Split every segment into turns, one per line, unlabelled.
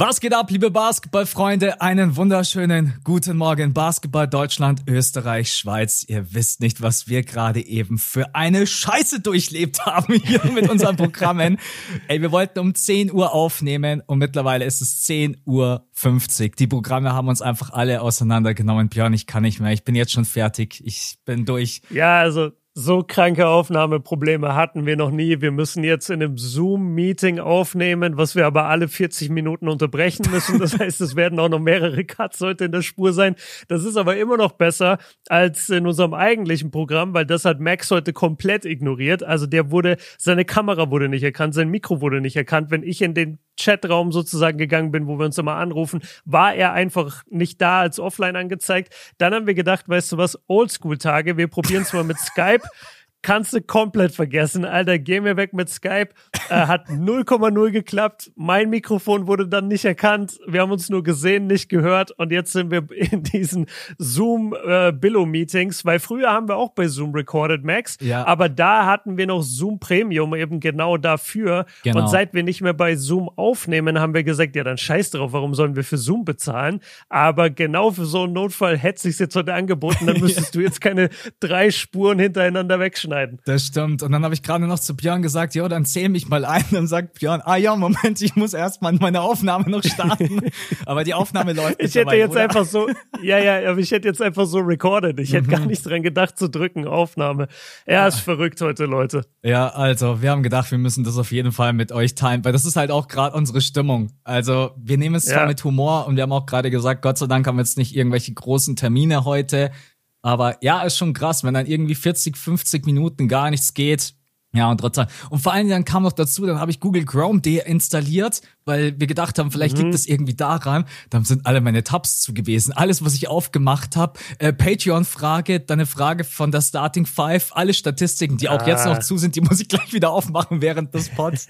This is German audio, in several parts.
Was geht ab, liebe Basketballfreunde? Einen wunderschönen guten Morgen. Basketball Deutschland, Österreich, Schweiz. Ihr wisst nicht, was wir gerade eben für eine Scheiße durchlebt haben hier mit unseren Programmen. Ey, wir wollten um 10 Uhr aufnehmen und mittlerweile ist es 10 Uhr 50. Die Programme haben uns einfach alle auseinandergenommen. Björn, ich kann nicht mehr. Ich bin jetzt schon fertig. Ich bin durch.
Ja, also so kranke Aufnahmeprobleme hatten wir noch nie. Wir müssen jetzt in einem Zoom-Meeting aufnehmen, was wir aber alle 40 Minuten unterbrechen müssen. Das heißt, es werden auch noch mehrere Cuts heute in der Spur sein. Das ist aber immer noch besser als in unserem eigentlichen Programm, weil das hat Max heute komplett ignoriert. Also der wurde, seine Kamera wurde nicht erkannt, sein Mikro wurde nicht erkannt. Wenn ich in den Chatraum sozusagen gegangen bin, wo wir uns immer anrufen, war er einfach nicht da als offline angezeigt. Dann haben wir gedacht, weißt du was, Oldschool-Tage, wir probieren es mal mit Skype kannst du komplett vergessen, Alter. Geh mir weg mit Skype. Äh, hat 0,0 geklappt. Mein Mikrofon wurde dann nicht erkannt. Wir haben uns nur gesehen, nicht gehört. Und jetzt sind wir in diesen Zoom-Billo-Meetings, äh, weil früher haben wir auch bei Zoom recorded, Max. Ja. Aber da hatten wir noch Zoom Premium eben genau dafür. Genau. Und seit wir nicht mehr bei Zoom aufnehmen, haben wir gesagt, ja, dann scheiß drauf, warum sollen wir für Zoom bezahlen? Aber genau für so einen Notfall hätte sich jetzt heute angeboten. Dann müsstest du jetzt keine drei Spuren hintereinander wegschneiden schneiden.
Das stimmt. Und dann habe ich gerade noch zu Björn gesagt, ja, dann zähl mich mal ein. Dann sagt Björn, ah ja, Moment, ich muss erst mal meine Aufnahme noch starten. aber die Aufnahme läuft.
Ich hätte jetzt oder? einfach so, ja, ja, aber ich hätte jetzt einfach so recorded. Ich hätte gar mhm. nicht dran gedacht zu drücken, Aufnahme. Er ja. ist verrückt heute, Leute.
Ja, also, wir haben gedacht, wir müssen das auf jeden Fall mit euch teilen, weil das ist halt auch gerade unsere Stimmung. Also, wir nehmen es zwar ja. mit Humor und wir haben auch gerade gesagt, Gott sei Dank haben wir jetzt nicht irgendwelche großen Termine heute. Aber ja, ist schon krass, wenn dann irgendwie 40, 50 Minuten gar nichts geht. Ja, und trotzdem. Und vor allem dann kam noch dazu, dann habe ich Google Chrome deinstalliert, weil wir gedacht haben, vielleicht mhm. liegt es irgendwie daran. Dann sind alle meine Tabs zu gewesen. Alles, was ich aufgemacht habe. Äh, Patreon-Frage, dann eine Frage von der Starting Five. Alle Statistiken, die auch ah. jetzt noch zu sind, die muss ich gleich wieder aufmachen während des Pods.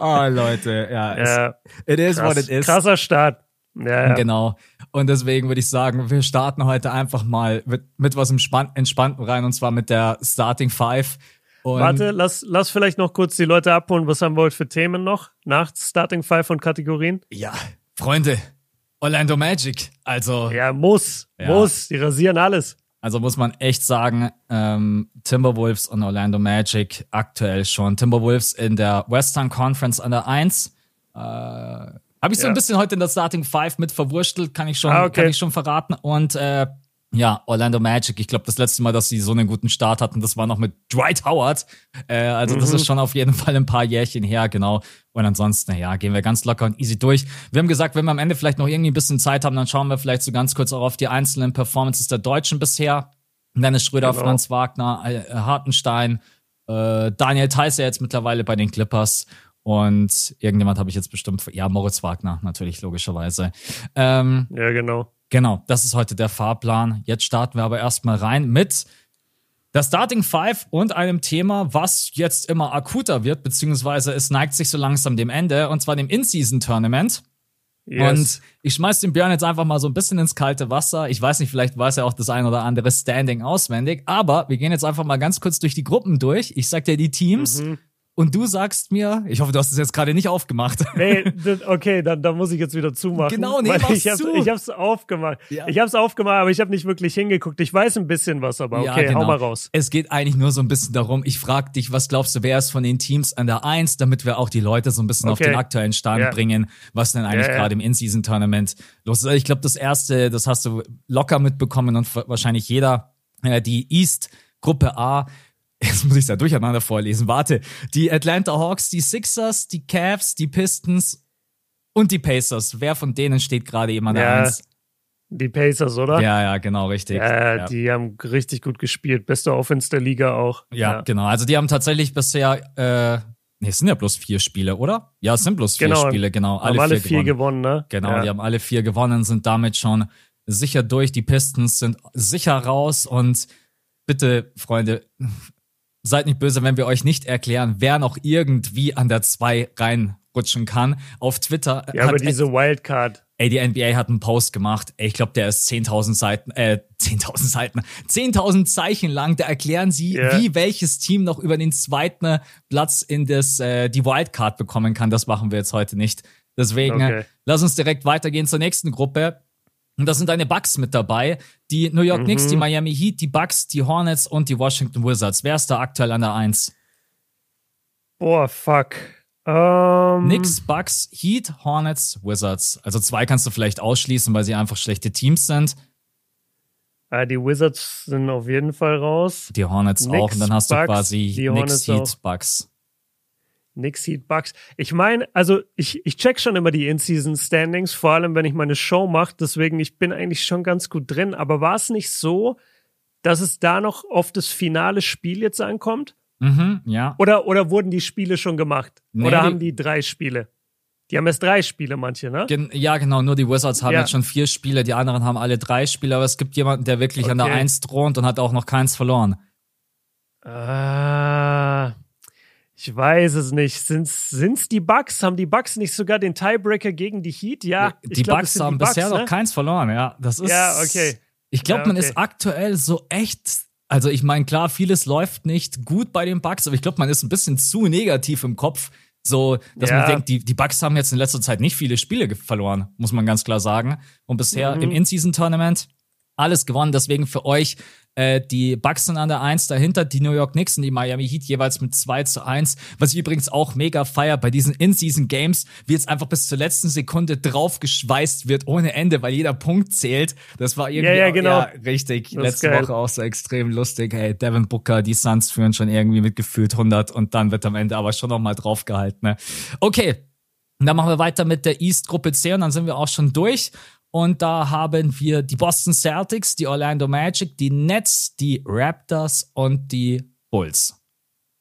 oh, Leute, ja.
ja. It is Krass, what it is. Krasser Start.
Ja, ja. Genau. Und deswegen würde ich sagen, wir starten heute einfach mal mit, mit was Entspannten rein und zwar mit der Starting Five.
Und Warte, lass, lass vielleicht noch kurz die Leute abholen. Was haben wir heute für Themen noch nach Starting Five und Kategorien?
Ja, Freunde, Orlando Magic. Also.
Ja, muss, ja. muss. Die rasieren alles.
Also muss man echt sagen, ähm, Timberwolves und Orlando Magic aktuell schon. Timberwolves in der Western Conference an der 1. Äh, habe ich so ja. ein bisschen heute in der Starting Five mit verwurstelt, kann ich schon, ah, okay. kann ich schon verraten. Und äh, ja, Orlando Magic. Ich glaube, das letzte Mal, dass sie so einen guten Start hatten, das war noch mit Dwight Howard. Äh, also mhm. das ist schon auf jeden Fall ein paar Jährchen her, genau. Und ansonsten, ja, gehen wir ganz locker und easy durch. Wir haben gesagt, wenn wir am Ende vielleicht noch irgendwie ein bisschen Zeit haben, dann schauen wir vielleicht so ganz kurz auch auf die einzelnen Performances der Deutschen bisher. Dennis Schröder, genau. Franz Wagner, äh, Hartenstein, äh, Daniel Theiss jetzt mittlerweile bei den Clippers und irgendjemand habe ich jetzt bestimmt, ja, Moritz Wagner, natürlich, logischerweise.
Ähm, ja, genau.
Genau, das ist heute der Fahrplan. Jetzt starten wir aber erstmal rein mit der Starting Five und einem Thema, was jetzt immer akuter wird, beziehungsweise es neigt sich so langsam dem Ende, und zwar dem In-Season-Tournament. Yes. Und ich schmeiß den Björn jetzt einfach mal so ein bisschen ins kalte Wasser. Ich weiß nicht, vielleicht weiß er auch das ein oder andere Standing auswendig, aber wir gehen jetzt einfach mal ganz kurz durch die Gruppen durch. Ich sag dir die Teams. Mhm und du sagst mir, ich hoffe, du hast es jetzt gerade nicht aufgemacht.
Nee, okay, dann, dann muss ich jetzt wieder zumachen.
Genau, nee,
ich hab's,
zu.
Ich hab's aufgemacht. Ja. Ich hab's aufgemacht, aber ich habe nicht wirklich hingeguckt. Ich weiß ein bisschen was, aber okay, ja, genau. hau mal raus.
Es geht eigentlich nur so ein bisschen darum, ich frag dich, was glaubst du, wer ist von den Teams an der Eins, damit wir auch die Leute so ein bisschen okay. auf den aktuellen Stand ja. bringen, was denn eigentlich gerade im In-Season-Tournament los ist. Ich glaube, das erste, das hast du locker mitbekommen und wahrscheinlich jeder, äh, die East Gruppe A Jetzt muss ich es ja durcheinander vorlesen. Warte. Die Atlanta Hawks, die Sixers, die Cavs, die Pistons und die Pacers. Wer von denen steht gerade jemand ja, eins?
Die Pacers, oder?
Ja, ja, genau, richtig.
Ja, ja, die haben richtig gut gespielt. Beste Offense der Liga auch.
Ja, ja. genau. Also die haben tatsächlich bisher, äh, nee, es sind ja bloß vier Spiele, oder? Ja, es sind bloß vier genau. Spiele, genau.
Alle, haben alle vier, vier gewonnen. gewonnen, ne?
Genau, die haben alle vier gewonnen, sind damit schon sicher durch. Die Pistons sind sicher raus und bitte, Freunde, seid nicht böse, wenn wir euch nicht erklären, wer noch irgendwie an der 2 reinrutschen kann. Auf Twitter.
Ja, aber diese Wildcard.
Ey, die NBA hat einen Post gemacht. Ey, ich glaube, der ist 10.000 Seiten, äh, 10.000 Seiten, 10.000 Zeichen lang. Da erklären sie, yeah. wie welches Team noch über den zweiten Platz in das, äh, die Wildcard bekommen kann. Das machen wir jetzt heute nicht. Deswegen okay. lass uns direkt weitergehen zur nächsten Gruppe. Und da sind deine Bucks mit dabei. Die New York mhm. Knicks, die Miami Heat, die Bucks, die Hornets und die Washington Wizards. Wer ist da aktuell an der Eins?
Boah, fuck. Um ähm,
Knicks, Bucks, Heat, Hornets, Wizards. Also zwei kannst du vielleicht ausschließen, weil sie einfach schlechte Teams sind.
Äh, die Wizards sind auf jeden Fall raus.
Die Hornets Knicks, auch. Und dann hast Bucks, du quasi Knicks, Heat, auch. Bucks.
Knicks, Heat, Bucks. Ich meine, also ich, ich check schon immer die In-Season-Standings, vor allem wenn ich meine Show mache. Deswegen, ich bin eigentlich schon ganz gut drin. Aber war es nicht so, dass es da noch auf das finale Spiel jetzt ankommt?
Mhm, ja.
Oder, oder wurden die Spiele schon gemacht? Nee, oder haben die drei Spiele? Die haben erst drei Spiele, manche, ne?
Gen ja, genau. Nur die Wizards haben ja. jetzt schon vier Spiele, die anderen haben alle drei Spiele, aber es gibt jemanden, der wirklich okay. an der Eins thront und hat auch noch keins verloren.
Ah. Ich weiß es nicht. Sind's, sind's die Bucks? Haben die Bucks nicht sogar den Tiebreaker gegen die Heat? Ja.
Die glaub, Bucks haben die Bucks, bisher ne? noch keins verloren, ja. Das ist.
Ja, okay.
Ich glaube, ja, okay. man ist aktuell so echt also ich meine, klar, vieles läuft nicht gut bei den Bucks, aber ich glaube, man ist ein bisschen zu negativ im Kopf, so dass ja. man denkt, die, die Bucks haben jetzt in letzter Zeit nicht viele Spiele verloren, muss man ganz klar sagen. Und bisher mhm. im In-Season-Tournament alles gewonnen. Deswegen für euch äh, die Bucks sind an der 1, dahinter die New York Knicks und die Miami Heat jeweils mit 2 zu 1. Was ich übrigens auch mega feier bei diesen In-Season-Games, wie jetzt einfach bis zur letzten Sekunde draufgeschweißt wird ohne Ende, weil jeder Punkt zählt. Das war irgendwie
ja, ja, genau.
Auch, ja, richtig. Das Letzte Woche auch so extrem lustig. Hey, Devin Booker, die Suns führen schon irgendwie mit gefühlt 100 und dann wird am Ende aber schon nochmal draufgehalten. Ne? Okay, dann machen wir weiter mit der East-Gruppe C und dann sind wir auch schon durch. Und da haben wir die Boston Celtics, die Orlando Magic, die Nets, die Raptors und die Bulls.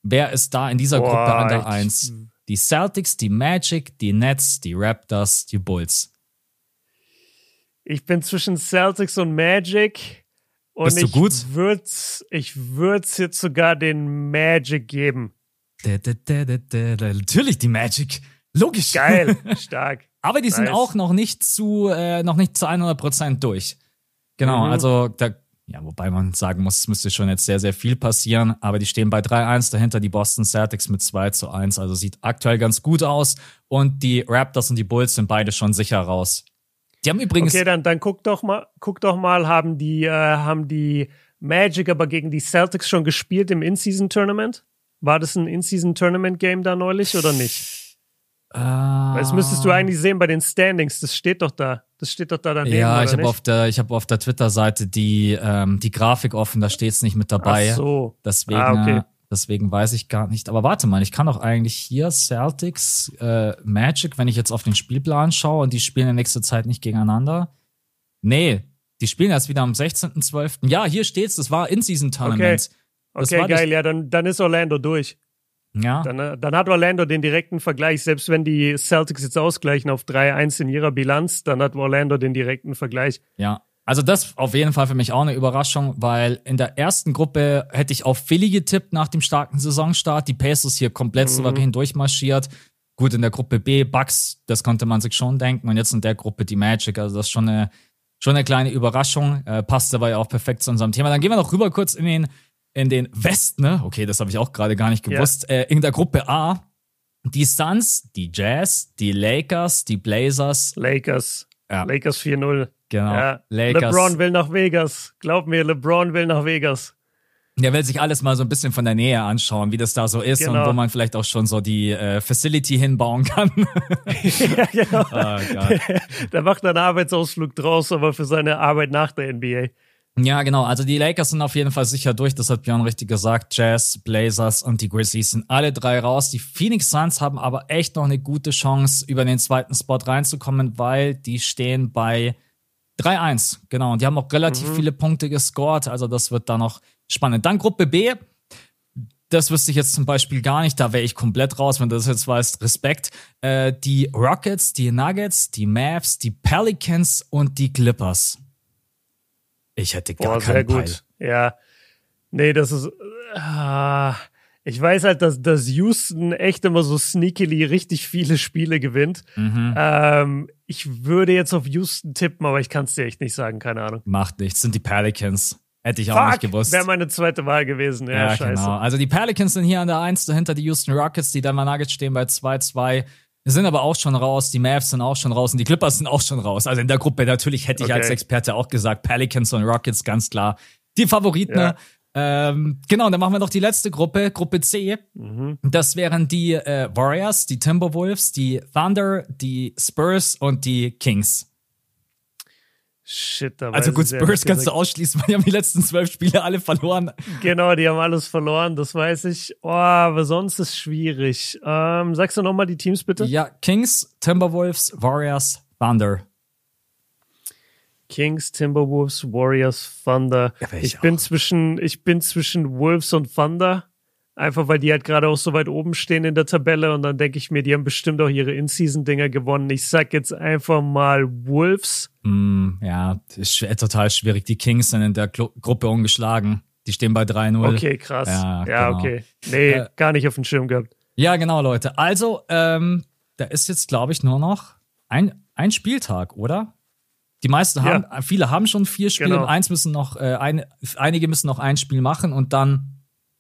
Wer ist da in dieser Boah, Gruppe an der 1? Die Celtics, die Magic, die Nets, die Raptors, die Bulls.
Ich bin zwischen Celtics und Magic. Und
Bist du
ich
gut?
Würd's, ich würde es jetzt sogar den Magic geben.
Da, da, da, Natürlich die Magic. Logisch.
Geil, stark.
Aber die nice. sind auch noch nicht zu, äh, noch nicht zu 100 Prozent durch. Genau, mhm. also da, ja, wobei man sagen muss, es müsste schon jetzt sehr, sehr viel passieren. Aber die stehen bei 3-1, dahinter die Boston Celtics mit 2 zu 1. Also sieht aktuell ganz gut aus. Und die Raptors und die Bulls sind beide schon sicher raus. Die haben übrigens.
Okay, dann, dann guck doch mal, guck doch mal, haben die, äh, haben die Magic aber gegen die Celtics schon gespielt im In-Season-Tournament? War das ein In-Season-Tournament-Game da neulich oder nicht?
Ah.
Das müsstest du eigentlich sehen bei den Standings. Das steht doch da. Das steht doch da daneben.
Ja, ich habe auf der, ich habe auf der Twitter-Seite die ähm, die Grafik offen. Da steht es nicht mit dabei.
Ach so.
Deswegen, ah, okay. deswegen weiß ich gar nicht. Aber warte mal, ich kann doch eigentlich hier Celtics, äh, Magic, wenn ich jetzt auf den Spielplan schaue und die spielen in nächster Zeit nicht gegeneinander. Nee, die spielen erst wieder am 16.12. Ja, hier steht's. Das war In-Season-Tournament.
Okay, okay geil. Ja, dann dann ist Orlando durch.
Ja.
Dann, äh, dann hat Orlando den direkten Vergleich. Selbst wenn die Celtics jetzt ausgleichen auf 3-1 in ihrer Bilanz, dann hat Orlando den direkten Vergleich.
Ja. Also das auf jeden Fall für mich auch eine Überraschung, weil in der ersten Gruppe hätte ich auf Philly getippt nach dem starken Saisonstart. Die Pacers hier komplett mhm. souverän durchmarschiert. Gut, in der Gruppe B Bucks, das konnte man sich schon denken. Und jetzt in der Gruppe die Magic. Also das ist schon eine, schon eine kleine Überraschung. Äh, passt aber ja auch perfekt zu unserem Thema. Dann gehen wir noch rüber kurz in den in den Westen, ne? Okay, das habe ich auch gerade gar nicht gewusst. Ja. Äh, in der Gruppe A die Suns, die Jazz, die Lakers, die Blazers.
Lakers. Ja. Lakers 4-0.
Genau.
Ja.
Lakers.
LeBron will nach Vegas. Glaub mir, LeBron will nach Vegas.
Der will sich alles mal so ein bisschen von der Nähe anschauen, wie das da so ist genau. und wo man vielleicht auch schon so die äh, Facility hinbauen kann.
ja, genau. Oh, der macht einen Arbeitsausflug draus, aber für seine Arbeit nach der NBA.
Ja, genau. Also die Lakers sind auf jeden Fall sicher durch. Das hat Björn richtig gesagt. Jazz, Blazers und die Grizzlies sind alle drei raus. Die Phoenix Suns haben aber echt noch eine gute Chance, über den zweiten Spot reinzukommen, weil die stehen bei 3-1. Genau. Und die haben auch relativ mhm. viele Punkte gescored. Also das wird da noch spannend. Dann Gruppe B. Das wüsste ich jetzt zum Beispiel gar nicht. Da wäre ich komplett raus, wenn du das jetzt weißt. Respekt. Äh, die Rockets, die Nuggets, die Mavs, die Pelicans und die Clippers. Ich hätte gar Boah, keinen sehr gut.
Peil. Ja. Nee, das ist. Äh, ich weiß halt, dass, dass Houston echt immer so sneakily richtig viele Spiele gewinnt. Mhm. Ähm, ich würde jetzt auf Houston tippen, aber ich kann es dir echt nicht sagen, keine Ahnung.
Macht nichts, sind die Pelicans. Hätte ich Fuck, auch nicht gewusst.
Wäre meine zweite Wahl gewesen. Ja, ja scheiße. genau.
Also die Pelicans sind hier an der 1, dahinter die Houston Rockets, die Denver Nuggets stehen bei 2-2. Sind aber auch schon raus, die Mavs sind auch schon raus und die Clippers sind auch schon raus. Also in der Gruppe natürlich hätte ich okay. als Experte auch gesagt, Pelicans und Rockets ganz klar die Favoriten. Ja. Ähm, genau, dann machen wir noch die letzte Gruppe, Gruppe C. Mhm. Das wären die äh, Warriors, die Timberwolves, die Thunder, die Spurs und die Kings.
Shit, da
Also gut, Spurs kannst du ausschließen, weil die haben die letzten zwölf Spiele alle verloren.
Genau, die haben alles verloren, das weiß ich. Oh, aber sonst ist es schwierig. Ähm, sagst du nochmal die Teams bitte?
Ja, Kings, Timberwolves, Warriors, Thunder.
Kings, Timberwolves, Warriors, Thunder. Ja, ich, ich bin zwischen, ich bin zwischen Wolves und Thunder. Einfach weil die halt gerade auch so weit oben stehen in der Tabelle und dann denke ich mir, die haben bestimmt auch ihre In-Season-Dinger gewonnen. Ich sag jetzt einfach mal Wolves.
Mm, ja, ist total schwierig. Die Kings sind in der Gru Gruppe ungeschlagen. Die stehen bei 3-0.
Okay, krass. Ja, ja genau. okay. Nee, äh, gar nicht auf dem Schirm gehabt.
Ja, genau, Leute. Also, ähm, da ist jetzt, glaube ich, nur noch ein, ein Spieltag, oder? Die meisten haben, ja. viele haben schon vier Spiele genau. eins müssen noch, äh, ein, einige müssen noch ein Spiel machen und dann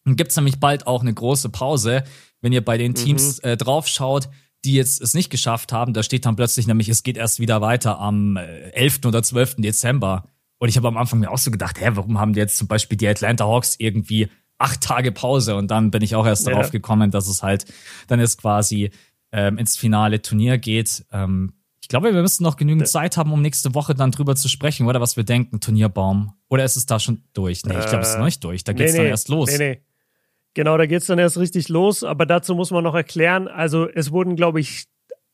gibt es nämlich bald auch eine große Pause, wenn ihr bei den mhm. Teams mhm. äh, draufschaut, die jetzt es nicht geschafft haben. Da steht dann plötzlich nämlich, es geht erst wieder weiter am äh, 11. oder 12. Dezember. Und ich habe am Anfang mir auch so gedacht, hä, warum haben die jetzt zum Beispiel die Atlanta Hawks irgendwie acht Tage Pause? Und dann bin ich auch erst ja. darauf gekommen, dass es halt dann jetzt quasi ähm, ins finale Turnier geht. Ähm, ich glaube, wir müssen noch genügend Zeit haben, um nächste Woche dann drüber zu sprechen, oder was wir denken, Turnierbaum. Oder ist es da schon durch? Nee, ich glaube, es ist noch nicht durch. Da geht's nee, dann erst los. Nee, nee.
Genau, da geht's dann erst richtig los. Aber dazu muss man noch erklären, also es wurden, glaube ich,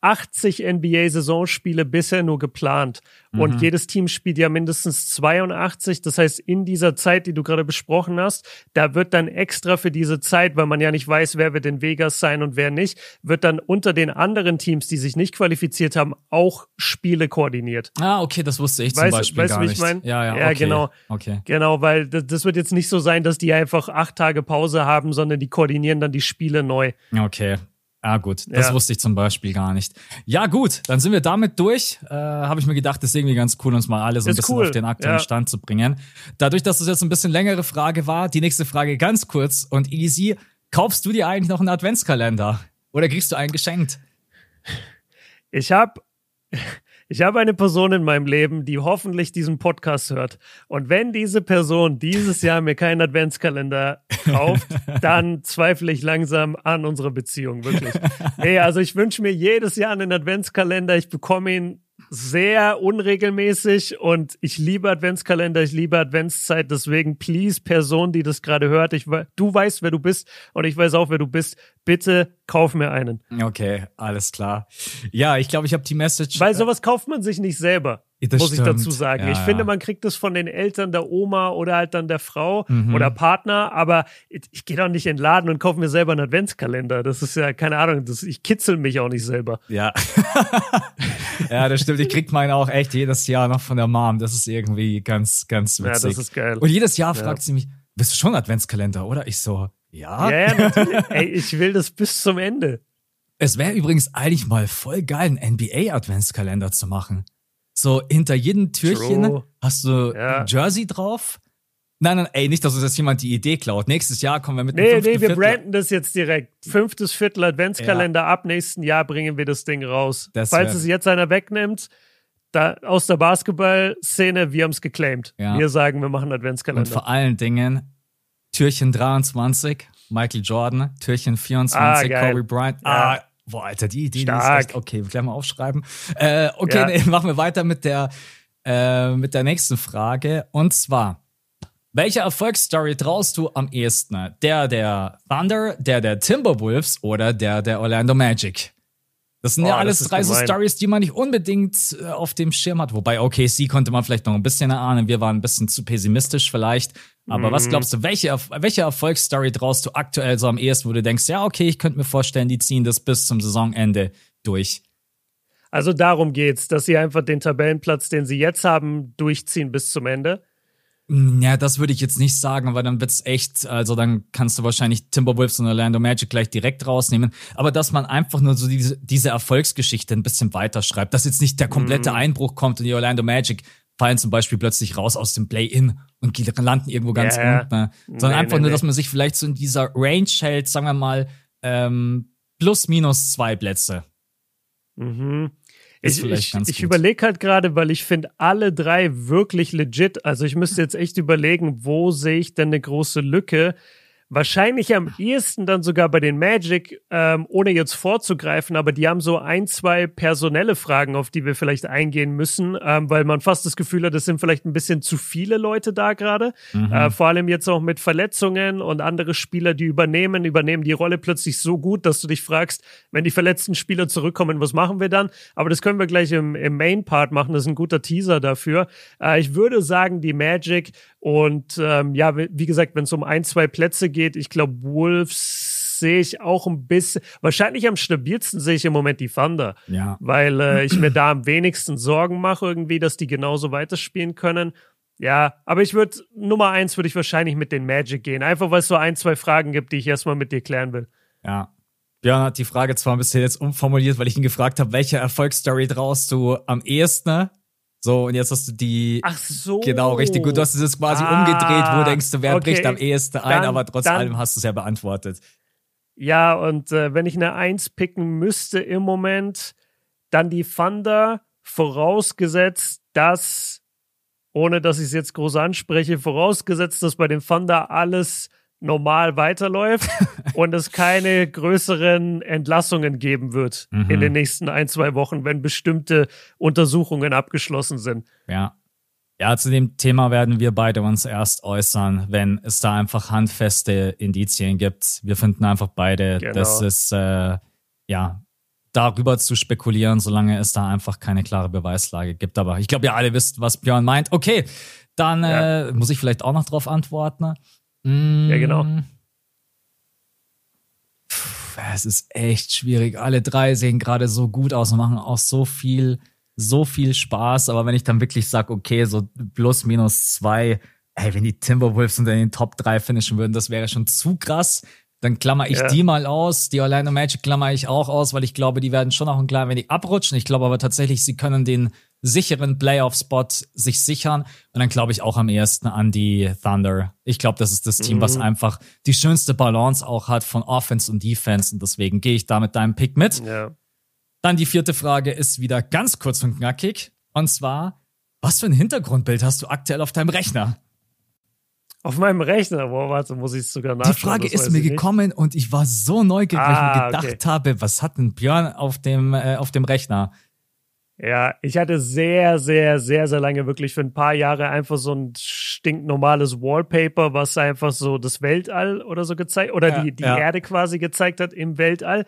80 NBA-Saisonspiele bisher nur geplant. Mhm. Und jedes Team spielt ja mindestens 82. Das heißt, in dieser Zeit, die du gerade besprochen hast, da wird dann extra für diese Zeit, weil man ja nicht weiß, wer wird in Vegas sein und wer nicht, wird dann unter den anderen Teams, die sich nicht qualifiziert haben, auch Spiele koordiniert.
Ah, okay, das wusste ich zum weißt, Beispiel weißt, gar wie ich meine?
Ja, ja, ja okay. genau. Okay. Genau, weil das, das wird jetzt nicht so sein, dass die einfach acht Tage Pause haben, sondern die koordinieren dann die Spiele neu.
Okay, Ah, gut, das ja. wusste ich zum Beispiel gar nicht. Ja, gut, dann sind wir damit durch. Äh, Habe ich mir gedacht, das ist irgendwie ganz cool, uns mal alle so ein ist bisschen cool. auf den aktuellen ja. Stand zu bringen. Dadurch, dass das jetzt ein bisschen längere Frage war, die nächste Frage ganz kurz und easy. Kaufst du dir eigentlich noch einen Adventskalender? Oder kriegst du einen geschenkt?
Ich habe ich habe eine Person in meinem Leben, die hoffentlich diesen Podcast hört. Und wenn diese Person dieses Jahr mir keinen Adventskalender kauft, dann zweifle ich langsam an unserer Beziehung, wirklich. Hey, also ich wünsche mir jedes Jahr einen Adventskalender. Ich bekomme ihn sehr unregelmäßig und ich liebe Adventskalender, ich liebe Adventszeit, deswegen please Person, die das gerade hört, ich, du weißt, wer du bist und ich weiß auch, wer du bist, bitte kauf mir einen.
Okay, alles klar. Ja, ich glaube, ich habe die Message.
Weil äh, sowas kauft man sich nicht selber. Das muss stimmt. ich dazu sagen. Ja. Ich finde, man kriegt das von den Eltern, der Oma oder halt dann der Frau mhm. oder Partner, aber ich, ich gehe doch nicht in den Laden und kaufe mir selber einen Adventskalender. Das ist ja, keine Ahnung, das, ich kitzel mich auch nicht selber.
Ja. ja, das stimmt. Ich krieg meinen auch echt jedes Jahr noch von der Mom. Das ist irgendwie ganz, ganz witzig. Ja, das ist geil. Und jedes Jahr fragt ja. sie mich, bist du schon Adventskalender, oder? Ich so, ja.
Ja, ja, natürlich. Ey, ich will das bis zum Ende.
Es wäre übrigens eigentlich mal voll geil, einen NBA-Adventskalender zu machen. So hinter jedem Türchen True. hast du ja. ein Jersey drauf. Nein, nein, ey, nicht, dass uns jetzt jemand die Idee klaut. Nächstes Jahr kommen wir mit
Nee, nee, wir Viertel. branden das jetzt direkt. Fünftes Viertel Adventskalender, ja. ab nächsten Jahr bringen wir das Ding raus. Das Falls es jetzt einer wegnimmt, da, aus der Basketball-Szene, wir haben es geclaimed. Ja. Wir sagen, wir machen Adventskalender.
Und vor allen Dingen Türchen 23, Michael Jordan, Türchen 24, ah, Kobe Bryant. Ah, Boah, Alter, die Idee, die ist echt, okay, gleich mal aufschreiben. Äh, okay, ja. nee, machen wir weiter mit der, äh, mit der nächsten Frage. Und zwar, welche Erfolgsstory traust du am ehesten? Der der Thunder, der der Timberwolves oder der der Orlando Magic? Das sind oh, ja alles drei so Stories, die man nicht unbedingt äh, auf dem Schirm hat. Wobei OKC konnte man vielleicht noch ein bisschen erahnen. Wir waren ein bisschen zu pessimistisch vielleicht. Aber mhm. was glaubst du, welche, welche Erfolgsstory traust du aktuell so am ehesten, wo du denkst, ja, okay, ich könnte mir vorstellen, die ziehen das bis zum Saisonende durch?
Also darum geht's, dass sie einfach den Tabellenplatz, den sie jetzt haben, durchziehen bis zum Ende.
Ja, das würde ich jetzt nicht sagen, weil dann wird's echt, also dann kannst du wahrscheinlich Timberwolves und Orlando Magic gleich direkt rausnehmen. Aber dass man einfach nur so diese, diese Erfolgsgeschichte ein bisschen weiterschreibt, dass jetzt nicht der komplette mhm. Einbruch kommt und die Orlando Magic fallen zum Beispiel plötzlich raus aus dem Play-In und landen irgendwo ganz yeah. unten. Ne? Sondern nee, einfach nee, nur, dass man sich vielleicht so in dieser Range hält, sagen wir mal, ähm, plus minus zwei Plätze.
Mhm. Ich, ich, ich überlege halt gerade, weil ich finde alle drei wirklich legit. Also ich müsste jetzt echt überlegen, wo sehe ich denn eine große Lücke? Wahrscheinlich am ehesten dann sogar bei den Magic, ähm, ohne jetzt vorzugreifen, aber die haben so ein, zwei personelle Fragen, auf die wir vielleicht eingehen müssen, ähm, weil man fast das Gefühl hat, es sind vielleicht ein bisschen zu viele Leute da gerade. Mhm. Äh, vor allem jetzt auch mit Verletzungen und andere Spieler, die übernehmen, übernehmen die Rolle plötzlich so gut, dass du dich fragst, wenn die verletzten Spieler zurückkommen, was machen wir dann? Aber das können wir gleich im, im Main-Part machen, das ist ein guter Teaser dafür. Äh, ich würde sagen, die Magic und ähm, ja, wie gesagt, wenn es um ein, zwei Plätze geht, ich glaube, Wolves sehe ich auch ein bisschen, wahrscheinlich am stabilsten sehe ich im Moment die Thunder.
Ja.
Weil äh, ich mir da am wenigsten Sorgen mache, irgendwie, dass die genauso weiterspielen können. Ja, aber ich würde, Nummer eins würde ich wahrscheinlich mit den Magic gehen. Einfach weil es so ein, zwei Fragen gibt, die ich erstmal mit dir klären will.
Ja. Björn hat die Frage zwar ein bisschen jetzt umformuliert, weil ich ihn gefragt habe, welche Erfolgsstory traust du am ehesten? So, und jetzt hast du die.
Ach so.
Genau, richtig gut. Du hast es quasi ah, umgedreht, wo denkst du, wer okay. bricht am ehesten ein, dann, aber trotz dann, allem hast du es ja beantwortet.
Ja, und äh, wenn ich eine Eins picken müsste im Moment, dann die Thunder, vorausgesetzt, dass, ohne dass ich es jetzt groß anspreche, vorausgesetzt, dass bei den Thunder alles normal weiterläuft und es keine größeren Entlassungen geben wird mhm. in den nächsten ein, zwei Wochen, wenn bestimmte Untersuchungen abgeschlossen sind.
Ja. Ja, zu dem Thema werden wir beide uns erst äußern, wenn es da einfach handfeste Indizien gibt. Wir finden einfach beide, genau. dass es äh, ja darüber zu spekulieren, solange es da einfach keine klare Beweislage gibt. Aber ich glaube, ihr alle wisst, was Björn meint. Okay, dann ja. äh, muss ich vielleicht auch noch darauf antworten.
Mm. Ja, genau.
Puh, es ist echt schwierig. Alle drei sehen gerade so gut aus und machen auch so viel, so viel Spaß. Aber wenn ich dann wirklich sage, okay, so plus minus zwei, ey, wenn die Timberwolves unter den Top 3 finishen würden, das wäre schon zu krass. Dann klammer ich ja. die mal aus. Die Orlando Magic klammer ich auch aus, weil ich glaube, die werden schon auch ein klein wenig abrutschen. Ich glaube aber tatsächlich, sie können den sicheren Playoff-Spot sich sichern. Und dann glaube ich auch am ehesten an die Thunder. Ich glaube, das ist das Team, mhm. was einfach die schönste Balance auch hat von Offense und Defense. Und deswegen gehe ich da mit deinem Pick mit.
Ja.
Dann die vierte Frage ist wieder ganz kurz und knackig. Und zwar, was für ein Hintergrundbild hast du aktuell auf deinem Rechner?
Auf meinem Rechner, boah, warte, muss ich es sogar nachschauen.
Die Frage ist mir gekommen nicht. und ich war so neugierig, ah, weil ich mir gedacht okay. habe, was hat denn Björn auf dem, äh, auf dem Rechner?
Ja, ich hatte sehr, sehr, sehr, sehr lange wirklich für ein paar Jahre einfach so ein stinknormales Wallpaper, was einfach so das Weltall oder so gezeigt oder ja, die, die ja. Erde quasi gezeigt hat im Weltall.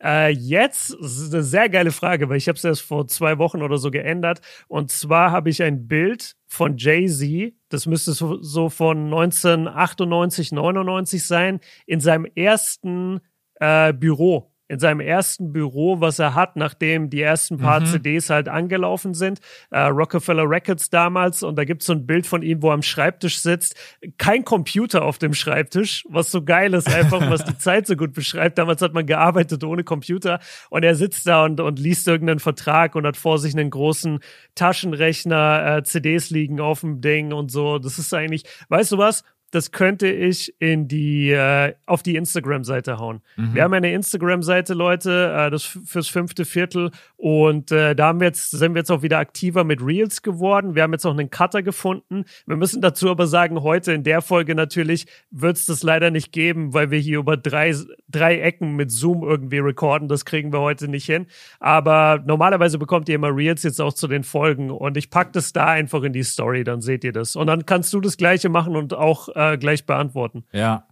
Äh, jetzt ist eine sehr geile Frage, weil ich habe es erst vor zwei Wochen oder so geändert. Und zwar habe ich ein Bild von Jay-Z, das müsste so, so von 1998, 99 sein, in seinem ersten äh, Büro in seinem ersten Büro, was er hat, nachdem die ersten paar mhm. CDs halt angelaufen sind. Äh, Rockefeller Records damals. Und da gibt es so ein Bild von ihm, wo er am Schreibtisch sitzt. Kein Computer auf dem Schreibtisch, was so geil ist, einfach, was die Zeit so gut beschreibt. Damals hat man gearbeitet ohne Computer. Und er sitzt da und, und liest irgendeinen Vertrag und hat vor sich einen großen Taschenrechner, äh, CDs liegen auf dem Ding und so. Das ist eigentlich, weißt du was? Das könnte ich in die äh, auf die Instagram-Seite hauen. Mhm. Wir haben eine Instagram-Seite, Leute, äh, das fürs fünfte Viertel und äh, da haben wir jetzt sind wir jetzt auch wieder aktiver mit Reels geworden. Wir haben jetzt auch einen Cutter gefunden. Wir müssen dazu aber sagen, heute in der Folge natürlich wird es das leider nicht geben, weil wir hier über drei drei Ecken mit Zoom irgendwie recorden. Das kriegen wir heute nicht hin. Aber normalerweise bekommt ihr immer Reels jetzt auch zu den Folgen und ich packe das da einfach in die Story, dann seht ihr das. Und dann kannst du das Gleiche machen und auch äh, gleich beantworten.
Ja.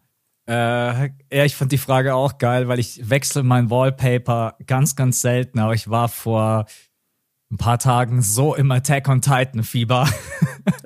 Äh, ja, ich fand die Frage auch geil, weil ich wechsle mein Wallpaper ganz, ganz selten, aber ich war vor ein paar Tagen so im Attack on Titan Fieber.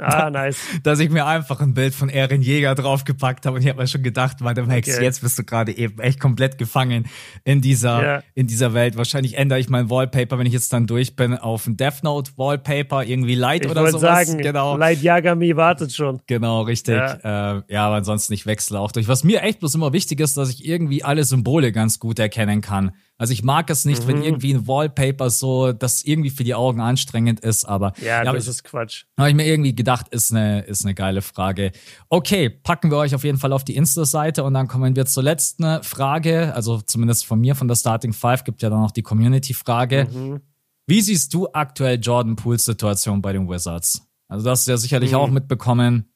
Ah, nice.
dass ich mir einfach ein Bild von Eren Jäger draufgepackt habe und ich habe mir schon gedacht, warte Max, okay. jetzt bist du gerade eben echt komplett gefangen in dieser, yeah. in dieser Welt. Wahrscheinlich ändere ich mein Wallpaper, wenn ich jetzt dann durch bin, auf ein Death Note Wallpaper, irgendwie Light
ich
oder sowas.
Sagen, genau. Light Yagami wartet schon.
Genau, richtig. Ja. Äh, ja, aber ansonsten ich wechsle auch durch. Was mir echt bloß immer wichtig ist, dass ich irgendwie alle Symbole ganz gut erkennen kann. Also ich mag es nicht, mhm. wenn irgendwie ein Wallpaper so, das irgendwie für die Augen anstrengend ist, aber.
Ja, ja das ist Quatsch.
Habe ich mir irgendwie gedacht, ist eine, ist eine geile Frage. Okay, packen wir euch auf jeden Fall auf die Insta-Seite und dann kommen wir zur letzten Frage. Also zumindest von mir, von der Starting Five, gibt ja dann noch die Community-Frage. Mhm. Wie siehst du aktuell Jordan Pools Situation bei den Wizards? Also das hast du ja sicherlich mhm. auch mitbekommen.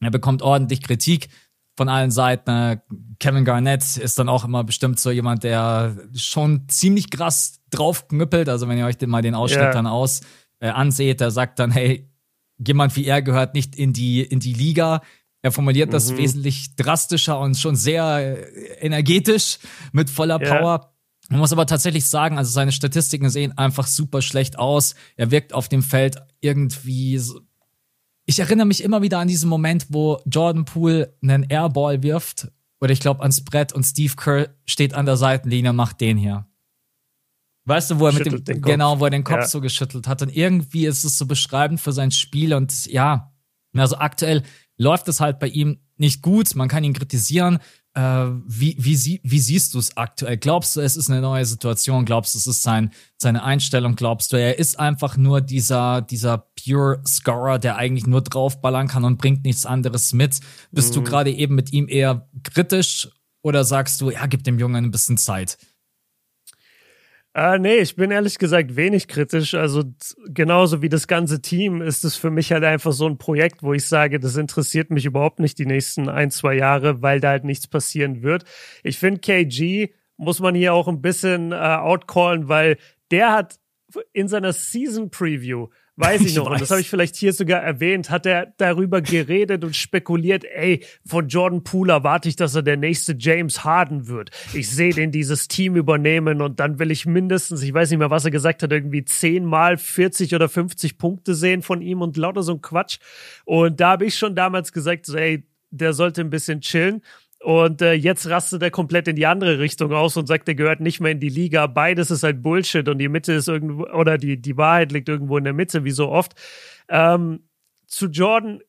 Er bekommt ordentlich Kritik von allen Seiten. Kevin Garnett ist dann auch immer bestimmt so jemand, der schon ziemlich krass draufknüppelt. Also wenn ihr euch den, mal den Ausschnitt yeah. dann aus äh, anseht, der sagt dann, hey, jemand wie er gehört nicht in die, in die Liga. Er formuliert mhm. das wesentlich drastischer und schon sehr äh, energetisch mit voller yeah. Power. Man muss aber tatsächlich sagen, also seine Statistiken sehen einfach super schlecht aus. Er wirkt auf dem Feld irgendwie so, ich erinnere mich immer wieder an diesen Moment, wo Jordan Poole einen Airball wirft, oder ich glaube ans Brett und Steve Kerr steht an der Seitenlinie und macht den hier. Weißt du, wo er mit dem, genau, wo er den Kopf ja. so geschüttelt hat. Und irgendwie ist es so beschreibend für sein Spiel. Und ja, also aktuell läuft es halt bei ihm nicht gut. Man kann ihn kritisieren. Äh, wie, wie, sie, wie siehst du es aktuell? Glaubst du, es ist eine neue Situation? Glaubst du, es ist sein, seine Einstellung? Glaubst du, er ist einfach nur dieser, dieser Pure Scorer, der eigentlich nur draufballern kann und bringt nichts anderes mit? Bist mhm. du gerade eben mit ihm eher kritisch oder sagst du, ja, gib dem Jungen ein bisschen Zeit?
Äh, nee, ich bin ehrlich gesagt wenig kritisch. Also genauso wie das ganze Team ist es für mich halt einfach so ein Projekt, wo ich sage, das interessiert mich überhaupt nicht die nächsten ein, zwei Jahre, weil da halt nichts passieren wird. Ich finde KG muss man hier auch ein bisschen äh, outcallen, weil der hat in seiner Season Preview Weiß ich, ich noch. Weiß. Und das habe ich vielleicht hier sogar erwähnt. Hat er darüber geredet und spekuliert, ey, von Jordan Poole erwarte ich, dass er der nächste James Harden wird. Ich sehe den dieses Team übernehmen und dann will ich mindestens, ich weiß nicht mehr, was er gesagt hat, irgendwie zehnmal 40 oder 50 Punkte sehen von ihm und lauter so ein Quatsch. Und da habe ich schon damals gesagt, so, ey, der sollte ein bisschen chillen. Und äh, jetzt rastet er komplett in die andere Richtung aus und sagt, er gehört nicht mehr in die Liga. Beides ist halt Bullshit und die Mitte ist irgendwo, oder die, die Wahrheit liegt irgendwo in der Mitte, wie so oft. Ähm, zu Jordan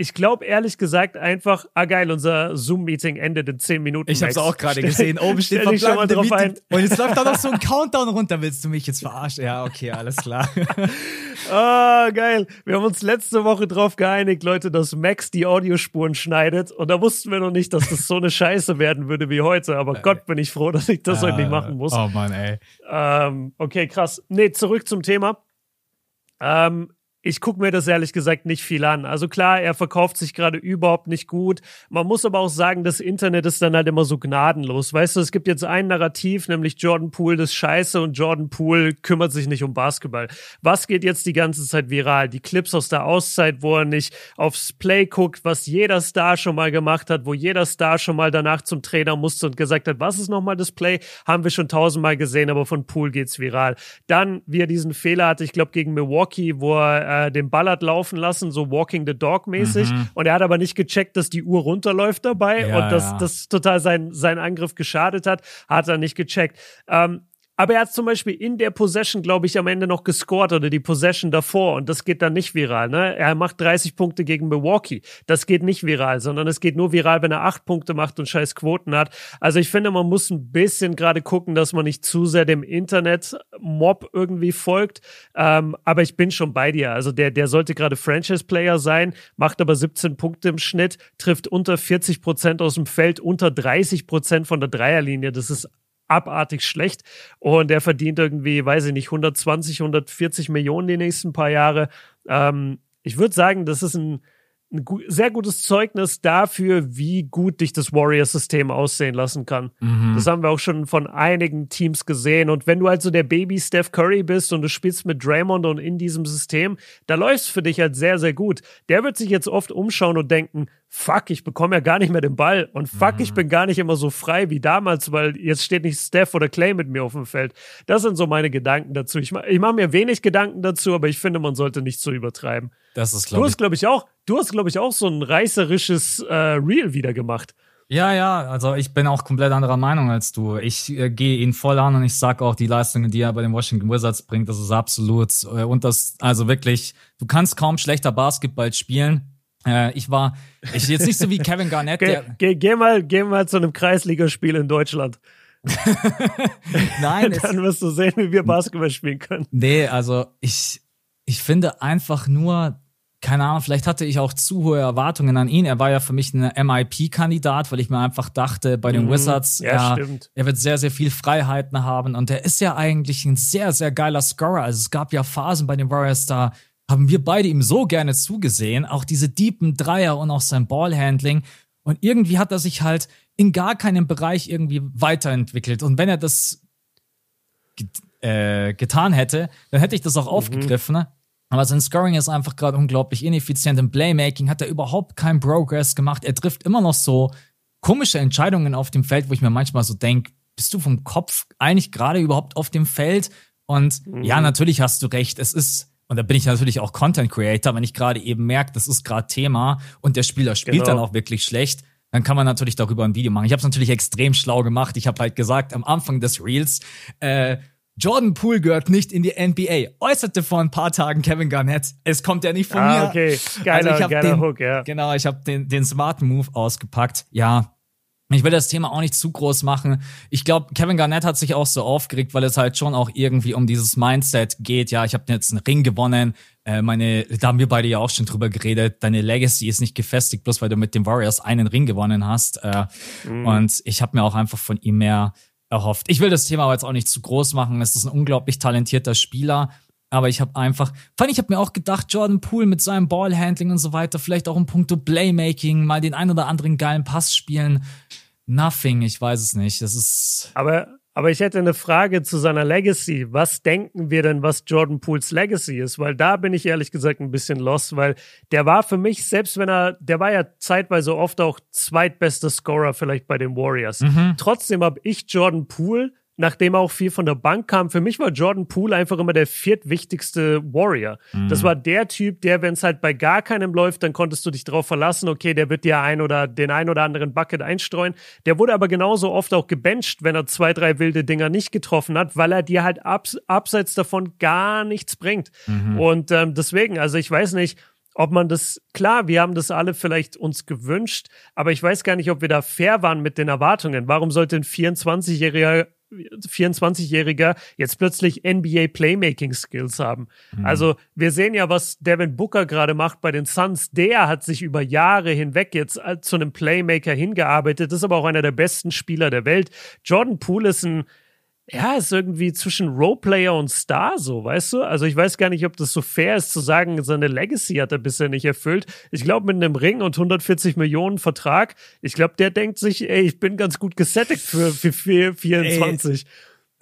ich glaube ehrlich gesagt einfach, ah geil, unser Zoom-Meeting endet in zehn Minuten.
Ich habe es auch gerade gesehen. Oben steht
Stell schon mal drauf ein.
Und jetzt läuft da noch so ein Countdown runter. Willst du mich jetzt verarschen? Ja, okay, alles klar.
ah, geil. Wir haben uns letzte Woche drauf geeinigt, Leute, dass Max die Audiospuren schneidet. Und da wussten wir noch nicht, dass das so eine Scheiße werden würde wie heute. Aber äh, Gott, bin ich froh, dass ich das äh, heute nicht machen muss.
Oh Mann, ey.
Ähm, okay, krass. Nee, zurück zum Thema. Ähm, ich gucke mir das ehrlich gesagt nicht viel an. Also klar, er verkauft sich gerade überhaupt nicht gut. Man muss aber auch sagen, das Internet ist dann halt immer so gnadenlos. Weißt du, es gibt jetzt ein Narrativ, nämlich Jordan Poole ist scheiße und Jordan Poole kümmert sich nicht um Basketball. Was geht jetzt die ganze Zeit viral? Die Clips aus der Auszeit, wo er nicht aufs Play guckt, was jeder Star schon mal gemacht hat, wo jeder Star schon mal danach zum Trainer musste und gesagt hat, was ist nochmal das Play? Haben wir schon tausendmal gesehen, aber von Poole geht's viral. Dann, wie er diesen Fehler hatte, ich glaube gegen Milwaukee, wo er äh, den Ball hat laufen lassen, so Walking the Dog mäßig. Mhm. Und er hat aber nicht gecheckt, dass die Uhr runterläuft dabei ja, und dass ja. das total sein, sein Angriff geschadet hat, hat er nicht gecheckt. Ähm, aber er hat zum Beispiel in der Possession, glaube ich, am Ende noch gescored oder die Possession davor und das geht dann nicht viral. Ne? Er macht 30 Punkte gegen Milwaukee. Das geht nicht viral, sondern es geht nur viral, wenn er acht Punkte macht und scheiß Quoten hat. Also ich finde, man muss ein bisschen gerade gucken, dass man nicht zu sehr dem Internet-Mob irgendwie folgt. Ähm, aber ich bin schon bei dir. Also der, der sollte gerade Franchise-Player sein, macht aber 17 Punkte im Schnitt, trifft unter 40 Prozent aus dem Feld, unter 30 Prozent von der Dreierlinie. Das ist abartig schlecht. Und er verdient irgendwie, weiß ich nicht, 120, 140 Millionen die nächsten paar Jahre. Ähm, ich würde sagen, das ist ein ein sehr gutes Zeugnis dafür, wie gut dich das Warrior-System aussehen lassen kann. Mhm. Das haben wir auch schon von einigen Teams gesehen. Und wenn du also der Baby Steph Curry bist und du spielst mit Draymond und in diesem System, da läuft es für dich halt sehr, sehr gut. Der wird sich jetzt oft umschauen und denken, fuck, ich bekomme ja gar nicht mehr den Ball und fuck, mhm. ich bin gar nicht immer so frei wie damals, weil jetzt steht nicht Steph oder Clay mit mir auf dem Feld. Das sind so meine Gedanken dazu. Ich, ich mache mir wenig Gedanken dazu, aber ich finde, man sollte nicht so übertreiben.
Das ist, glaube
ich. Du hast, glaube ich, auch, du hast, glaube ich, auch so ein reißerisches äh, Reel wieder gemacht.
Ja, ja, also ich bin auch komplett anderer Meinung als du. Ich äh, gehe ihn voll an und ich sag auch, die Leistungen, die er bei den Washington Wizards bringt, das ist absolut äh, und das, also wirklich, du kannst kaum schlechter Basketball spielen. Äh, ich war, ich jetzt nicht so wie Kevin Garnett.
geh, geh, geh, mal, geh mal zu einem Kreisligaspiel in Deutschland. Nein. Dann wirst du sehen, wie wir Basketball spielen können.
Nee, also ich, ich finde einfach nur, keine Ahnung, vielleicht hatte ich auch zu hohe Erwartungen an ihn. Er war ja für mich ein MIP-Kandidat, weil ich mir einfach dachte, bei den mhm. Wizards, ja, er, er, wird sehr, sehr viel Freiheiten haben und er ist ja eigentlich ein sehr, sehr geiler Scorer. Also es gab ja Phasen bei den Warriors, da haben wir beide ihm so gerne zugesehen. Auch diese deepen Dreier und auch sein Ballhandling. Und irgendwie hat er sich halt in gar keinem Bereich irgendwie weiterentwickelt. Und wenn er das get äh, getan hätte, dann hätte ich das auch mhm. aufgegriffen. Aber sein Scoring ist einfach gerade unglaublich ineffizient. Im Playmaking hat er überhaupt keinen Progress gemacht. Er trifft immer noch so komische Entscheidungen auf dem Feld, wo ich mir manchmal so denke, bist du vom Kopf eigentlich gerade überhaupt auf dem Feld? Und mhm. ja, natürlich hast du recht. Es ist, und da bin ich natürlich auch Content Creator, wenn ich gerade eben merke, das ist gerade Thema und der Spieler spielt genau. dann auch wirklich schlecht, dann kann man natürlich darüber ein Video machen. Ich habe es natürlich extrem schlau gemacht. Ich habe halt gesagt am Anfang des Reels, äh, Jordan Poole gehört nicht in die NBA. Äußerte vor ein paar Tagen Kevin Garnett. Es kommt ja nicht von ah,
mir. Okay, geiler, also geiler
den,
Hook, ja.
Genau, ich habe den, den smarten Move ausgepackt. Ja, ich will das Thema auch nicht zu groß machen. Ich glaube, Kevin Garnett hat sich auch so aufgeregt, weil es halt schon auch irgendwie um dieses Mindset geht. Ja, ich habe jetzt einen Ring gewonnen. Äh, meine, da haben wir beide ja auch schon drüber geredet. Deine Legacy ist nicht gefestigt, bloß weil du mit den Warriors einen Ring gewonnen hast. Äh, mhm. Und ich habe mir auch einfach von ihm mehr erhofft. Ich will das Thema aber jetzt auch nicht zu groß machen. Es ist ein unglaublich talentierter Spieler. Aber ich habe einfach, fand ich habe mir auch gedacht, Jordan Poole mit seinem Ballhandling und so weiter, vielleicht auch im Punkto Playmaking, mal den ein oder anderen geilen Pass spielen. Nothing, ich weiß es nicht. Das ist.
Aber aber ich hätte eine Frage zu seiner Legacy. Was denken wir denn, was Jordan Pools Legacy ist? Weil da bin ich ehrlich gesagt ein bisschen lost, weil der war für mich, selbst wenn er, der war ja zeitweise oft auch zweitbester Scorer vielleicht bei den Warriors. Mhm. Trotzdem habe ich Jordan Poole nachdem auch viel von der Bank kam. Für mich war Jordan Poole einfach immer der viertwichtigste Warrior. Mhm. Das war der Typ, der, wenn es halt bei gar keinem läuft, dann konntest du dich darauf verlassen, okay, der wird dir ein oder den ein oder anderen Bucket einstreuen. Der wurde aber genauso oft auch gebencht, wenn er zwei, drei wilde Dinger nicht getroffen hat, weil er dir halt abs abseits davon gar nichts bringt. Mhm. Und ähm, deswegen, also ich weiß nicht, ob man das, klar, wir haben das alle vielleicht uns gewünscht, aber ich weiß gar nicht, ob wir da fair waren mit den Erwartungen. Warum sollte ein 24-jähriger 24-Jähriger jetzt plötzlich NBA Playmaking Skills haben. Mhm. Also wir sehen ja, was Devin Booker gerade macht bei den Suns. Der hat sich über Jahre hinweg jetzt zu einem Playmaker hingearbeitet. ist aber auch einer der besten Spieler der Welt. Jordan Poole ist ein ja, ist irgendwie zwischen Roleplayer und Star so, weißt du? Also ich weiß gar nicht, ob das so fair ist zu sagen, seine Legacy hat er bisher nicht erfüllt. Ich glaube, mit einem Ring und 140 Millionen Vertrag, ich glaube, der denkt sich, ey, ich bin ganz gut gesättigt für, für 24. Ey,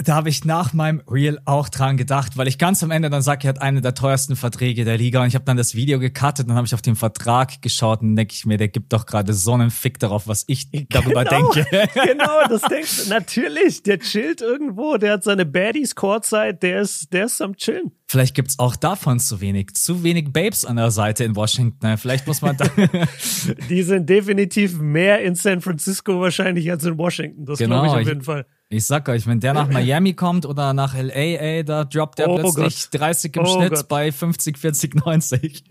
da habe ich nach meinem Reel auch dran gedacht, weil ich ganz am Ende dann sage, er hat einen der teuersten Verträge der Liga und ich habe dann das Video gecuttet und dann habe ich auf den Vertrag geschaut und denke ich mir, der gibt doch gerade so einen Fick darauf, was ich darüber
genau,
denke.
genau, das denkst du. Natürlich, der chillt irgendwo, der hat seine Baddies Courtside, der ist, der ist am chillen.
Vielleicht gibt's auch davon zu wenig. Zu wenig Babes an der Seite in Washington. Vielleicht muss man da.
Die sind definitiv mehr in San Francisco wahrscheinlich als in Washington. Das genau, glaube ich auf jeden Fall.
Ich sag euch, wenn der nach Miami kommt oder nach LA, ey, da droppt der oh plötzlich Gott. 30 im oh Schnitt Gott. bei 50, 40, 90.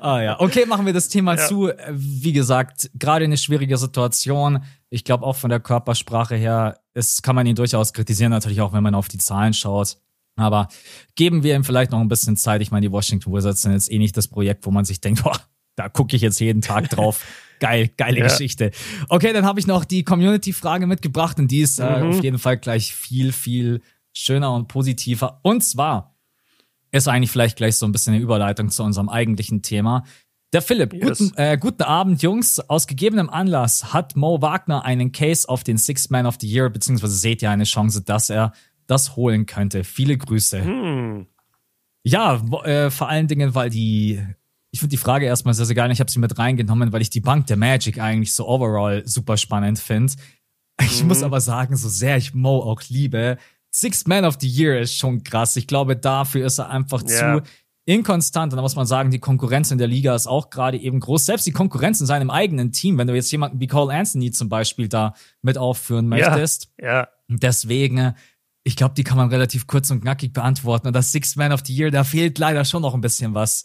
ah ja. Okay, machen wir das Thema ja. zu. Wie gesagt, gerade eine schwierige Situation. Ich glaube auch von der Körpersprache her, es kann man ihn durchaus kritisieren, natürlich auch, wenn man auf die Zahlen schaut. Aber geben wir ihm vielleicht noch ein bisschen Zeit. Ich meine, die Washington Wizards sind jetzt eh nicht das Projekt, wo man sich denkt, boah, da gucke ich jetzt jeden Tag drauf. Geil, geile ja. Geschichte. Okay, dann habe ich noch die Community-Frage mitgebracht und die ist äh, mhm. auf jeden Fall gleich viel, viel schöner und positiver. Und zwar ist eigentlich vielleicht gleich so ein bisschen eine Überleitung zu unserem eigentlichen Thema. Der Philipp, yes. guten, äh, guten Abend, Jungs. Aus gegebenem Anlass hat Mo Wagner einen Case auf den Sixth Man of the Year, beziehungsweise seht ihr eine Chance, dass er das holen könnte. Viele Grüße. Hm. Ja, äh, vor allen Dingen, weil die ich finde die Frage erstmal sehr, sehr geil. Ich habe sie mit reingenommen, weil ich die Bank der Magic eigentlich so overall super spannend finde. Ich mhm. muss aber sagen, so sehr ich Mo auch liebe, Sixth Man of the Year ist schon krass. Ich glaube, dafür ist er einfach yeah. zu inkonstant. Und da muss man sagen, die Konkurrenz in der Liga ist auch gerade eben groß. Selbst die Konkurrenz in seinem eigenen Team, wenn du jetzt jemanden wie Cole Anthony zum Beispiel da mit aufführen möchtest.
Ja. ja.
Deswegen, ich glaube, die kann man relativ kurz und knackig beantworten. Und das Sixth Man of the Year, da fehlt leider schon noch ein bisschen was.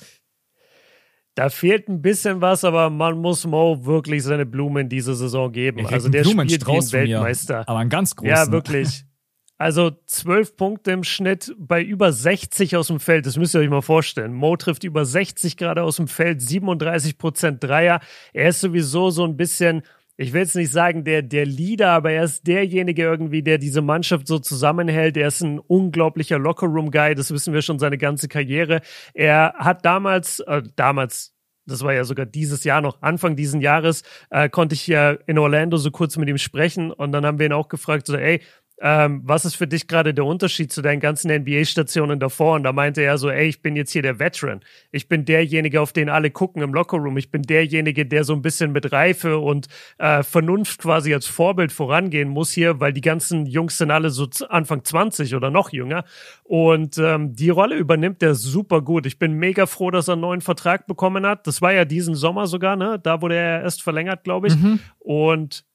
Da fehlt ein bisschen was, aber man muss Mo wirklich seine Blumen diese Saison geben. also der spielt wie ein Weltmeister.
Mir, aber ein ganz großen.
Ja, wirklich. Also zwölf Punkte im Schnitt bei über 60 aus dem Feld. Das müsst ihr euch mal vorstellen. Mo trifft über 60 gerade aus dem Feld, 37 Prozent Dreier. Er ist sowieso so ein bisschen, ich will jetzt nicht sagen der, der Leader, aber er ist derjenige irgendwie, der diese Mannschaft so zusammenhält. Er ist ein unglaublicher Lockerroom-Guy. Das wissen wir schon seine ganze Karriere. Er hat damals, äh, damals, das war ja sogar dieses Jahr noch, Anfang diesen Jahres, äh, konnte ich ja in Orlando so kurz mit ihm sprechen und dann haben wir ihn auch gefragt, so, ey, ähm, was ist für dich gerade der Unterschied zu deinen ganzen NBA-Stationen davor? Und da meinte er so, ey, ich bin jetzt hier der Veteran. Ich bin derjenige, auf den alle gucken im Lockerroom. Ich bin derjenige, der so ein bisschen mit Reife und äh, Vernunft quasi als Vorbild vorangehen muss hier, weil die ganzen Jungs sind alle so Anfang 20 oder noch jünger. Und ähm, die Rolle übernimmt er super gut. Ich bin mega froh, dass er einen neuen Vertrag bekommen hat. Das war ja diesen Sommer sogar, ne? Da wurde er erst verlängert, glaube ich. Mhm. Und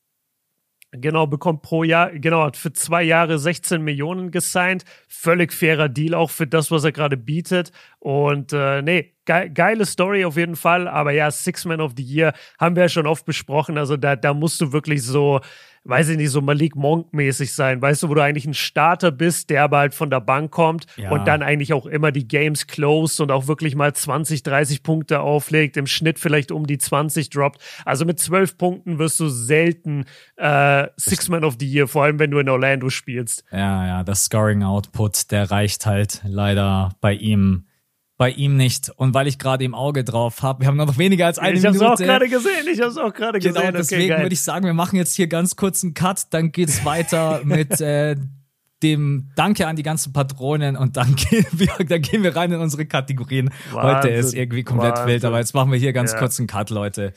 Genau, bekommt pro Jahr, genau, hat für zwei Jahre 16 Millionen gesigned. Völlig fairer Deal auch für das, was er gerade bietet. Und äh, nee, ge geile Story auf jeden Fall. Aber ja, Six Man of the Year haben wir ja schon oft besprochen. Also da, da musst du wirklich so, weiß ich nicht, so Malik Monk-mäßig sein, weißt du, wo du eigentlich ein Starter bist, der aber halt von der Bank kommt ja. und dann eigentlich auch immer die Games closed und auch wirklich mal 20, 30 Punkte auflegt, im Schnitt vielleicht um die 20 droppt. Also mit 12 Punkten wirst du selten äh, Six-Man of the Year, vor allem wenn du in Orlando spielst.
Ja, ja, das Scoring-Output, der reicht halt leider bei ihm bei ihm nicht. Und weil ich gerade im Auge drauf habe, wir haben noch weniger als eine
ich
Minute.
Ich habe es auch gerade gesehen, ich habe es auch gerade genau, gesehen.
Genau, deswegen
okay,
würde ich sagen, wir machen jetzt hier ganz kurz einen Cut, dann geht's weiter mit äh, dem Danke an die ganzen Patronen und dann gehen wir, dann gehen wir rein in unsere Kategorien. Wahnsinn, Heute ist irgendwie komplett Wahnsinn. wild, aber jetzt machen wir hier ganz ja. kurz einen Cut, Leute.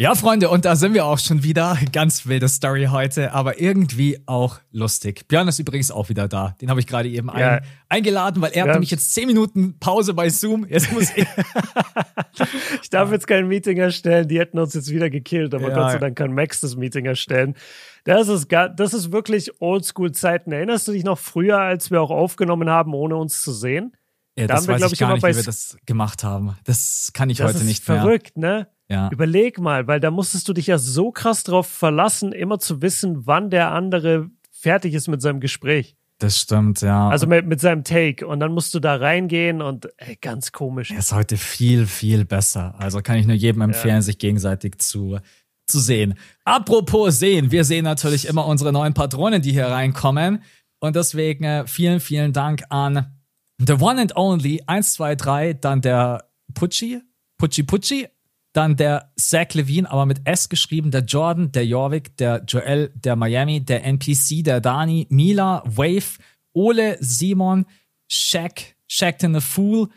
Ja, Freunde, und da sind wir auch schon wieder. Ganz wilde Story heute, aber irgendwie auch lustig. Björn ist übrigens auch wieder da. Den habe ich gerade eben ja. ein, eingeladen, weil er ja. hat nämlich jetzt zehn Minuten Pause bei Zoom. Jetzt muss ich.
ich darf jetzt kein Meeting erstellen. Die hätten uns jetzt wieder gekillt, aber ja. Gott sei Dank kann Max das Meeting erstellen. Das ist, das ist wirklich Oldschool-Zeiten. Erinnerst du dich noch früher, als wir auch aufgenommen haben, ohne uns zu sehen?
Ja, da das haben wir, weiß ich gar nicht, wie wir das gemacht haben. Das kann ich
das
heute nicht
mehr. Das ist verrückt, ne? Ja. Überleg mal, weil da musstest du dich ja so krass drauf verlassen, immer zu wissen, wann der andere fertig ist mit seinem Gespräch.
Das stimmt, ja.
Also mit, mit seinem Take. Und dann musst du da reingehen und ey, ganz komisch.
Er ist heute viel, viel besser. Also kann ich nur jedem empfehlen, ja. sich gegenseitig zu, zu sehen. Apropos sehen, wir sehen natürlich immer unsere neuen Patronen, die hier reinkommen. Und deswegen äh, vielen, vielen Dank an The One and Only 123, dann der Pucci, Pucci Pucci dann der Zach Levine, aber mit S geschrieben, der Jordan, der Jorvik, der Joel, der Miami, der NPC, der Dani, Mila, Wave, Ole, Simon, Shaq, Shaqton the Fool,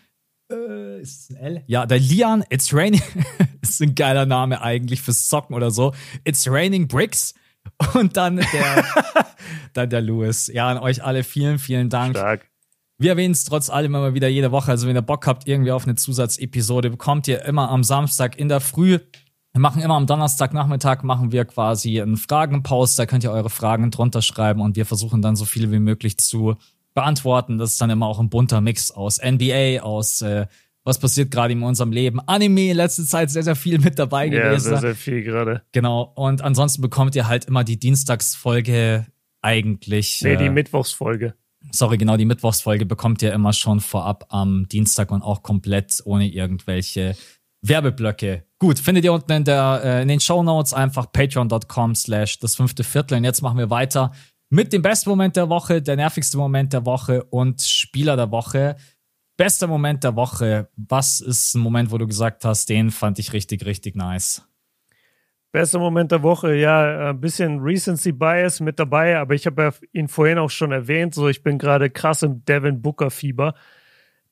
äh, ist ein L? Ja, der Lian, It's Raining, ist ein geiler Name eigentlich fürs Zocken oder so. It's Raining Bricks. Und dann der, dann der Louis. Ja, an euch alle vielen, vielen Dank. Stark. Wir erwähnen es trotz allem immer wieder jede Woche. Also wenn ihr Bock habt irgendwie auf eine Zusatzepisode, bekommt ihr immer am Samstag in der Früh. Wir machen immer am Donnerstagnachmittag machen wir quasi einen Fragenpost. Da könnt ihr eure Fragen drunter schreiben und wir versuchen dann so viele wie möglich zu beantworten. Das ist dann immer auch ein bunter Mix aus NBA, aus äh, was passiert gerade in unserem Leben. Anime in letzter Zeit sehr, sehr viel mit dabei gewesen. Ja,
sehr, sehr viel gerade.
Genau. Und ansonsten bekommt ihr halt immer die Dienstagsfolge eigentlich.
Nee, die äh, Mittwochsfolge
sorry, genau, die Mittwochsfolge bekommt ihr immer schon vorab am Dienstag und auch komplett ohne irgendwelche Werbeblöcke. Gut, findet ihr unten in, der, äh, in den Show Notes einfach patreon.com slash das fünfte Viertel. Und jetzt machen wir weiter mit dem besten Moment der Woche, der nervigste Moment der Woche und Spieler der Woche. Bester Moment der Woche. Was ist ein Moment, wo du gesagt hast, den fand ich richtig, richtig nice?
Bester Moment der Woche, ja, ein bisschen Recency Bias mit dabei, aber ich habe ja ihn vorhin auch schon erwähnt, so ich bin gerade krass im Devin Booker Fieber.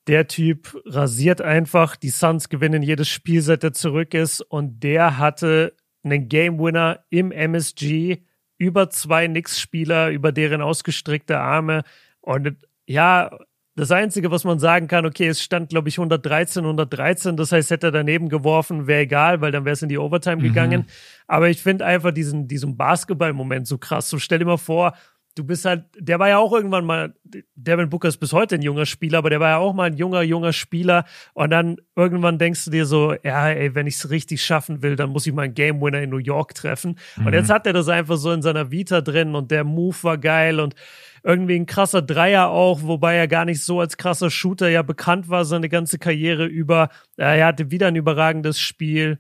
Der Typ rasiert einfach, die Suns gewinnen jedes Spiel, seit er zurück ist und der hatte einen Game Winner im MSG über zwei Knicks-Spieler, über deren ausgestreckte Arme und ja, das Einzige, was man sagen kann, okay, es stand, glaube ich, 113, 113. Das heißt, hätte er daneben geworfen, wäre egal, weil dann wäre es in die Overtime mhm. gegangen. Aber ich finde einfach diesen, diesen Basketball-Moment so krass. So stell dir mal vor, du bist halt, der war ja auch irgendwann mal, Devin Booker ist bis heute ein junger Spieler, aber der war ja auch mal ein junger, junger Spieler. Und dann irgendwann denkst du dir so, ja, ey, wenn ich es richtig schaffen will, dann muss ich mal einen Game Winner in New York treffen. Mhm. Und jetzt hat er das einfach so in seiner Vita drin und der Move war geil und irgendwie ein krasser Dreier auch, wobei er gar nicht so als krasser Shooter ja bekannt war seine ganze Karriere über. Er hatte wieder ein überragendes Spiel.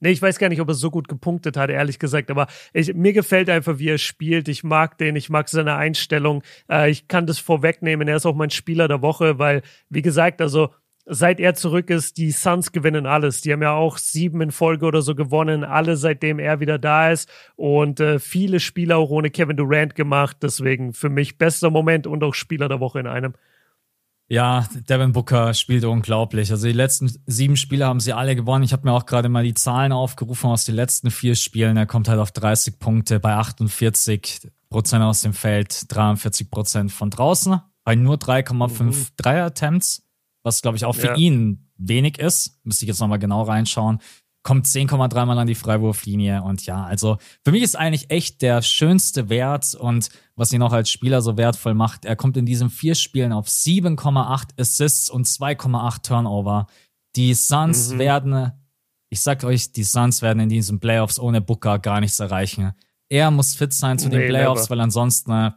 Nee, ich weiß gar nicht, ob er so gut gepunktet hat, ehrlich gesagt, aber ich, mir gefällt einfach, wie er spielt. Ich mag den, ich mag seine Einstellung. Äh, ich kann das vorwegnehmen. Er ist auch mein Spieler der Woche, weil, wie gesagt, also seit er zurück ist, die Suns gewinnen alles. Die haben ja auch sieben in Folge oder so gewonnen, alle seitdem er wieder da ist. Und äh, viele Spieler auch ohne Kevin Durant gemacht. Deswegen für mich bester Moment und auch Spieler der Woche in einem.
Ja, Devin Booker spielt unglaublich. Also die letzten sieben Spiele haben sie alle gewonnen. Ich habe mir auch gerade mal die Zahlen aufgerufen aus den letzten vier Spielen. Er kommt halt auf 30 Punkte bei 48 Prozent aus dem Feld, 43 Prozent von draußen, bei nur 3,5 mhm. Dreier-Attempts, was glaube ich auch für ja. ihn wenig ist. Müsste ich jetzt nochmal genau reinschauen kommt 10,3 Mal an die Freiwurflinie. Und ja, also für mich ist eigentlich echt der schönste Wert und was ihn auch als Spieler so wertvoll macht, er kommt in diesen vier Spielen auf 7,8 Assists und 2,8 Turnover. Die Suns mhm. werden, ich sag euch, die Suns werden in diesen Playoffs ohne Booker gar nichts erreichen. Er muss fit sein zu nee, den Playoffs, never. weil ansonsten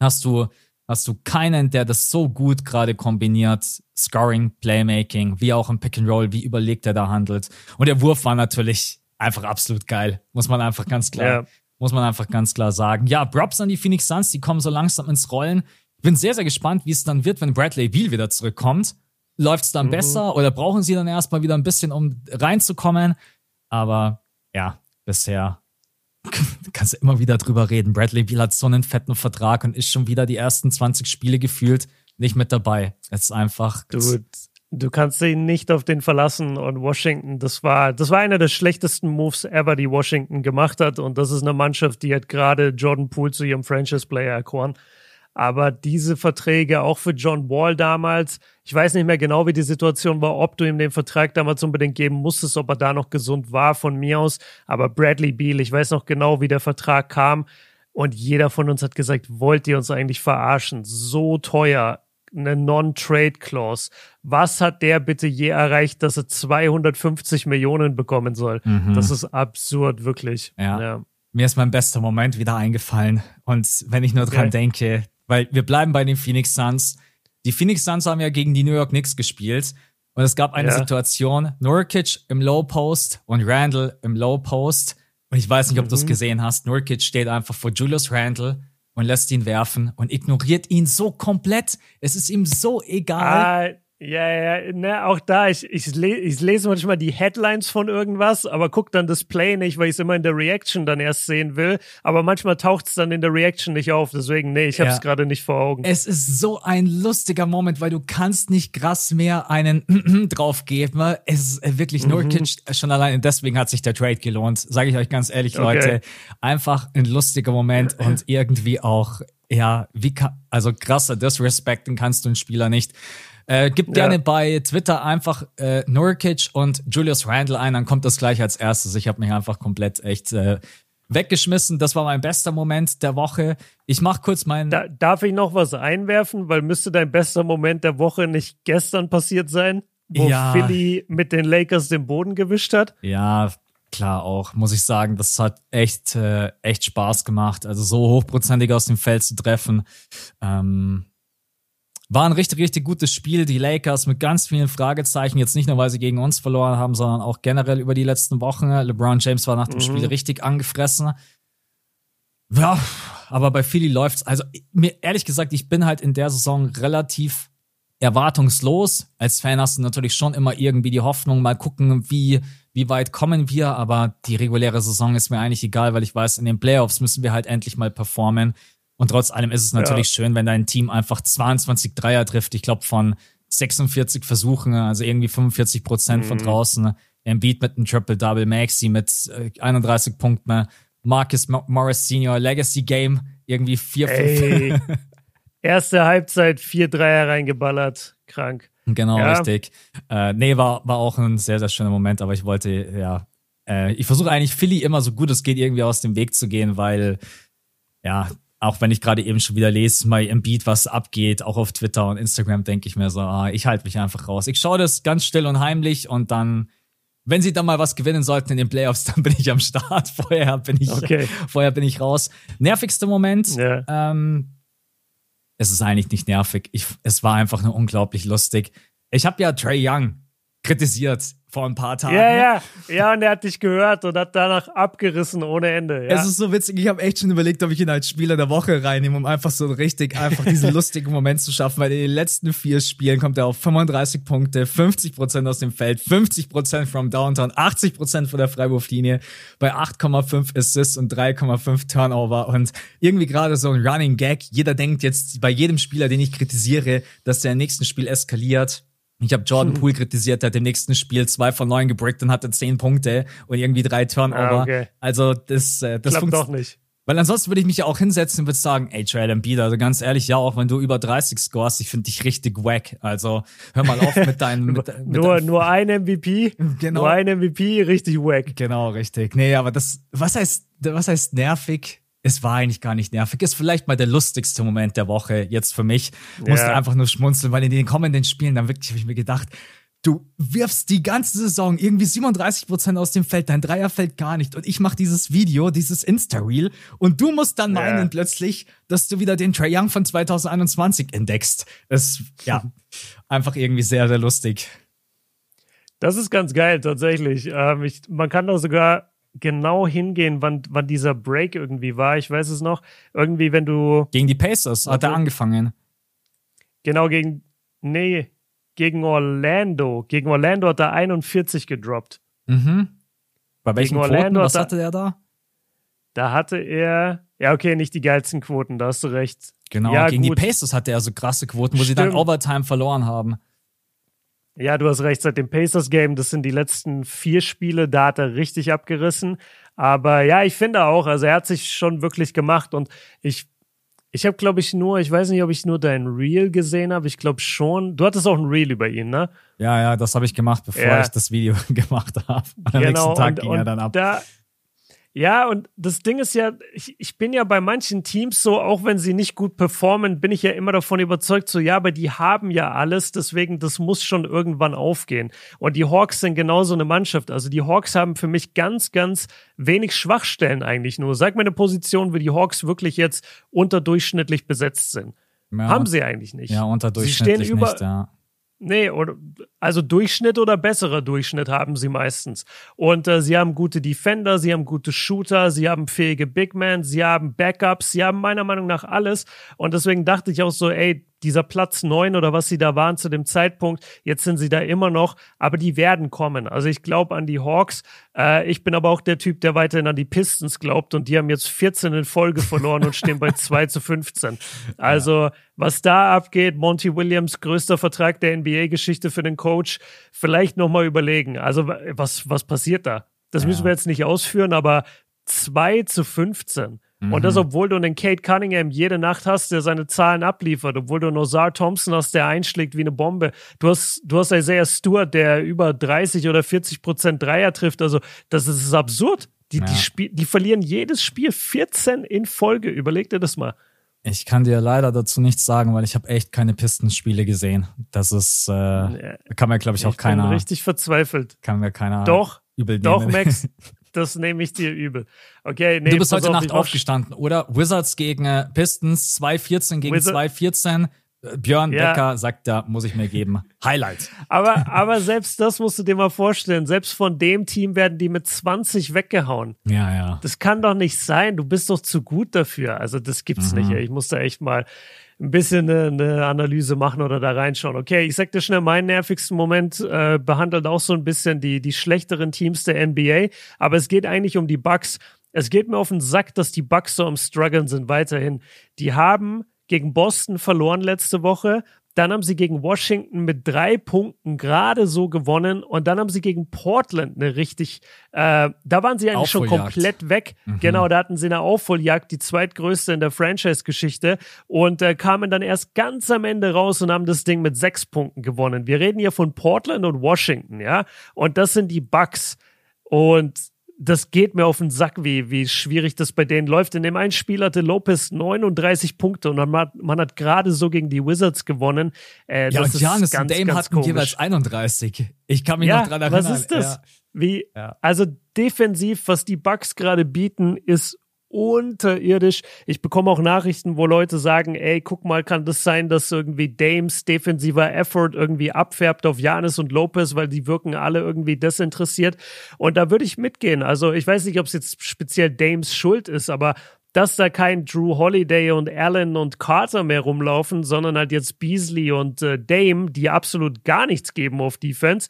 hast du hast du keinen, der das so gut gerade kombiniert. Scoring, Playmaking, wie auch im Pick and Roll, wie überlegt er da handelt. Und der Wurf war natürlich einfach absolut geil. Muss man einfach ganz klar, ja. muss man einfach ganz klar sagen. Ja, Props an die Phoenix Suns, die kommen so langsam ins Rollen. Ich bin sehr, sehr gespannt, wie es dann wird, wenn Bradley Beal wieder zurückkommt. Läuft es dann mhm. besser oder brauchen sie dann erstmal wieder ein bisschen, um reinzukommen? Aber ja, bisher kannst du immer wieder drüber reden. Bradley Beal hat so einen fetten Vertrag und ist schon wieder die ersten 20 Spiele gefühlt nicht mit dabei. Es ist einfach.
Du, du kannst ihn nicht auf den verlassen und Washington, das war, das war einer der schlechtesten Moves ever, die Washington gemacht hat. Und das ist eine Mannschaft, die hat gerade Jordan Poole zu ihrem Franchise-Player erkoren. Aber diese Verträge, auch für John Wall damals, ich weiß nicht mehr genau, wie die Situation war, ob du ihm den Vertrag damals unbedingt geben musstest, ob er da noch gesund war von mir aus. Aber Bradley Beal, ich weiß noch genau, wie der Vertrag kam. Und jeder von uns hat gesagt, wollt ihr uns eigentlich verarschen? So teuer, eine Non-Trade-Clause. Was hat der bitte je erreicht, dass er 250 Millionen bekommen soll? Mhm. Das ist absurd, wirklich.
Ja. ja. Mir ist mein bester Moment wieder eingefallen. Und wenn ich nur dran okay. denke, weil wir bleiben bei den Phoenix Suns. Die Phoenix Suns haben ja gegen die New York Knicks gespielt. Und es gab eine ja. Situation, Nurkic im Low Post und Randall im Low Post. Und ich weiß nicht, ob mhm. du es gesehen hast. Nurkic steht einfach vor Julius Randall und lässt ihn werfen und ignoriert ihn so komplett. Es ist ihm so egal.
Ja, ja, ne, auch da, ich, ich, le ich lese manchmal die Headlines von irgendwas, aber guck dann das Play nicht, weil ich es immer in der Reaction dann erst sehen will. Aber manchmal taucht es dann in der Reaction nicht auf, deswegen, nee, ich hab's ja. gerade nicht vor Augen.
Es ist so ein lustiger Moment, weil du kannst nicht krass mehr einen drauf geben. Es ist wirklich nur mhm. schon allein deswegen hat sich der Trade gelohnt, sage ich euch ganz ehrlich, okay. Leute. Einfach ein lustiger Moment und irgendwie auch, ja, wie kann, also krasser disrespekten kannst du einen Spieler nicht. Äh, gib ja. gerne bei Twitter einfach äh, Nurkic und Julius Randle ein, dann kommt das gleich als erstes. Ich habe mich einfach komplett echt äh, weggeschmissen. Das war mein bester Moment der Woche. Ich mach kurz meinen.
Da, darf ich noch was einwerfen? Weil müsste dein bester Moment der Woche nicht gestern passiert sein, wo ja. Philly mit den Lakers den Boden gewischt hat?
Ja, klar auch, muss ich sagen. Das hat echt, äh, echt Spaß gemacht. Also so hochprozentig aus dem Feld zu treffen. Ähm, war ein richtig, richtig gutes Spiel. Die Lakers mit ganz vielen Fragezeichen. Jetzt nicht nur, weil sie gegen uns verloren haben, sondern auch generell über die letzten Wochen. LeBron James war nach dem mhm. Spiel richtig angefressen. Ja, aber bei Philly läuft's. Also, mir ehrlich gesagt, ich bin halt in der Saison relativ erwartungslos. Als Fan hast du natürlich schon immer irgendwie die Hoffnung, mal gucken, wie, wie weit kommen wir. Aber die reguläre Saison ist mir eigentlich egal, weil ich weiß, in den Playoffs müssen wir halt endlich mal performen. Und trotz allem ist es natürlich ja. schön, wenn dein Team einfach 22 Dreier trifft. Ich glaube von 46 Versuchen, also irgendwie 45 Prozent mhm. von draußen. Embiid mit einem Triple-Double, Maxi mit 31 äh, Punkten, Marcus Morris Senior, Legacy Game, irgendwie 4, 5.
Erste Halbzeit, vier Dreier reingeballert, krank.
Genau, ja. richtig. Äh, nee, war, war auch ein sehr, sehr schöner Moment, aber ich wollte, ja, äh, ich versuche eigentlich Philly immer so gut es geht irgendwie aus dem Weg zu gehen, weil, ja, auch wenn ich gerade eben schon wieder lese, mal im Beat, was abgeht, auch auf Twitter und Instagram, denke ich mir so, ah, ich halte mich einfach raus. Ich schaue das ganz still und heimlich und dann, wenn sie dann mal was gewinnen sollten in den Playoffs, dann bin ich am Start. Vorher bin ich, okay. vorher bin ich raus. Nervigster Moment. Yeah. Ähm, es ist eigentlich nicht nervig. Ich, es war einfach nur unglaublich lustig. Ich habe ja Trey Young kritisiert vor ein paar Tagen.
Ja, ja, ja, und er hat dich gehört und hat danach abgerissen ohne Ende. Ja.
Es ist so witzig, ich habe echt schon überlegt, ob ich ihn als Spieler der Woche reinnehme, um einfach so richtig, einfach diesen lustigen Moment zu schaffen, weil in den letzten vier Spielen kommt er auf 35 Punkte, 50% aus dem Feld, 50% from Downtown, 80% von der Freiwurflinie, bei 8,5 Assists und 3,5 Turnover und irgendwie gerade so ein Running Gag. Jeder denkt jetzt bei jedem Spieler, den ich kritisiere, dass der im nächsten Spiel eskaliert ich habe Jordan hm. Poole kritisiert, der hat im nächsten Spiel zwei von neun gebrickt und hatte zehn Punkte und irgendwie drei Turnover. Ah, okay. Also das, äh, das
Klappt doch nicht.
Weil ansonsten würde ich mich ja auch hinsetzen und würde sagen, ey, Trail Embiid, also ganz ehrlich, ja, auch wenn du über 30 scorest, ich finde dich richtig wack. Also hör mal auf mit deinen. mit,
mit nur, deinem, nur ein MVP. Genau. Nur ein MVP, richtig wack.
Genau, richtig. Nee, aber das, was heißt, was heißt nervig? Es war eigentlich gar nicht nervig. Ist vielleicht mal der lustigste Moment der Woche jetzt für mich. Musste ja. einfach nur schmunzeln, weil in den kommenden Spielen dann wirklich habe ich mir gedacht, du wirfst die ganze Saison irgendwie 37 Prozent aus dem Feld, dein Dreier fällt gar nicht und ich mache dieses Video, dieses Insta-Reel und du musst dann meinen ja. plötzlich, dass du wieder den Trae Young von 2021 entdeckst. Das, ja, einfach irgendwie sehr, sehr lustig.
Das ist ganz geil, tatsächlich. Ähm, ich, man kann da sogar genau hingehen, wann, wann dieser Break irgendwie war. Ich weiß es noch. Irgendwie, wenn du.
Gegen die Pacers hat er angefangen.
Genau, gegen. Nee, gegen Orlando. Gegen Orlando hat er 41 gedroppt.
Mhm. Bei welchen gegen Quoten? Was hatte er da?
Da hatte er. Ja, okay, nicht die geilsten Quoten, da hast du recht.
Genau,
ja,
gegen gut. die Pacers hatte er so krasse Quoten, wo Stimmt. sie dann Overtime verloren haben.
Ja, du hast recht, seit dem Pacers-Game, das sind die letzten vier Spiele, da hat er richtig abgerissen. Aber ja, ich finde auch, also er hat sich schon wirklich gemacht und ich, ich habe, glaube ich, nur, ich weiß nicht, ob ich nur dein Reel gesehen habe, ich glaube schon. Du hattest auch ein Reel über ihn, ne?
Ja, ja, das habe ich gemacht, bevor ja. ich das Video gemacht habe. Am genau, nächsten Tag und, ging er dann ab.
Da, ja, und das Ding ist ja, ich, ich bin ja bei manchen Teams so, auch wenn sie nicht gut performen, bin ich ja immer davon überzeugt, so, ja, aber die haben ja alles, deswegen, das muss schon irgendwann aufgehen. Und die Hawks sind genauso eine Mannschaft. Also die Hawks haben für mich ganz, ganz wenig Schwachstellen eigentlich nur. Sag mir eine Position, wo die Hawks wirklich jetzt unterdurchschnittlich besetzt sind. Ja, haben sie eigentlich nicht.
Ja, unterdurchschnittlich sie stehen über, nicht, ja.
Nee, oder, also Durchschnitt oder besserer Durchschnitt haben sie meistens. Und äh, sie haben gute Defender, sie haben gute Shooter, sie haben fähige Big Men, sie haben Backups, sie haben meiner Meinung nach alles. Und deswegen dachte ich auch so, ey, dieser Platz neun oder was sie da waren zu dem Zeitpunkt, jetzt sind sie da immer noch, aber die werden kommen. Also ich glaube an die Hawks. Äh, ich bin aber auch der Typ, der weiterhin an die Pistons glaubt und die haben jetzt 14 in Folge verloren und stehen bei 2 zu 15. Also was da abgeht, Monty Williams, größter Vertrag der NBA-Geschichte für den Coach, vielleicht nochmal überlegen. Also was, was passiert da? Das ja. müssen wir jetzt nicht ausführen, aber 2 zu 15. Mhm. Und das, obwohl du einen Kate Cunningham jede Nacht hast, der seine Zahlen abliefert, obwohl du einen Ozar Thompson hast, der einschlägt wie eine Bombe. Du hast, du hast Isaiah Stewart, der über 30 oder 40 Prozent Dreier trifft. Also, das ist, das ist absurd. Die, ja. die, Spiel, die verlieren jedes Spiel 14 in Folge. Überleg dir das mal.
Ich kann dir leider dazu nichts sagen, weil ich habe echt keine Pistons-Spiele gesehen. Das ist, äh, nee. kann mir, glaube ich, auch ich keiner.
Bin richtig verzweifelt.
Kann mir keiner
doch, übel nehmen. Doch, Max. das nehme ich dir übel. Okay,
nee, du bist heute auf, Nacht aufgestanden, oder? Wizards gegen äh, Pistons, 2-14 gegen 2-14. Björn ja. Becker sagt, da muss ich mir geben. Highlight.
Aber, aber selbst das musst du dir mal vorstellen. Selbst von dem Team werden die mit 20 weggehauen.
Ja, ja.
Das kann doch nicht sein. Du bist doch zu gut dafür. Also, das gibt's mhm. nicht. Ich muss da echt mal ein bisschen eine, eine, Analyse machen oder da reinschauen. Okay, ich sag dir schnell, mein nervigsten Moment äh, behandelt auch so ein bisschen die, die schlechteren Teams der NBA, aber es geht eigentlich um die Bucks. Es geht mir auf den Sack, dass die Bucks so am struggeln sind weiterhin. Die haben gegen Boston verloren letzte Woche. Dann haben sie gegen Washington mit drei Punkten gerade so gewonnen und dann haben sie gegen Portland eine richtig, äh, da waren sie eigentlich schon komplett weg. Mhm. Genau, da hatten sie eine Aufholjagd, die zweitgrößte in der Franchise-Geschichte und äh, kamen dann erst ganz am Ende raus und haben das Ding mit sechs Punkten gewonnen. Wir reden hier von Portland und Washington, ja, und das sind die Bucks und das geht mir auf den Sack, wie, wie schwierig das bei denen läuft. In dem einen Spiel hatte Lopez 39 Punkte und man hat, man hat gerade so gegen die Wizards gewonnen.
Äh, ja, und Giannis und Dame hatten komisch. jeweils 31. Ich kann mich ja, noch dran erinnern.
Was ist das? Ja. Wie, ja. also defensiv, was die Bucks gerade bieten, ist unterirdisch. Ich bekomme auch Nachrichten, wo Leute sagen, ey, guck mal, kann das sein, dass irgendwie Dames defensiver Effort irgendwie abfärbt auf Janis und Lopez, weil die wirken alle irgendwie desinteressiert. Und da würde ich mitgehen. Also ich weiß nicht, ob es jetzt speziell Dames Schuld ist, aber dass da kein Drew Holiday und Allen und Carter mehr rumlaufen, sondern halt jetzt Beasley und äh, Dame, die absolut gar nichts geben auf Defense,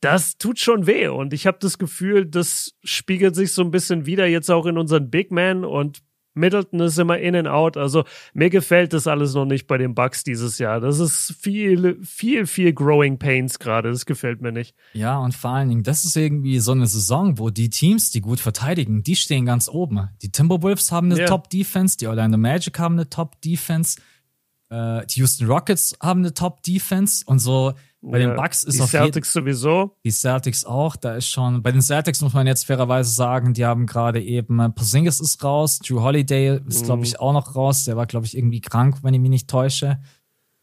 das tut schon weh. Und ich habe das Gefühl, das spiegelt sich so ein bisschen wieder jetzt auch in unseren Big Men und Middleton ist immer in and out. Also mir gefällt das alles noch nicht bei den Bucks dieses Jahr. Das ist viel, viel, viel Growing Pains gerade. Das gefällt mir nicht.
Ja, und vor allen Dingen, das ist irgendwie so eine Saison, wo die Teams, die gut verteidigen, die stehen ganz oben. Die Timberwolves haben eine yeah. Top-Defense, die Orlando Magic haben eine Top-Defense, äh, die Houston Rockets haben eine Top-Defense und so bei ja, den Bucks ist
die auf Celtics sowieso.
Die Celtics auch. Da ist schon. Bei den Celtics muss man jetzt fairerweise sagen, die haben gerade eben äh, Porzingis ist raus, Drew Holiday ist glaube ich mhm. auch noch raus. Der war glaube ich irgendwie krank, wenn ich mich nicht täusche.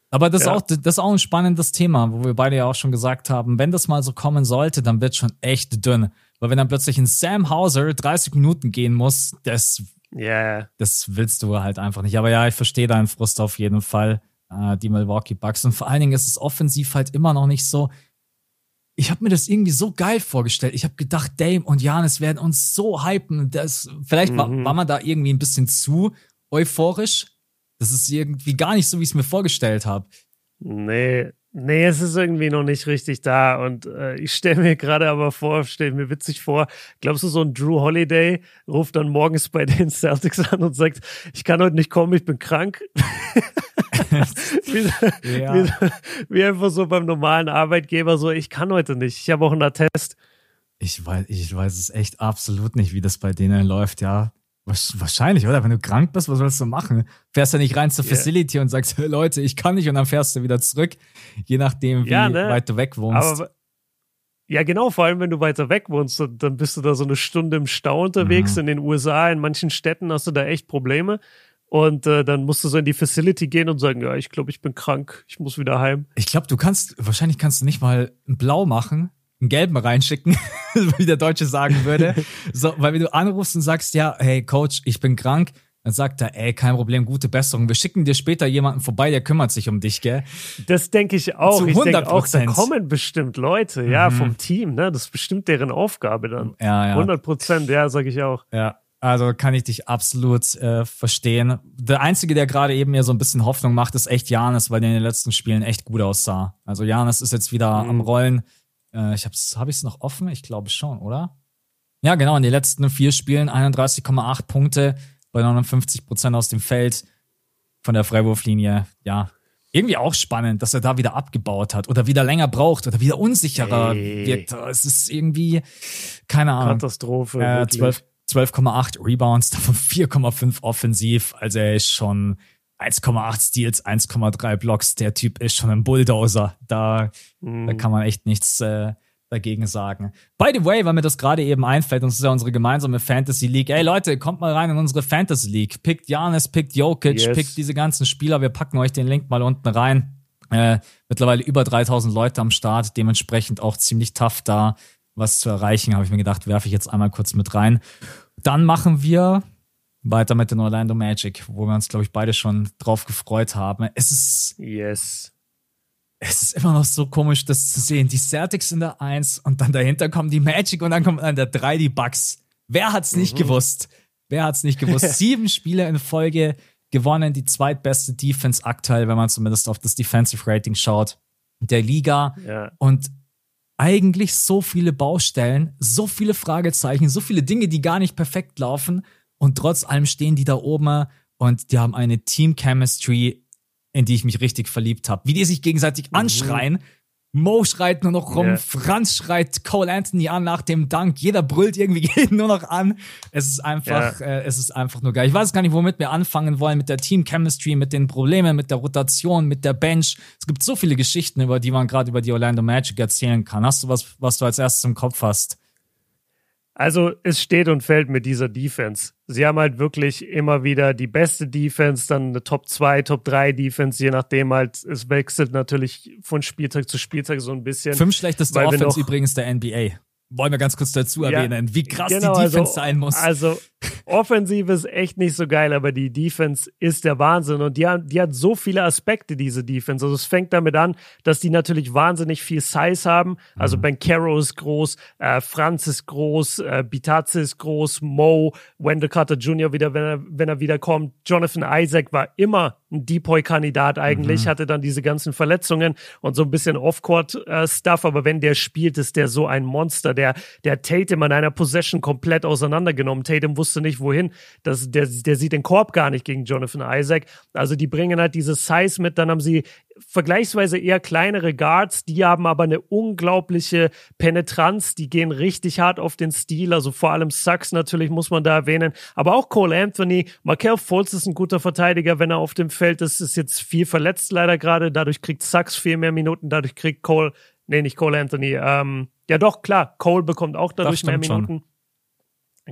Aber das, ja. ist auch, das ist auch ein spannendes Thema, wo wir beide ja auch schon gesagt haben, wenn das mal so kommen sollte, dann wird schon echt dünn. Weil wenn dann plötzlich ein Sam Hauser 30 Minuten gehen muss, das,
yeah.
das willst du halt einfach nicht. Aber ja, ich verstehe deinen Frust auf jeden Fall äh, die Milwaukee Bucks. Und vor allen Dingen ist es offensiv halt immer noch nicht so. Ich habe mir das irgendwie so geil vorgestellt. Ich habe gedacht, Dame und Janis werden uns so hypen. Das, vielleicht mhm. war, war man da irgendwie ein bisschen zu euphorisch. Das ist irgendwie gar nicht so, wie ich es mir vorgestellt habe.
Nee, Nee, es ist irgendwie noch nicht richtig da. Und äh, ich stelle mir gerade aber vor, stelle mir witzig vor, glaubst du, so ein Drew Holiday ruft dann morgens bei den Celtics an und sagt, ich kann heute nicht kommen, ich bin krank. wie, ja. wie, wie, einfach so beim normalen Arbeitgeber so, ich kann heute nicht, ich habe auch einen Attest.
Ich weiß, ich weiß es echt absolut nicht, wie das bei denen läuft, ja. Wahrscheinlich, oder? Wenn du krank bist, was sollst du machen? Fährst du nicht rein zur yeah. Facility und sagst, hey, Leute, ich kann nicht und dann fährst du wieder zurück, je nachdem, wie ja, ne? weit du weg wohnst. Aber,
ja, genau, vor allem wenn du weiter weg wohnst, dann bist du da so eine Stunde im Stau unterwegs. Mhm. In den USA, in manchen Städten hast du da echt Probleme. Und äh, dann musst du so in die Facility gehen und sagen, ja, ich glaube, ich bin krank, ich muss wieder heim.
Ich glaube, du kannst, wahrscheinlich kannst du nicht mal ein Blau machen, einen gelben reinschicken, wie der Deutsche sagen würde. so, weil wenn du anrufst und sagst, ja, hey Coach, ich bin krank, dann sagt er, ey, kein Problem, gute Besserung. Wir schicken dir später jemanden vorbei, der kümmert sich um dich, gell?
Das denke ich auch. Zu 100%. Ich denke auch, da kommen bestimmt Leute, mhm. ja, vom Team, ne? Das ist bestimmt deren Aufgabe dann.
Ja, ja.
100 Prozent, ja, sage ich auch.
Ja. Also kann ich dich absolut äh, verstehen. Der Einzige, der gerade eben mir so ein bisschen Hoffnung macht, ist echt Janis, weil der in den letzten Spielen echt gut aussah. Also Janis ist jetzt wieder mhm. am Rollen. Äh, ich hab's, hab ich's noch offen? Ich glaube schon, oder? Ja, genau. In den letzten vier Spielen 31,8 Punkte bei 59 Prozent aus dem Feld von der Freiwurflinie. Ja, irgendwie auch spannend, dass er da wieder abgebaut hat oder wieder länger braucht oder wieder unsicherer hey. wird. Es ist irgendwie, keine Ahnung.
Katastrophe.
Äh, 12,8 12, Rebounds, davon 4,5 offensiv. Also er ist schon 1,8 Steals, 1,3 Blocks. Der Typ ist schon ein Bulldozer. Da, mhm. da kann man echt nichts äh, dagegen sagen. By the way, weil mir das gerade eben einfällt, und das ist ja unsere gemeinsame Fantasy League. Ey Leute, kommt mal rein in unsere Fantasy League. Pickt Janis, pickt Jokic, yes. pickt diese ganzen Spieler. Wir packen euch den Link mal unten rein. Äh, mittlerweile über 3000 Leute am Start, dementsprechend auch ziemlich tough da, was zu erreichen, habe ich mir gedacht, werfe ich jetzt einmal kurz mit rein. Dann machen wir weiter mit den Orlando Magic, wo wir uns, glaube ich, beide schon drauf gefreut haben. Es ist.
Yes.
Es ist immer noch so komisch, das zu sehen. Die Celtics in der 1 und dann dahinter kommen die Magic und dann kommt an der 3 die Bucks. Wer hat's nicht mhm. gewusst? Wer hat's nicht gewusst? Sieben Spiele in Folge gewonnen, die zweitbeste Defense aktuell, wenn man zumindest auf das Defensive Rating schaut, der Liga. Ja. Und eigentlich so viele Baustellen, so viele Fragezeichen, so viele Dinge, die gar nicht perfekt laufen. Und trotz allem stehen die da oben und die haben eine Team Chemistry, in die ich mich richtig verliebt habe. Wie die sich gegenseitig mhm. Mo schreit nur noch rum, yeah. Franz schreit Cole Anthony an nach dem Dank, jeder brüllt irgendwie jeden nur noch an. Es ist einfach, yeah. äh, es ist einfach nur geil. Ich weiß gar nicht, womit wir anfangen wollen, mit der Team Chemistry, mit den Problemen, mit der Rotation, mit der Bench. Es gibt so viele Geschichten, über die man gerade über die Orlando Magic erzählen kann. Hast du was, was du als erstes im Kopf hast?
Also es steht und fällt mit dieser Defense. Sie haben halt wirklich immer wieder die beste Defense, dann eine Top 2, Top 3 Defense, je nachdem halt, es wechselt natürlich von Spieltag zu Spieltag so ein bisschen.
Fünf schlechteste Offense übrigens der NBA wollen wir ganz kurz dazu erwähnen, ja, wie krass genau, die Defense
also,
sein muss.
Also Offensive ist echt nicht so geil, aber die Defense ist der Wahnsinn und die, die hat so viele Aspekte, diese Defense. Also es fängt damit an, dass die natürlich wahnsinnig viel Size haben. Also mhm. Ben Caro ist groß, äh, Franz ist groß, äh, Bitazzi ist groß, Mo, Wendell Carter Jr. wieder, wenn er, wenn er wieder kommt. Jonathan Isaac war immer ein Depoy-Kandidat eigentlich, mhm. hatte dann diese ganzen Verletzungen und so ein bisschen Off-Court-Stuff, äh, aber wenn der spielt, ist der so ein Monster. Der, der Tatum an einer Possession komplett auseinandergenommen. Tatum wusste nicht, wohin. Das, der, der sieht den Korb gar nicht gegen Jonathan Isaac. Also die bringen halt diese Size mit, dann haben sie vergleichsweise eher kleinere Guards, die haben aber eine unglaubliche Penetranz, die gehen richtig hart auf den Stil, also vor allem Sachs natürlich muss man da erwähnen, aber auch Cole Anthony, Markel Fultz ist ein guter Verteidiger, wenn er auf dem Feld ist, ist jetzt viel verletzt leider gerade, dadurch kriegt Sachs viel mehr Minuten, dadurch kriegt Cole, nee, nicht Cole Anthony, ähm, ja doch, klar, Cole bekommt auch dadurch mehr Minuten. Schon.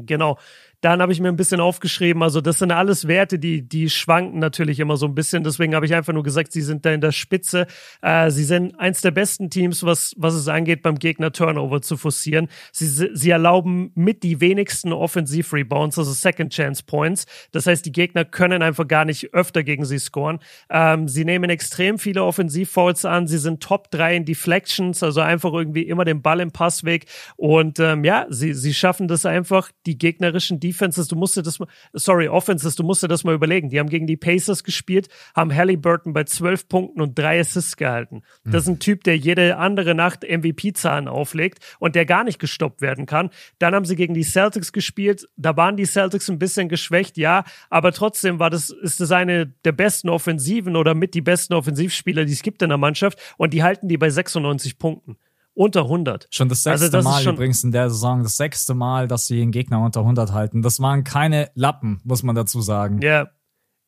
Genau. Dann habe ich mir ein bisschen aufgeschrieben, also das sind alles Werte, die, die schwanken natürlich immer so ein bisschen. Deswegen habe ich einfach nur gesagt, sie sind da in der Spitze. Äh, sie sind eins der besten Teams, was, was es angeht, beim Gegner Turnover zu forcieren. Sie, sie erlauben mit die wenigsten Offensiv-Rebounds, also Second Chance Points. Das heißt, die Gegner können einfach gar nicht öfter gegen sie scoren. Ähm, sie nehmen extrem viele Offensiv-Fouls an. Sie sind Top 3 in Deflections, also einfach irgendwie immer den Ball im Passweg. Und ähm, ja, sie, sie schaffen das einfach, die gegnerischen Defense Defenses, du musst dir das mal, sorry, Offenses, du musst dir das mal überlegen. Die haben gegen die Pacers gespielt, haben Halliburton bei zwölf Punkten und drei Assists gehalten. Mhm. Das ist ein Typ, der jede andere Nacht MVP-Zahlen auflegt und der gar nicht gestoppt werden kann. Dann haben sie gegen die Celtics gespielt. Da waren die Celtics ein bisschen geschwächt, ja, aber trotzdem war das, ist das eine der besten Offensiven oder mit die besten Offensivspieler, die es gibt in der Mannschaft und die halten die bei 96 Punkten unter 100.
Schon das also sechste also das Mal übrigens in der Saison, das sechste Mal, dass sie den Gegner unter 100 halten. Das waren keine Lappen, muss man dazu sagen.
Ja,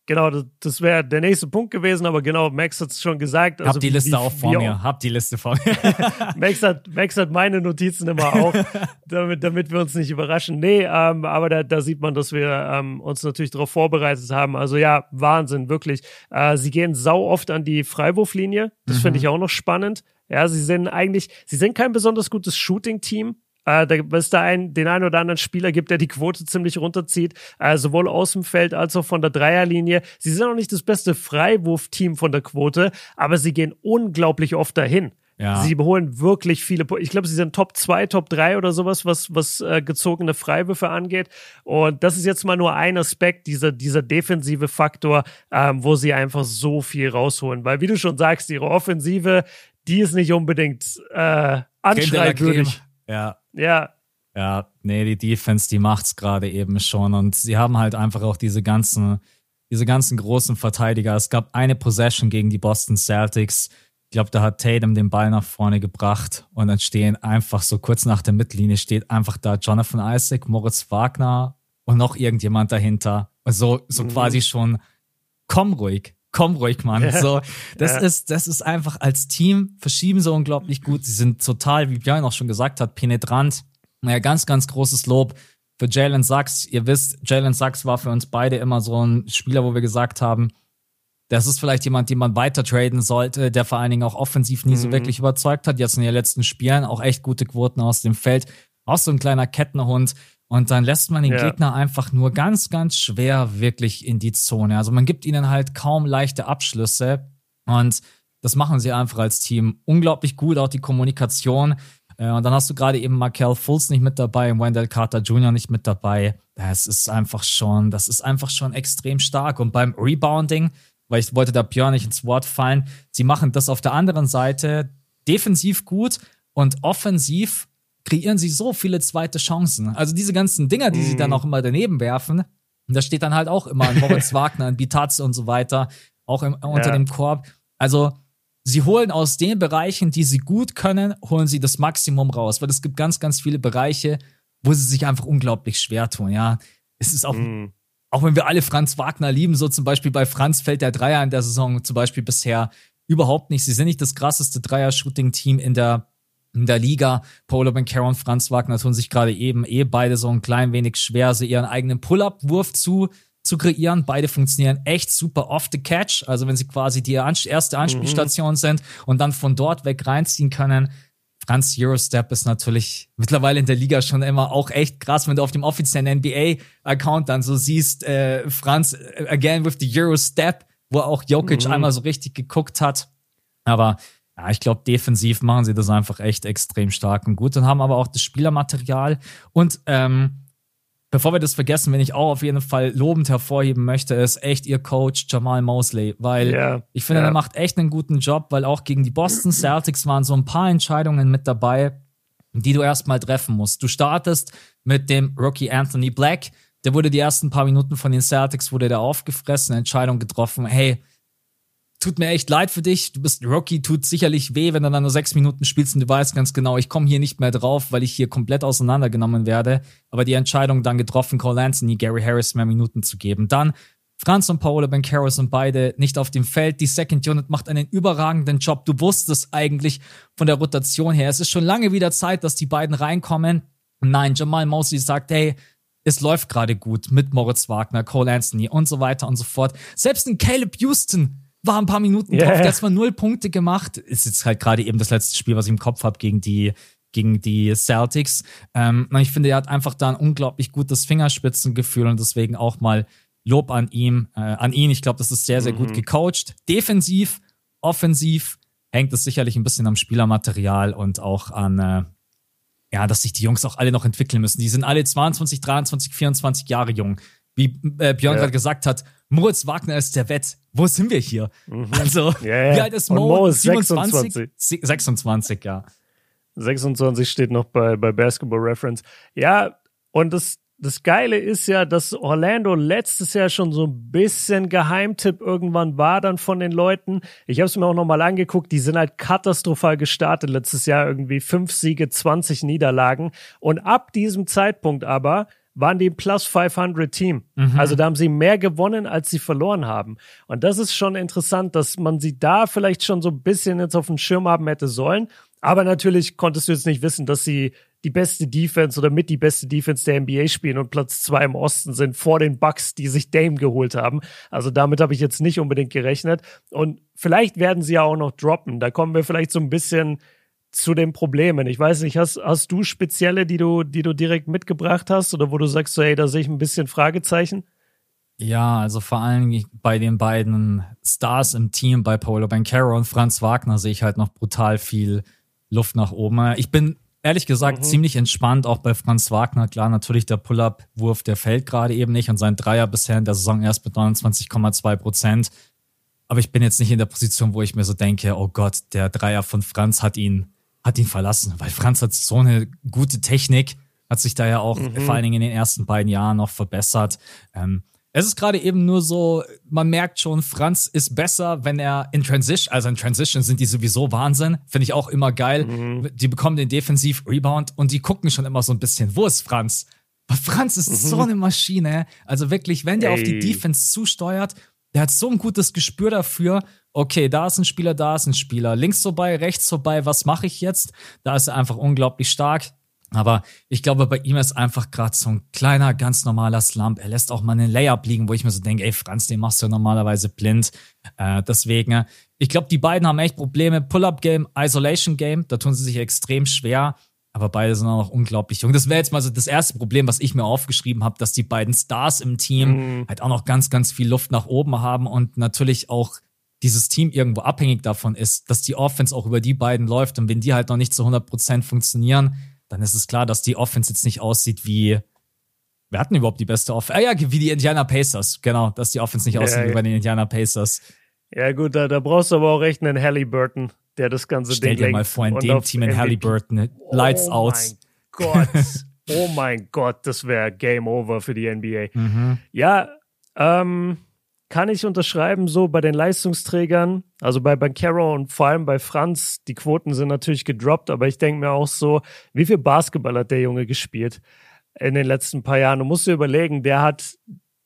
genau, das, das wäre der nächste Punkt gewesen, aber genau, Max hat es schon gesagt.
Also Hab die Liste wie, auch vor mir, hab die Liste vor mir.
Max, hat, Max hat meine Notizen immer auch, damit, damit wir uns nicht überraschen. Nee, ähm, aber da, da sieht man, dass wir ähm, uns natürlich darauf vorbereitet haben. Also ja, Wahnsinn, wirklich. Äh, sie gehen sau oft an die Freiwurflinie, das mhm. finde ich auch noch spannend. Ja, sie sind eigentlich, sie sind kein besonders gutes Shooting-Team. Äh, da es da ein, den einen oder anderen Spieler gibt, der die Quote ziemlich runterzieht, äh, sowohl aus dem Feld als auch von der Dreierlinie. Sie sind auch nicht das beste Freiwurfteam von der Quote, aber sie gehen unglaublich oft dahin. Ja. Sie holen wirklich viele. Ich glaube, sie sind Top 2, Top 3 oder sowas, was, was äh, gezogene Freiwürfe angeht. Und das ist jetzt mal nur ein Aspekt, dieser, dieser defensive Faktor, ähm, wo sie einfach so viel rausholen. Weil, wie du schon sagst, ihre Offensive, die ist nicht unbedingt äh, anschreibwürdig.
Ja.
Ja.
Ja, nee, die Defense, die macht's gerade eben schon. Und sie haben halt einfach auch diese ganzen, diese ganzen großen Verteidiger. Es gab eine Possession gegen die Boston Celtics. Ich glaube, da hat Tatum den Ball nach vorne gebracht und dann stehen einfach so kurz nach der Mittellinie steht einfach da Jonathan Isaac, Moritz Wagner und noch irgendjemand dahinter. Also so mhm. quasi schon, komm ruhig, komm ruhig, Mann. Ja. So, das ja. ist, das ist einfach als Team verschieben so unglaublich gut. Sie sind total, wie Björn auch schon gesagt hat, penetrant. Naja, ganz, ganz großes Lob für Jalen Sachs. Ihr wisst, Jalen Sachs war für uns beide immer so ein Spieler, wo wir gesagt haben, das ist vielleicht jemand, den man weiter traden sollte, der vor allen Dingen auch offensiv nie mhm. so wirklich überzeugt hat. Jetzt in den letzten Spielen auch echt gute Quoten aus dem Feld. Auch so ein kleiner Kettenhund. Und dann lässt man den ja. Gegner einfach nur ganz, ganz schwer wirklich in die Zone. Also man gibt ihnen halt kaum leichte Abschlüsse. Und das machen sie einfach als Team unglaublich gut, auch die Kommunikation. Äh, und dann hast du gerade eben Markel Fultz nicht mit dabei, Wendell Carter Jr. nicht mit dabei. Das ist einfach schon, das ist einfach schon extrem stark. Und beim Rebounding, weil ich wollte da Björn nicht ins Wort fallen, sie machen das auf der anderen Seite defensiv gut und offensiv kreieren sie so viele zweite Chancen. Also diese ganzen Dinger, die mm. sie dann mhm. auch immer daneben werfen, da steht dann halt auch immer ein Moritz Wagner, ein Bitazze und so weiter, auch im, unter ja. dem Korb. Also sie holen aus den Bereichen, die sie gut können, holen sie das Maximum raus, weil es gibt ganz, ganz viele Bereiche, wo sie sich einfach unglaublich schwer tun, ja. Es ist auch, mm. auch wenn wir alle Franz Wagner lieben, so zum Beispiel bei Franz fällt der Dreier in der Saison zum Beispiel bisher überhaupt nicht. Sie sind nicht das krasseste Dreier-Shooting-Team in der in der Liga. Paulo Bencaro und Franz Wagner tun sich gerade eben eh beide so ein klein wenig schwer, so ihren eigenen Pull-Up-Wurf zu, zu kreieren. Beide funktionieren echt super off the catch. Also wenn sie quasi die erste Anspielstation mhm. sind und dann von dort weg reinziehen können. Franz Eurostep ist natürlich mittlerweile in der Liga schon immer auch echt krass, wenn du auf dem offiziellen NBA-Account dann so siehst, äh, Franz äh, again with the Eurostep, wo auch Jokic mhm. einmal so richtig geguckt hat. Aber ja, ich glaube, defensiv machen sie das einfach echt extrem stark und gut und haben aber auch das Spielermaterial. Und ähm, bevor wir das vergessen, wenn ich auch auf jeden Fall lobend hervorheben möchte, ist echt ihr Coach Jamal Mosley, weil yeah, ich finde, yeah. er macht echt einen guten Job, weil auch gegen die Boston Celtics waren so ein paar Entscheidungen mit dabei, die du erstmal treffen musst. Du startest mit dem Rookie Anthony Black, der wurde die ersten paar Minuten von den Celtics, wurde der aufgefressen, Entscheidung getroffen, hey, tut mir echt leid für dich. Du bist Rookie, tut sicherlich weh, wenn du dann nur sechs Minuten spielst und du weißt ganz genau, ich komme hier nicht mehr drauf, weil ich hier komplett auseinandergenommen werde. Aber die Entscheidung dann getroffen, Cole Anthony, Gary Harris mehr Minuten zu geben. Dann Franz und Paolo Bencaro sind beide nicht auf dem Feld. Die Second Unit macht einen überragenden Job. Du wusstest eigentlich von der Rotation her. Es ist schon lange wieder Zeit, dass die beiden reinkommen. Nein, Jamal Mosley sagt, hey, es läuft gerade gut mit Moritz Wagner, Cole Anthony und so weiter und so fort. Selbst ein Caleb Houston war ein paar Minuten yeah. drauf, der hat zwar null Punkte gemacht, ist jetzt halt gerade eben das letzte Spiel, was ich im Kopf habe gegen die gegen die Celtics. Ähm, ich finde, er hat einfach da ein unglaublich gutes Fingerspitzengefühl und deswegen auch mal Lob an ihm, äh, an ihn. Ich glaube, das ist sehr, sehr mhm. gut gecoacht. Defensiv, offensiv hängt es sicherlich ein bisschen am Spielermaterial und auch an, äh, ja, dass sich die Jungs auch alle noch entwickeln müssen. Die sind alle 22, 23, 24 Jahre jung. Wie äh, Björn ja. gerade gesagt hat, Moritz Wagner ist der Wett. Wo sind wir hier? Mhm. Also, ja, ja. wie alt ist Mo?
Mo ist 27?
26? 26, ja.
26 steht noch bei, bei Basketball Reference. Ja, und das, das Geile ist ja, dass Orlando letztes Jahr schon so ein bisschen Geheimtipp irgendwann war dann von den Leuten. Ich habe es mir auch nochmal angeguckt, die sind halt katastrophal gestartet letztes Jahr, irgendwie fünf Siege, 20 Niederlagen. Und ab diesem Zeitpunkt aber waren die Plus 500 Team. Mhm. Also da haben sie mehr gewonnen, als sie verloren haben. Und das ist schon interessant, dass man sie da vielleicht schon so ein bisschen jetzt auf dem Schirm haben hätte sollen. Aber natürlich konntest du jetzt nicht wissen, dass sie die beste Defense oder mit die beste Defense der NBA spielen und Platz zwei im Osten sind vor den Bucks, die sich Dame geholt haben. Also damit habe ich jetzt nicht unbedingt gerechnet. Und vielleicht werden sie ja auch noch droppen. Da kommen wir vielleicht so ein bisschen zu den Problemen. Ich weiß nicht, hast, hast du spezielle, die du, die du direkt mitgebracht hast oder wo du sagst, so, hey, da sehe ich ein bisschen Fragezeichen?
Ja, also vor allem bei den beiden Stars im Team, bei Paolo Bencaro und Franz Wagner, sehe ich halt noch brutal viel Luft nach oben. Ich bin ehrlich gesagt mhm. ziemlich entspannt, auch bei Franz Wagner. Klar, natürlich der Pull-Up-Wurf, der fällt gerade eben nicht und sein Dreier bisher in der Saison erst mit 29,2 Prozent. Aber ich bin jetzt nicht in der Position, wo ich mir so denke, oh Gott, der Dreier von Franz hat ihn hat ihn verlassen, weil Franz hat so eine gute Technik, hat sich da ja auch mhm. vor allen Dingen in den ersten beiden Jahren noch verbessert. Ähm, es ist gerade eben nur so, man merkt schon, Franz ist besser, wenn er in Transition, also in Transition sind die sowieso Wahnsinn, finde ich auch immer geil. Mhm. Die bekommen den Defensiv-Rebound und die gucken schon immer so ein bisschen, wo ist Franz? Weil Franz ist mhm. so eine Maschine. Also wirklich, wenn der Ey. auf die Defense zusteuert, der hat so ein gutes Gespür dafür okay, da ist ein Spieler, da ist ein Spieler, links vorbei, rechts vorbei, was mache ich jetzt? Da ist er einfach unglaublich stark. Aber ich glaube, bei ihm ist einfach gerade so ein kleiner, ganz normaler Slump. Er lässt auch mal einen Layup liegen, wo ich mir so denke, ey, Franz, den machst du ja normalerweise blind. Äh, deswegen, ich glaube, die beiden haben echt Probleme. Pull-Up-Game, Isolation-Game, da tun sie sich extrem schwer. Aber beide sind auch noch unglaublich jung. Das wäre jetzt mal so das erste Problem, was ich mir aufgeschrieben habe, dass die beiden Stars im Team mhm. halt auch noch ganz, ganz viel Luft nach oben haben und natürlich auch dieses Team irgendwo abhängig davon ist, dass die Offense auch über die beiden läuft. Und wenn die halt noch nicht zu 100% funktionieren, dann ist es klar, dass die Offense jetzt nicht aussieht wie, wir hatten überhaupt die beste Offense. Ah ja, wie die Indiana Pacers. Genau, dass die Offense nicht aussieht ja. wie bei den Indiana Pacers.
Ja, gut, da, da brauchst du aber auch echt einen Halliburton, der das ganze
Stell
Ding
dir mal vor, in dem Team in Halliburton, Lights
oh
out.
Oh mein Gott. oh mein Gott, das wäre Game Over für die NBA. Mhm. Ja, ähm, kann ich unterschreiben, so bei den Leistungsträgern, also bei Bankero und vor allem bei Franz, die Quoten sind natürlich gedroppt, aber ich denke mir auch so, wie viel Basketball hat der Junge gespielt in den letzten paar Jahren? Du musst dir überlegen, der hat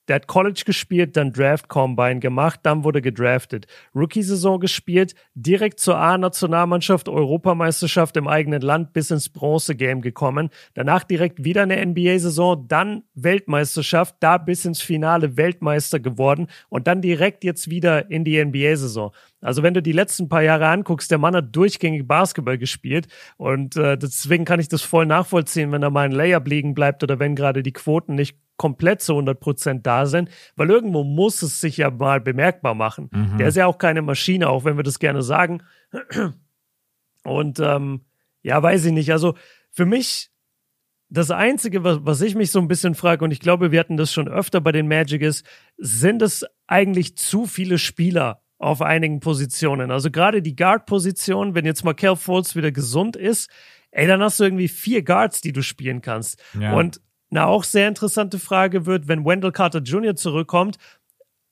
der hat College gespielt, dann Draft Combine gemacht, dann wurde gedraftet. Rookie-Saison gespielt, direkt zur A-Nationalmannschaft, Europameisterschaft im eigenen Land bis ins Bronze-Game gekommen. Danach direkt wieder eine NBA-Saison, dann Weltmeisterschaft, da bis ins Finale Weltmeister geworden und dann direkt jetzt wieder in die NBA-Saison. Also wenn du die letzten paar Jahre anguckst, der Mann hat durchgängig Basketball gespielt und äh, deswegen kann ich das voll nachvollziehen, wenn da mal ein Layup liegen bleibt oder wenn gerade die Quoten nicht komplett zu 100 Prozent da sind, weil irgendwo muss es sich ja mal bemerkbar machen. Mhm. Der ist ja auch keine Maschine, auch wenn wir das gerne sagen. Und ähm, ja, weiß ich nicht. Also für mich das Einzige, was, was ich mich so ein bisschen frage, und ich glaube, wir hatten das schon öfter bei den Magic, ist, sind es eigentlich zu viele Spieler auf einigen Positionen? Also gerade die Guard-Position, wenn jetzt mal Cal Fultz wieder gesund ist, ey, dann hast du irgendwie vier Guards, die du spielen kannst. Ja. Und eine auch sehr interessante Frage wird, wenn Wendell Carter Jr. zurückkommt.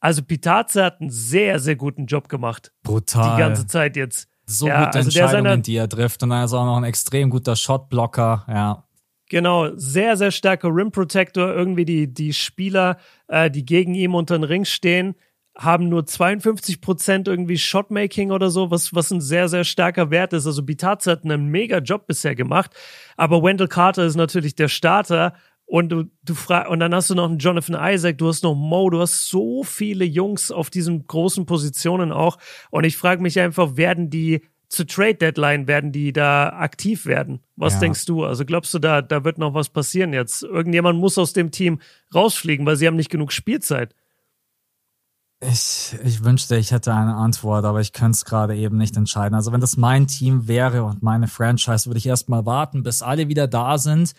Also Pitaze hat einen sehr, sehr guten Job gemacht.
Brutal.
Die ganze Zeit jetzt.
So ja, gute also Entscheidungen, seine, die er trifft. Und er ist auch noch ein extrem guter Shotblocker, ja.
Genau, sehr, sehr starker Rim Protector. Irgendwie die, die Spieler, äh, die gegen ihn unter den Ring stehen, haben nur 52 Prozent irgendwie Shotmaking oder so, was, was ein sehr, sehr starker Wert ist. Also Bitaze hat einen mega Job bisher gemacht. Aber Wendell Carter ist natürlich der Starter und du, du fragst, und dann hast du noch einen Jonathan Isaac, du hast noch Mo, du hast so viele Jungs auf diesen großen Positionen auch. Und ich frage mich einfach, werden die zur Trade Deadline, werden die da aktiv werden? Was ja. denkst du? Also glaubst du, da, da wird noch was passieren jetzt? Irgendjemand muss aus dem Team rausfliegen, weil sie haben nicht genug Spielzeit.
Ich, ich wünschte, ich hätte eine Antwort, aber ich könnte es gerade eben nicht entscheiden. Also wenn das mein Team wäre und meine Franchise, würde ich erstmal warten, bis alle wieder da sind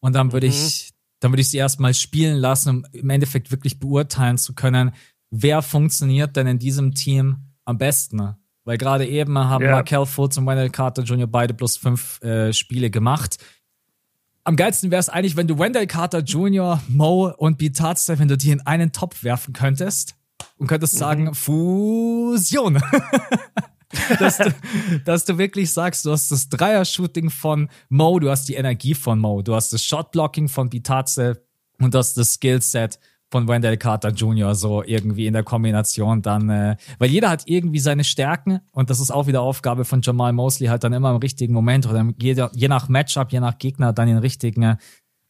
und dann würde mhm. ich, dann würde ich sie erstmal spielen lassen, um im Endeffekt wirklich beurteilen zu können, wer funktioniert denn in diesem Team am besten. Weil gerade eben haben ja. Markel Fultz und Wendell Carter Jr. beide plus fünf äh, Spiele gemacht. Am geilsten wäre es eigentlich, wenn du Wendell Carter Jr., Mo und Bitatze, wenn du die in einen Topf werfen könntest und könntest mhm. sagen, Fusion. dass, du, dass du wirklich sagst, du hast das Dreier-Shooting von Mo, du hast die Energie von Mo, du hast das Shot-Blocking von Bitaze und du hast das Skillset von Wendell Carter Jr. so irgendwie in der Kombination dann, äh, weil jeder hat irgendwie seine Stärken und das ist auch wieder Aufgabe von Jamal Mosley halt dann immer im richtigen Moment oder je, je nach Matchup, je nach Gegner dann den richtigen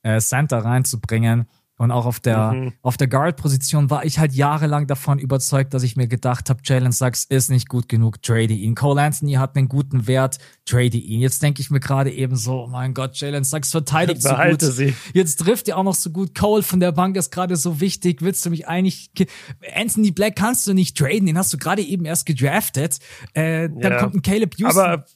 äh, Center reinzubringen. Und auch auf der, mhm. auf der Guard-Position war ich halt jahrelang davon überzeugt, dass ich mir gedacht habe, Jalen Sachs ist nicht gut genug, trade ihn. Cole Anthony hat einen guten Wert, trade ihn. Jetzt denke ich mir gerade eben so, oh mein Gott, Jalen Sachs verteidigt so gut. Sie. Jetzt trifft er auch noch so gut. Cole von der Bank ist gerade so wichtig. Willst du mich eigentlich, Anthony Black kannst du nicht traden, den hast du gerade eben erst gedraftet. Äh, dann ja. kommt ein Caleb Houston.
Aber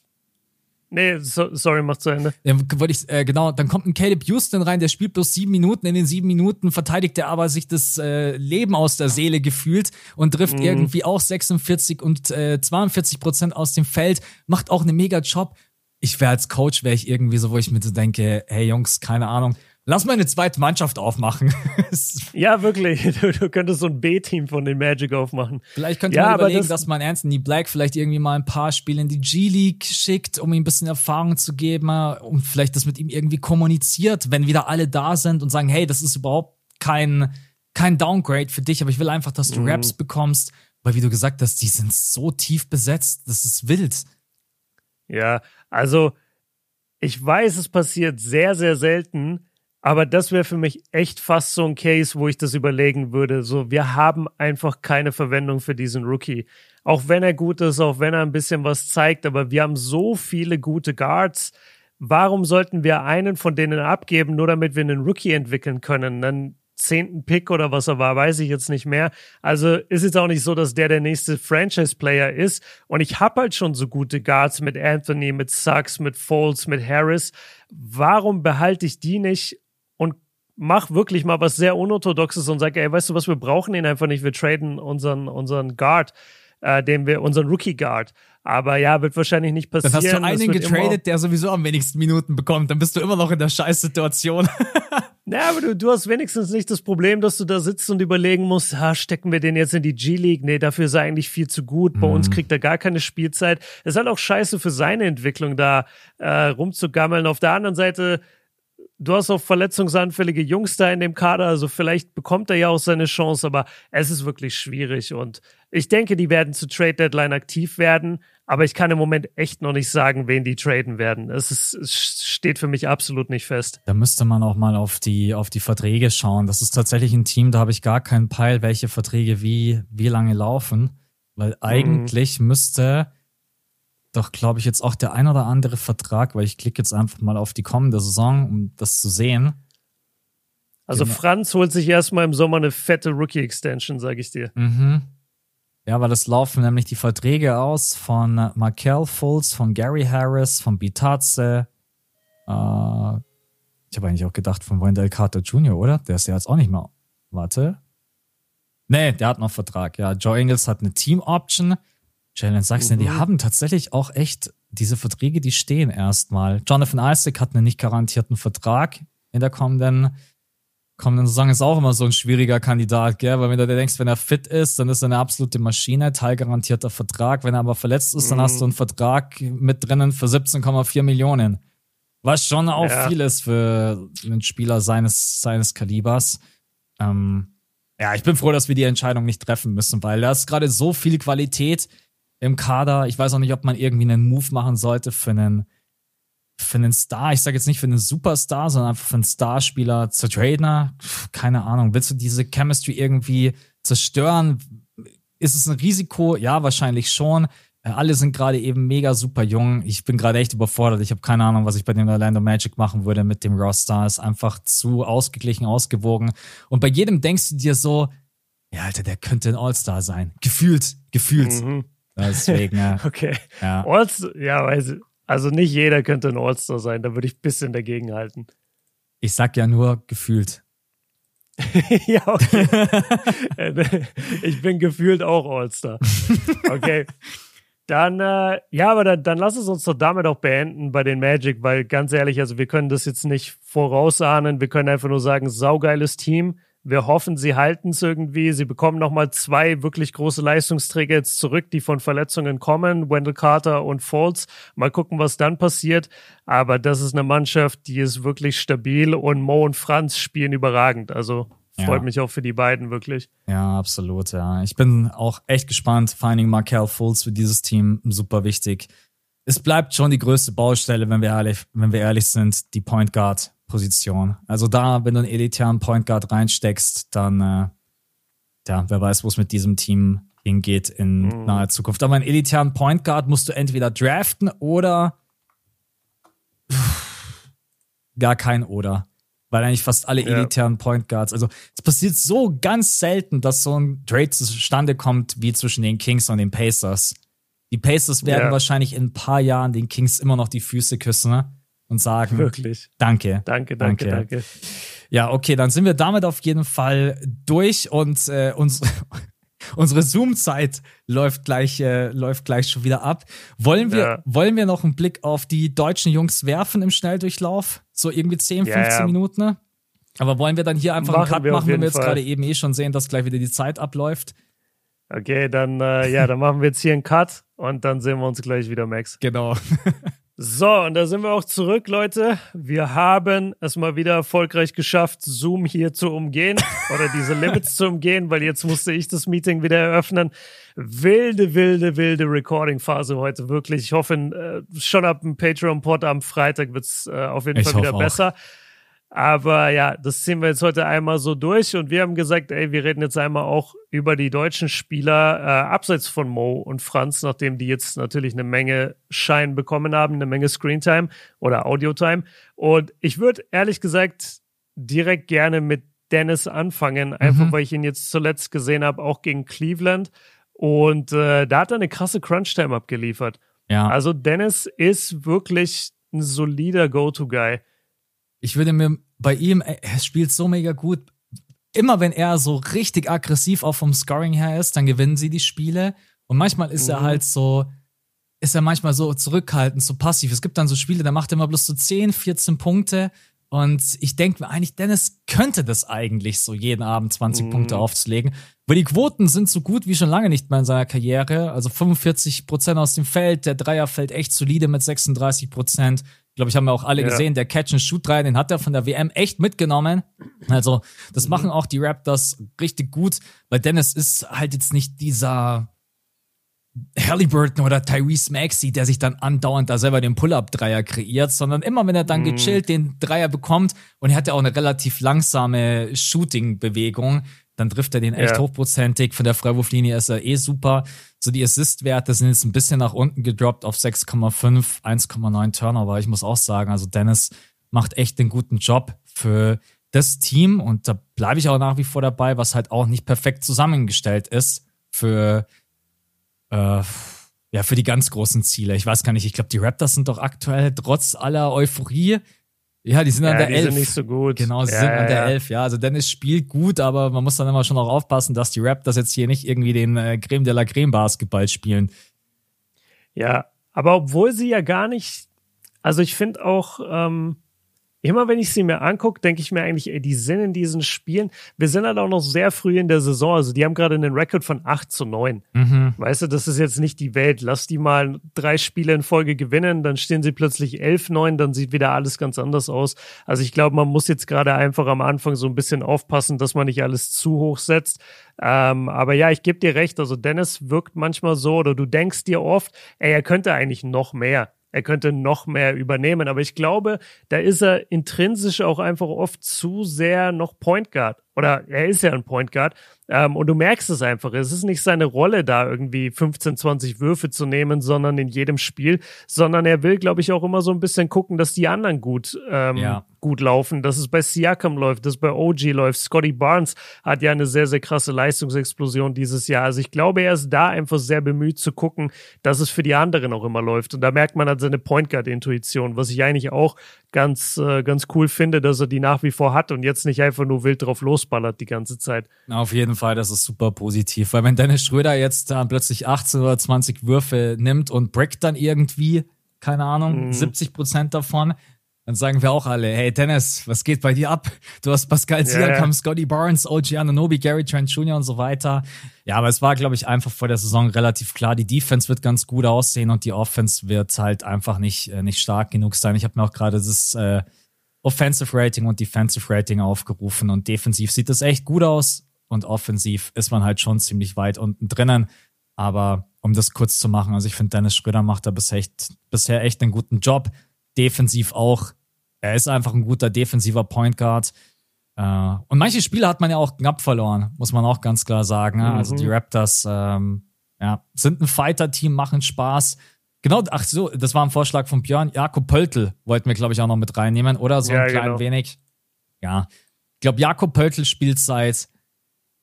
Nee, so, sorry, mach zu Ende.
Ja, wollte ich, äh, genau, dann kommt ein Caleb Houston rein, der spielt bloß sieben Minuten. In den sieben Minuten verteidigt er aber sich das äh, Leben aus der Seele gefühlt und trifft mhm. irgendwie auch 46 und äh, 42 Prozent aus dem Feld, macht auch einen mega Job. Ich wäre als Coach, wäre ich irgendwie so, wo ich mir so denke, hey Jungs, keine Ahnung, Lass mal eine zweite Mannschaft aufmachen.
ja, wirklich. Du, du, könntest so ein B-Team von den Magic aufmachen.
Vielleicht könnte ja, man überlegen, das dass man Anthony Black vielleicht irgendwie mal ein paar Spiele in die G-League schickt, um ihm ein bisschen Erfahrung zu geben und vielleicht das mit ihm irgendwie kommuniziert, wenn wieder alle da sind und sagen, hey, das ist überhaupt kein, kein Downgrade für dich, aber ich will einfach, dass du mhm. Raps bekommst, weil wie du gesagt hast, die sind so tief besetzt, das ist wild.
Ja, also ich weiß, es passiert sehr, sehr selten, aber das wäre für mich echt fast so ein Case, wo ich das überlegen würde. So, wir haben einfach keine Verwendung für diesen Rookie. Auch wenn er gut ist, auch wenn er ein bisschen was zeigt, aber wir haben so viele gute Guards. Warum sollten wir einen von denen abgeben, nur damit wir einen Rookie entwickeln können? Einen zehnten Pick oder was er war, weiß ich jetzt nicht mehr. Also ist es auch nicht so, dass der der nächste Franchise-Player ist. Und ich habe halt schon so gute Guards mit Anthony, mit Sachs, mit Foles, mit Harris. Warum behalte ich die nicht mach wirklich mal was sehr Unorthodoxes und sag, ey, weißt du was, wir brauchen ihn einfach nicht, wir traden unseren, unseren Guard, äh, den wir, unseren Rookie Guard. Aber ja, wird wahrscheinlich nicht passieren.
Dann hast du einen getradet, der sowieso am wenigsten Minuten bekommt, dann bist du immer noch in der Scheißsituation.
Ja, aber du, du hast wenigstens nicht das Problem, dass du da sitzt und überlegen musst, ha, stecken wir den jetzt in die G-League? Nee, dafür ist er eigentlich viel zu gut. Bei mhm. uns kriegt er gar keine Spielzeit. Es ist halt auch scheiße für seine Entwicklung, da äh, rumzugammeln. Auf der anderen Seite du hast auch verletzungsanfällige Jungs da in dem Kader, also vielleicht bekommt er ja auch seine Chance, aber es ist wirklich schwierig und ich denke, die werden zu Trade Deadline aktiv werden, aber ich kann im Moment echt noch nicht sagen, wen die traden werden. Es, ist, es steht für mich absolut nicht fest.
Da müsste man auch mal auf die, auf die Verträge schauen. Das ist tatsächlich ein Team, da habe ich gar keinen Peil, welche Verträge wie, wie lange laufen, weil mhm. eigentlich mhm. müsste doch, glaube ich, jetzt auch der ein oder andere Vertrag, weil ich klicke jetzt einfach mal auf die kommende Saison, um das zu sehen.
Also genau. Franz holt sich erstmal im Sommer eine fette Rookie-Extension, sage ich dir.
Mhm. Ja, weil es laufen nämlich die Verträge aus von Markel Fultz, von Gary Harris, von Bitadze. Äh, ich habe eigentlich auch gedacht von Wendell Carter Jr., oder? Der ist ja jetzt auch nicht mehr. Warte. Nee, der hat noch Vertrag. Ja, Joe Ingles hat eine Team-Option. Jalen Sachsen, mhm. die haben tatsächlich auch echt diese Verträge, die stehen erstmal. Jonathan Isaac hat einen nicht garantierten Vertrag in der kommenden, kommenden Saison. Ist auch immer so ein schwieriger Kandidat, gell? Weil wenn du dir denkst, wenn er fit ist, dann ist er eine absolute Maschine, teilgarantierter Vertrag. Wenn er aber verletzt ist, dann hast du einen Vertrag mit drinnen für 17,4 Millionen. Was schon auch ja. viel ist für einen Spieler seines, seines Kalibers. Ähm, ja, ich bin froh, dass wir die Entscheidung nicht treffen müssen, weil da ist gerade so viel Qualität im Kader. Ich weiß auch nicht, ob man irgendwie einen Move machen sollte für einen, für einen Star. Ich sage jetzt nicht für einen Superstar, sondern einfach für einen Starspieler zu Trader. Keine Ahnung. Willst du diese Chemistry irgendwie zerstören? Ist es ein Risiko? Ja, wahrscheinlich schon. Äh, alle sind gerade eben mega super jung. Ich bin gerade echt überfordert. Ich habe keine Ahnung, was ich bei dem Orlando Magic machen würde mit dem Roster. Ist einfach zu ausgeglichen, ausgewogen. Und bei jedem denkst du dir so, ja, Alter, der könnte ein All-Star sein. Gefühlt, gefühlt. Mhm. Deswegen, ja.
okay. Ja. Allstar, ja, weiß, also nicht jeder könnte ein All-Star sein, da würde ich ein bisschen dagegen halten.
Ich sag ja nur gefühlt.
ja, okay. ich bin gefühlt auch All-Star. Okay. Dann, äh, ja, aber dann, dann lass es uns doch damit auch beenden bei den Magic, weil ganz ehrlich, also wir können das jetzt nicht vorausahnen. Wir können einfach nur sagen, saugeiles Team. Wir hoffen, sie halten es irgendwie. Sie bekommen nochmal zwei wirklich große Leistungsträger jetzt zurück, die von Verletzungen kommen. Wendell Carter und Foltz. Mal gucken, was dann passiert. Aber das ist eine Mannschaft, die ist wirklich stabil und Mo und Franz spielen überragend. Also freut ja. mich auch für die beiden wirklich.
Ja, absolut. Ja, ich bin auch echt gespannt. Finding Markel Fultz für dieses Team super wichtig. Es bleibt schon die größte Baustelle, wenn wir ehrlich, wenn wir ehrlich sind, die Point Guard Position. Also da, wenn du einen elitären Point Guard reinsteckst, dann, äh, ja, wer weiß, wo es mit diesem Team hingeht in mhm. naher Zukunft. Aber einen elitären Point Guard musst du entweder draften oder gar kein oder. Weil eigentlich fast alle elitären ja. Point Guards, also es passiert so ganz selten, dass so ein Trade zustande kommt wie zwischen den Kings und den Pacers. Die Pacers werden ja. wahrscheinlich in ein paar Jahren den Kings immer noch die Füße küssen. Ne? und sagen:
Wirklich.
Danke.
Danke, danke, danke. danke.
Ja, okay, dann sind wir damit auf jeden Fall durch und äh, uns, unsere Zoom-Zeit läuft gleich, äh, läuft gleich schon wieder ab. Wollen wir, ja. wollen wir noch einen Blick auf die deutschen Jungs werfen im Schnelldurchlauf? So irgendwie 10, 15 ja, ja. Minuten, ne? Aber wollen wir dann hier einfach machen einen Cut machen, wenn wir jetzt gerade eben eh schon sehen, dass gleich wieder die Zeit abläuft?
Okay, dann, äh, ja, dann machen wir jetzt hier einen Cut und dann sehen wir uns gleich wieder, Max.
Genau.
So, und da sind wir auch zurück, Leute. Wir haben es mal wieder erfolgreich geschafft, Zoom hier zu umgehen oder diese Limits zu umgehen, weil jetzt musste ich das Meeting wieder eröffnen. Wilde, wilde, wilde Recording-Phase heute, wirklich. Ich hoffe, äh, schon ab dem Patreon-Pod am Freitag wird's äh, auf jeden ich Fall wieder besser. Auch. Aber ja, das ziehen wir jetzt heute einmal so durch und wir haben gesagt, ey, wir reden jetzt einmal auch über die deutschen Spieler äh, abseits von Mo und Franz, nachdem die jetzt natürlich eine Menge Schein bekommen haben, eine Menge Screentime oder Audiotime. Und ich würde ehrlich gesagt direkt gerne mit Dennis anfangen, einfach mhm. weil ich ihn jetzt zuletzt gesehen habe, auch gegen Cleveland. Und äh, da hat er eine krasse Crunch-Time abgeliefert. Ja. Also Dennis ist wirklich ein solider Go-To-Guy
ich würde mir bei ihm, er spielt so mega gut. Immer wenn er so richtig aggressiv auch vom Scoring her ist, dann gewinnen sie die Spiele. Und manchmal ist mhm. er halt so, ist er manchmal so zurückhaltend, so passiv. Es gibt dann so Spiele, da macht er immer bloß so 10, 14 Punkte. Und ich denke mir eigentlich, Dennis könnte das eigentlich so jeden Abend 20 mhm. Punkte aufzulegen. Weil die Quoten sind so gut wie schon lange nicht mehr in seiner Karriere. Also 45 Prozent aus dem Feld, der Dreier fällt echt solide mit 36 Prozent. Glaube ich, haben wir auch alle ja. gesehen, der Catch-and-Shoot-3, den hat er von der WM echt mitgenommen. Also, das mhm. machen auch die Raptors richtig gut, weil Dennis ist halt jetzt nicht dieser Halliburton oder Tyrese Maxey, der sich dann andauernd da selber den Pull-Up-Dreier kreiert, sondern immer, wenn er dann mhm. gechillt den Dreier bekommt und er hat ja auch eine relativ langsame Shooting-Bewegung, dann trifft er den echt ja. hochprozentig. Von der Freiwurflinie ist er eh super. So die Assist-Werte sind jetzt ein bisschen nach unten gedroppt auf 6,5, 1,9 Turnover. Ich muss auch sagen, also Dennis macht echt einen guten Job für das Team und da bleibe ich auch nach wie vor dabei, was halt auch nicht perfekt zusammengestellt ist für äh, ja, für die ganz großen Ziele. Ich weiß gar nicht, ich glaube, die Raptors sind doch aktuell trotz aller Euphorie ja, die sind ja, an der die 11. Sind
nicht so gut.
Genau, sie ja, sind an der ja. 11, ja. Also Dennis spielt gut, aber man muss dann immer schon auch aufpassen, dass die Raptors jetzt hier nicht irgendwie den äh, Creme de la Creme Basketball spielen.
Ja, aber obwohl sie ja gar nicht, also ich finde auch, ähm, immer wenn ich sie mir angucke, denke ich mir eigentlich, ey, die sind in diesen Spielen, wir sind halt auch noch sehr früh in der Saison, also die haben gerade einen Rekord von 8 zu 9. Mhm. Weißt du, das ist jetzt nicht die Welt. Lass die mal drei Spiele in Folge gewinnen, dann stehen sie plötzlich 11, 9, dann sieht wieder alles ganz anders aus. Also ich glaube, man muss jetzt gerade einfach am Anfang so ein bisschen aufpassen, dass man nicht alles zu hoch setzt. Ähm, aber ja, ich gebe dir recht, also Dennis wirkt manchmal so, oder du denkst dir oft, ey, er könnte eigentlich noch mehr er könnte noch mehr übernehmen. Aber ich glaube, da ist er intrinsisch auch einfach oft zu sehr noch Point Guard. Oder er ist ja ein Point Guard. Ähm, und du merkst es einfach. Es ist nicht seine Rolle, da irgendwie 15, 20 Würfe zu nehmen, sondern in jedem Spiel, sondern er will, glaube ich, auch immer so ein bisschen gucken, dass die anderen gut, ähm, ja. gut laufen, dass es bei Siakam läuft, dass es bei OG läuft. Scotty Barnes hat ja eine sehr, sehr krasse Leistungsexplosion dieses Jahr. Also ich glaube, er ist da einfach sehr bemüht zu gucken, dass es für die anderen auch immer läuft. Und da merkt man halt seine Point Guard Intuition, was ich eigentlich auch ganz, äh, ganz cool finde, dass er die nach wie vor hat und jetzt nicht einfach nur wild drauf losballert die ganze Zeit.
Auf jeden Fall, das ist super positiv, weil wenn Dennis Schröder jetzt da plötzlich 18 oder 20 Würfe nimmt und brickt dann irgendwie, keine Ahnung, mhm. 70 Prozent davon, dann sagen wir auch alle, hey Dennis, was geht bei dir ab? Du hast Pascal Siakam, yeah. Scotty Barnes, OG Ananobi, Gary Trent Jr. und so weiter. Ja, aber es war, glaube ich, einfach vor der Saison relativ klar, die Defense wird ganz gut aussehen und die Offense wird halt einfach nicht, äh, nicht stark genug sein. Ich habe mir auch gerade das äh, Offensive Rating und Defensive Rating aufgerufen und defensiv sieht das echt gut aus und offensiv ist man halt schon ziemlich weit unten drinnen. Aber um das kurz zu machen, also ich finde, Dennis Schröder macht da bisher echt, bisher echt einen guten Job defensiv auch. Er ist einfach ein guter defensiver Point Guard. Äh, und manche Spiele hat man ja auch knapp verloren, muss man auch ganz klar sagen. Mhm. Also die Raptors ähm, ja, sind ein Fighter-Team, machen Spaß. Genau, ach so, das war ein Vorschlag von Björn. Jakob Pöltl wollten wir, glaube ich, auch noch mit reinnehmen, oder? So ja, ein klein genau. wenig. Ja. Ich glaube, Jakob Pöltl spielt seit,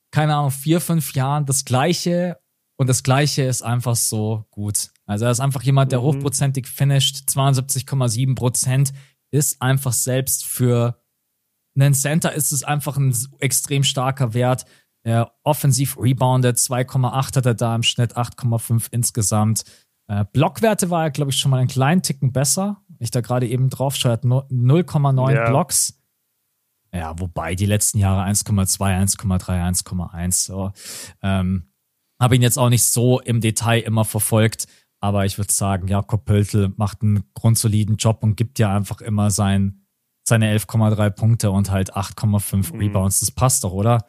keine Ahnung, vier, fünf Jahren das Gleiche und das Gleiche ist einfach so gut. Also er ist einfach jemand, der mhm. hochprozentig finisht, 72,7 Prozent, ist einfach selbst für einen Center ist es einfach ein extrem starker Wert. Er offensiv rebounded, 2,8 hat er da im Schnitt, 8,5 insgesamt. Äh, Blockwerte war er, glaube ich, schon mal einen kleinen Ticken besser. Ich da gerade eben drauf schaue, 0,9 ja. Blocks. Ja, wobei die letzten Jahre 1,2, 1,3, 1,1. So. Ähm, Habe ihn jetzt auch nicht so im Detail immer verfolgt. Aber ich würde sagen, Jakob Pöltl macht einen grundsoliden Job und gibt ja einfach immer sein, seine 11,3 Punkte und halt 8,5 mhm. Rebounds. Das passt doch, oder?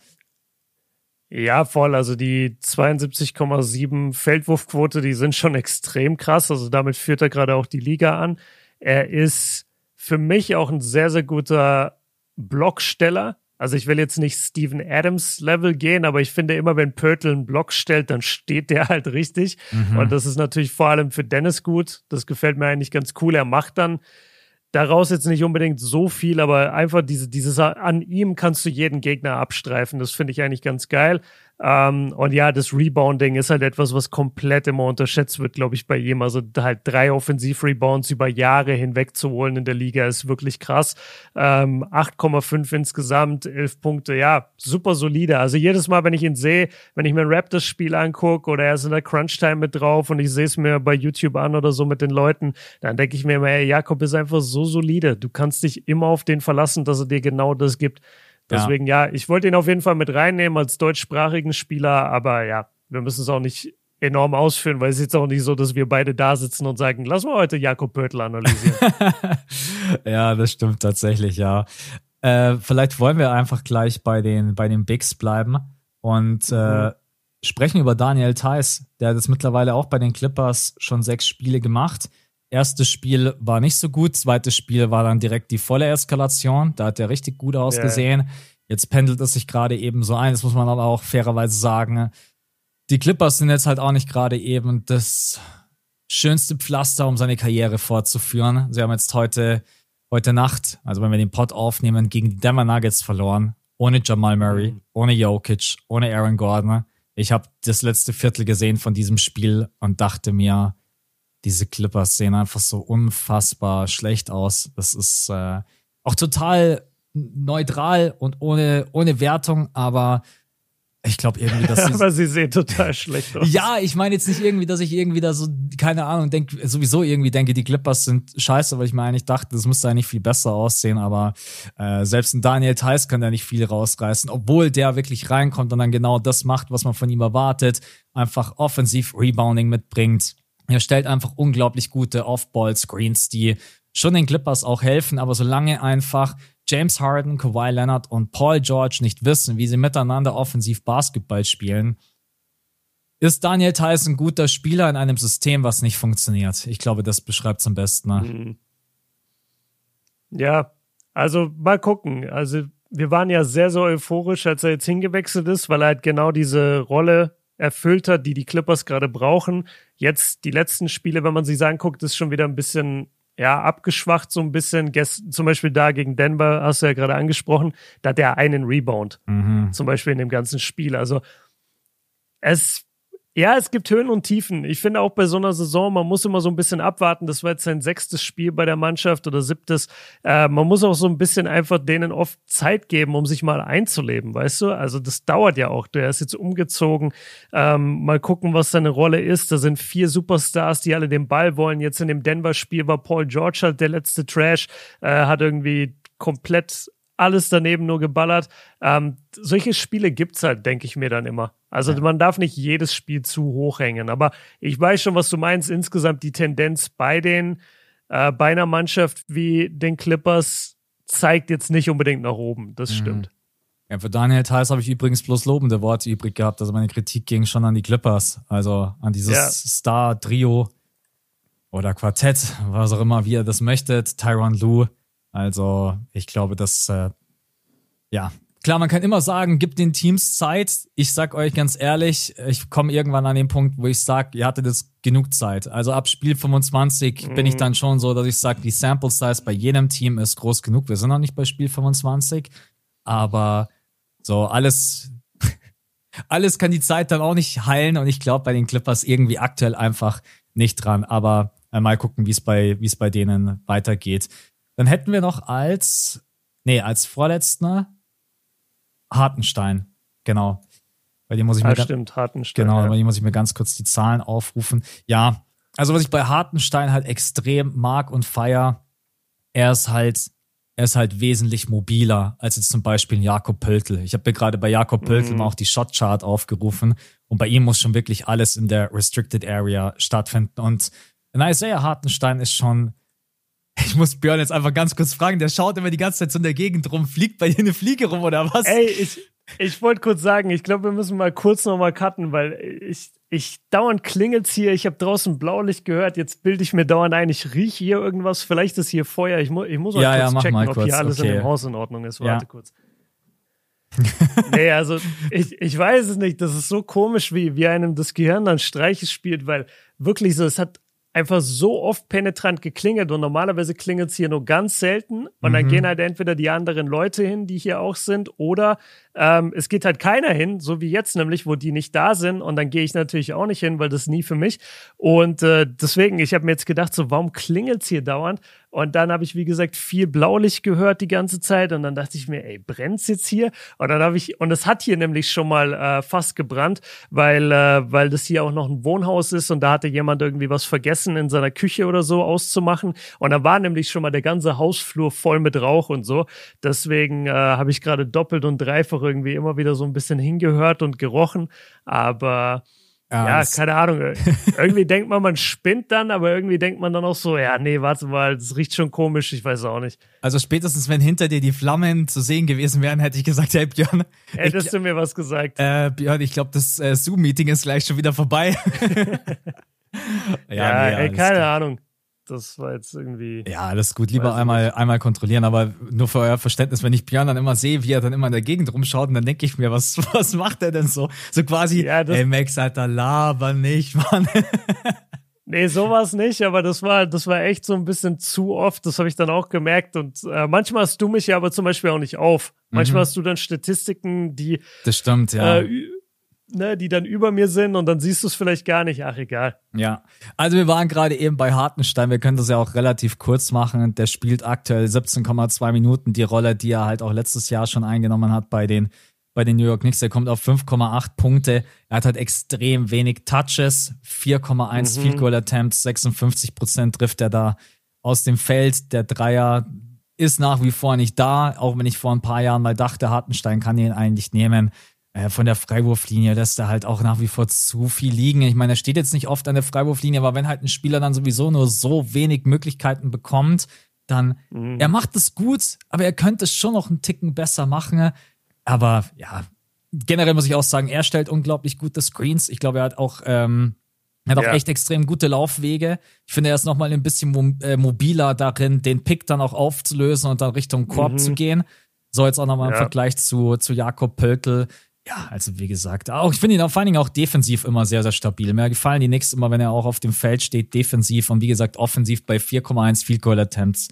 Ja, voll. Also die 72,7 Feldwurfquote, die sind schon extrem krass. Also damit führt er gerade auch die Liga an. Er ist für mich auch ein sehr, sehr guter Blocksteller. Also ich will jetzt nicht Steven Adams Level gehen, aber ich finde immer, wenn Pörtl einen Block stellt, dann steht der halt richtig. Mhm. Und das ist natürlich vor allem für Dennis gut. Das gefällt mir eigentlich ganz cool. Er macht dann daraus jetzt nicht unbedingt so viel, aber einfach diese, dieses an ihm kannst du jeden Gegner abstreifen. Das finde ich eigentlich ganz geil. Ähm, und ja, das Rebounding ist halt etwas, was komplett immer unterschätzt wird, glaube ich, bei ihm. Also halt drei Offensiv-Rebounds über Jahre hinweg zu holen in der Liga ist wirklich krass. Ähm, 8,5 insgesamt, 11 Punkte, ja, super solide. Also jedes Mal, wenn ich ihn sehe, wenn ich mir ein Raptors-Spiel angucke oder er ist in der Crunch-Time mit drauf und ich sehe es mir bei YouTube an oder so mit den Leuten, dann denke ich mir immer, ey, Jakob ist einfach so solide. Du kannst dich immer auf den verlassen, dass er dir genau das gibt. Deswegen, ja. ja, ich wollte ihn auf jeden Fall mit reinnehmen als deutschsprachigen Spieler, aber ja, wir müssen es auch nicht enorm ausführen, weil es ist jetzt auch nicht so, dass wir beide da sitzen und sagen, lass mal heute Jakob Pörtl analysieren.
ja, das stimmt tatsächlich, ja. Äh, vielleicht wollen wir einfach gleich bei den, bei den Bigs bleiben und äh, mhm. sprechen über Daniel Theiss. Der hat jetzt mittlerweile auch bei den Clippers schon sechs Spiele gemacht. Erstes Spiel war nicht so gut, zweites Spiel war dann direkt die volle Eskalation. Da hat er richtig gut ausgesehen. Yeah. Jetzt pendelt es sich gerade eben so ein, das muss man aber auch fairerweise sagen. Die Clippers sind jetzt halt auch nicht gerade eben das schönste Pflaster, um seine Karriere fortzuführen. Sie haben jetzt heute, heute Nacht, also wenn wir den Pod aufnehmen, gegen die Denver Nuggets verloren. Ohne Jamal Murray, mhm. ohne Jokic, ohne Aaron Gordon. Ich habe das letzte Viertel gesehen von diesem Spiel und dachte mir, diese Clippers sehen einfach so unfassbar schlecht aus. Das ist äh, auch total neutral und ohne, ohne Wertung, aber ich glaube irgendwie, dass
sie. Aber sie sehen total schlecht aus.
Ja, ich meine jetzt nicht irgendwie, dass ich irgendwie da so, keine Ahnung, denke, sowieso irgendwie denke, die Clippers sind scheiße, weil ich mir eigentlich dachte, das müsste eigentlich viel besser aussehen, aber äh, selbst ein Daniel Theiss kann da nicht viel rausreißen, obwohl der wirklich reinkommt und dann genau das macht, was man von ihm erwartet, einfach offensiv Rebounding mitbringt er stellt einfach unglaublich gute Off-Ball-Screens, die schon den Clippers auch helfen, aber solange einfach James Harden, Kawhi Leonard und Paul George nicht wissen, wie sie miteinander offensiv Basketball spielen, ist Daniel Theiss ein guter Spieler in einem System, was nicht funktioniert. Ich glaube, das beschreibt es am besten. Ne? Mhm.
Ja, also mal gucken. Also wir waren ja sehr, sehr euphorisch, als er jetzt hingewechselt ist, weil er halt genau diese Rolle erfüllt hat, die die Clippers gerade brauchen. Jetzt die letzten Spiele, wenn man sich anguckt, ist schon wieder ein bisschen ja, abgeschwacht, so ein bisschen. Gest zum Beispiel da gegen Denver, hast du ja gerade angesprochen, da hat er einen Rebound. Mhm. Zum Beispiel in dem ganzen Spiel. Also es ja, es gibt Höhen und Tiefen. Ich finde auch bei so einer Saison, man muss immer so ein bisschen abwarten. Das war jetzt sein sechstes Spiel bei der Mannschaft oder siebtes. Äh, man muss auch so ein bisschen einfach denen oft Zeit geben, um sich mal einzuleben, weißt du? Also das dauert ja auch. Der ist jetzt umgezogen. Ähm, mal gucken, was seine Rolle ist. Da sind vier Superstars, die alle den Ball wollen. Jetzt in dem Denver-Spiel war Paul George halt der letzte Trash, äh, hat irgendwie komplett alles daneben nur geballert. Ähm, solche Spiele gibt es halt, denke ich mir dann immer. Also ja. man darf nicht jedes Spiel zu hoch hängen. Aber ich weiß schon, was du meinst. Insgesamt die Tendenz bei den äh, bei einer Mannschaft wie den Clippers zeigt jetzt nicht unbedingt nach oben. Das mhm. stimmt.
Ja, für Daniel Theiss habe ich übrigens bloß lobende Worte übrig gehabt. Also meine Kritik ging schon an die Clippers, also an dieses ja. Star-Trio oder Quartett, was auch immer, wie ihr das möchtet. Tyron Lue, also ich glaube, dass äh, ja klar, man kann immer sagen, gibt den Teams Zeit. Ich sag euch ganz ehrlich, ich komme irgendwann an den Punkt, wo ich sage, ihr hattet jetzt genug Zeit. Also ab Spiel 25 mhm. bin ich mhm. dann schon so, dass ich sage, die Sample Size bei jedem Team ist groß genug. Wir sind noch nicht bei Spiel 25, aber so alles alles kann die Zeit dann auch nicht heilen und ich glaube bei den Clippers irgendwie aktuell einfach nicht dran. Aber äh, mal gucken, wie es bei wie es bei denen weitergeht. Dann hätten wir noch als, nee, als vorletzter Hartenstein. Genau. Bei dem muss ich
mir.
Ja,
stimmt, Hartenstein.
Genau, ja. bei dem muss ich mir ganz kurz die Zahlen aufrufen. Ja, also was ich bei Hartenstein halt extrem mag und feier, er ist halt, er ist halt wesentlich mobiler als jetzt zum Beispiel Jakob Pöltl. Ich habe mir gerade bei Jakob Pöltl mhm. mal auch die Shotchart aufgerufen und bei ihm muss schon wirklich alles in der Restricted Area stattfinden. Und Isaiah Hartenstein ist schon ich muss Björn jetzt einfach ganz kurz fragen, der schaut immer die ganze Zeit so in der Gegend rum. Fliegt bei dir eine Fliege rum oder was?
Ey, ich, ich wollte kurz sagen, ich glaube, wir müssen mal kurz nochmal cutten, weil ich, ich dauernd klingelt's hier. Ich habe draußen Blaulicht gehört. Jetzt bilde ich mir dauernd ein, ich rieche hier irgendwas. Vielleicht ist hier Feuer. Ich, mu ich muss mal ja, kurz ja, checken, ob kurz. hier alles okay. in dem Haus in Ordnung ist. Warte ja. kurz. nee, also ich, ich weiß es nicht. Das ist so komisch, wie, wie einem das Gehirn dann Streiche spielt, weil wirklich so, es hat einfach so oft penetrant geklingelt und normalerweise klingelt es hier nur ganz selten und mhm. dann gehen halt entweder die anderen Leute hin, die hier auch sind, oder ähm, es geht halt keiner hin, so wie jetzt nämlich, wo die nicht da sind und dann gehe ich natürlich auch nicht hin, weil das ist nie für mich und äh, deswegen, ich habe mir jetzt gedacht, so warum klingelt es hier dauernd und dann habe ich, wie gesagt, viel Blaulicht gehört die ganze Zeit. Und dann dachte ich mir, ey, brennt's jetzt hier? Und dann habe ich, und es hat hier nämlich schon mal äh, fast gebrannt, weil, äh, weil das hier auch noch ein Wohnhaus ist und da hatte jemand irgendwie was vergessen in seiner Küche oder so auszumachen. Und da war nämlich schon mal der ganze Hausflur voll mit Rauch und so. Deswegen äh, habe ich gerade doppelt und dreifach irgendwie immer wieder so ein bisschen hingehört und gerochen. Aber ja, keine Ahnung. irgendwie denkt man, man spinnt dann, aber irgendwie denkt man dann auch so, ja, nee, warte mal, das riecht schon komisch, ich weiß auch nicht.
Also spätestens, wenn hinter dir die Flammen zu sehen gewesen wären, hätte ich gesagt, hey Björn.
Hättest ich, du mir was gesagt?
Äh, Björn, ich glaube, das äh, Zoom-Meeting ist gleich schon wieder vorbei.
ja, ja nee, ey, keine klar. Ahnung das war jetzt irgendwie.
Ja, alles gut. Lieber einmal, einmal kontrollieren, aber nur für euer Verständnis, wenn ich Björn dann immer sehe, wie er dann immer in der Gegend rumschaut, und dann denke ich mir, was, was macht er denn so? So quasi, ja, ey Max, Alter, laber nicht, Mann.
Nee, sowas nicht, aber das war, das war echt so ein bisschen zu oft. Das habe ich dann auch gemerkt. Und äh, manchmal hast du mich ja aber zum Beispiel auch nicht auf. Manchmal mhm. hast du dann Statistiken, die.
Das stimmt, ja.
Äh, ne, die dann über mir sind und dann siehst du es vielleicht gar nicht. Ach, egal.
Ja, also wir waren gerade eben bei Hartenstein. Wir können das ja auch relativ kurz machen. Der spielt aktuell 17,2 Minuten die Rolle, die er halt auch letztes Jahr schon eingenommen hat bei den bei den New York Knicks. Er kommt auf 5,8 Punkte. Er hat halt extrem wenig Touches, 4,1 mhm. Field Goal Attempts, 56 Prozent trifft er da aus dem Feld. Der Dreier ist nach wie vor nicht da, auch wenn ich vor ein paar Jahren mal dachte, Hartenstein kann ihn eigentlich nehmen. Äh, von der Freiwurflinie lässt er halt auch nach wie vor zu viel liegen. Ich meine, er steht jetzt nicht oft an der Freiwurflinie, aber wenn halt ein Spieler dann sowieso nur so wenig Möglichkeiten bekommt, dann, mhm. er macht es gut, aber er könnte es schon noch einen Ticken besser machen. Aber ja, generell muss ich auch sagen, er stellt unglaublich gute Screens. Ich glaube, er hat auch, ähm, er hat ja. auch echt extrem gute Laufwege. Ich finde, er ist nochmal ein bisschen äh, mobiler darin, den Pick dann auch aufzulösen und dann Richtung Korb mhm. zu gehen. So jetzt auch nochmal im ja. Vergleich zu, zu Jakob Pöltl. Ja, also wie gesagt, auch ich finde ihn auch, vor allen Dingen auch defensiv immer sehr, sehr stabil. Mir gefallen die Knicks immer, wenn er auch auf dem Feld steht, defensiv und wie gesagt, offensiv bei 4,1 Field Goal Attempts.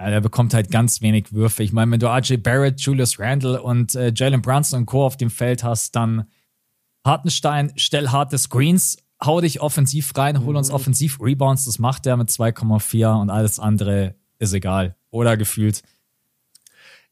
Ja, er bekommt halt ganz wenig Würfe. Ich meine, wenn du RJ Barrett, Julius Randle und äh, Jalen Brunson und Co. auf dem Feld hast, dann Hartenstein, stell harte Screens, hau dich offensiv rein, hol uns mhm. offensiv Rebounds. Das macht er mit 2,4 und alles andere ist egal. Oder gefühlt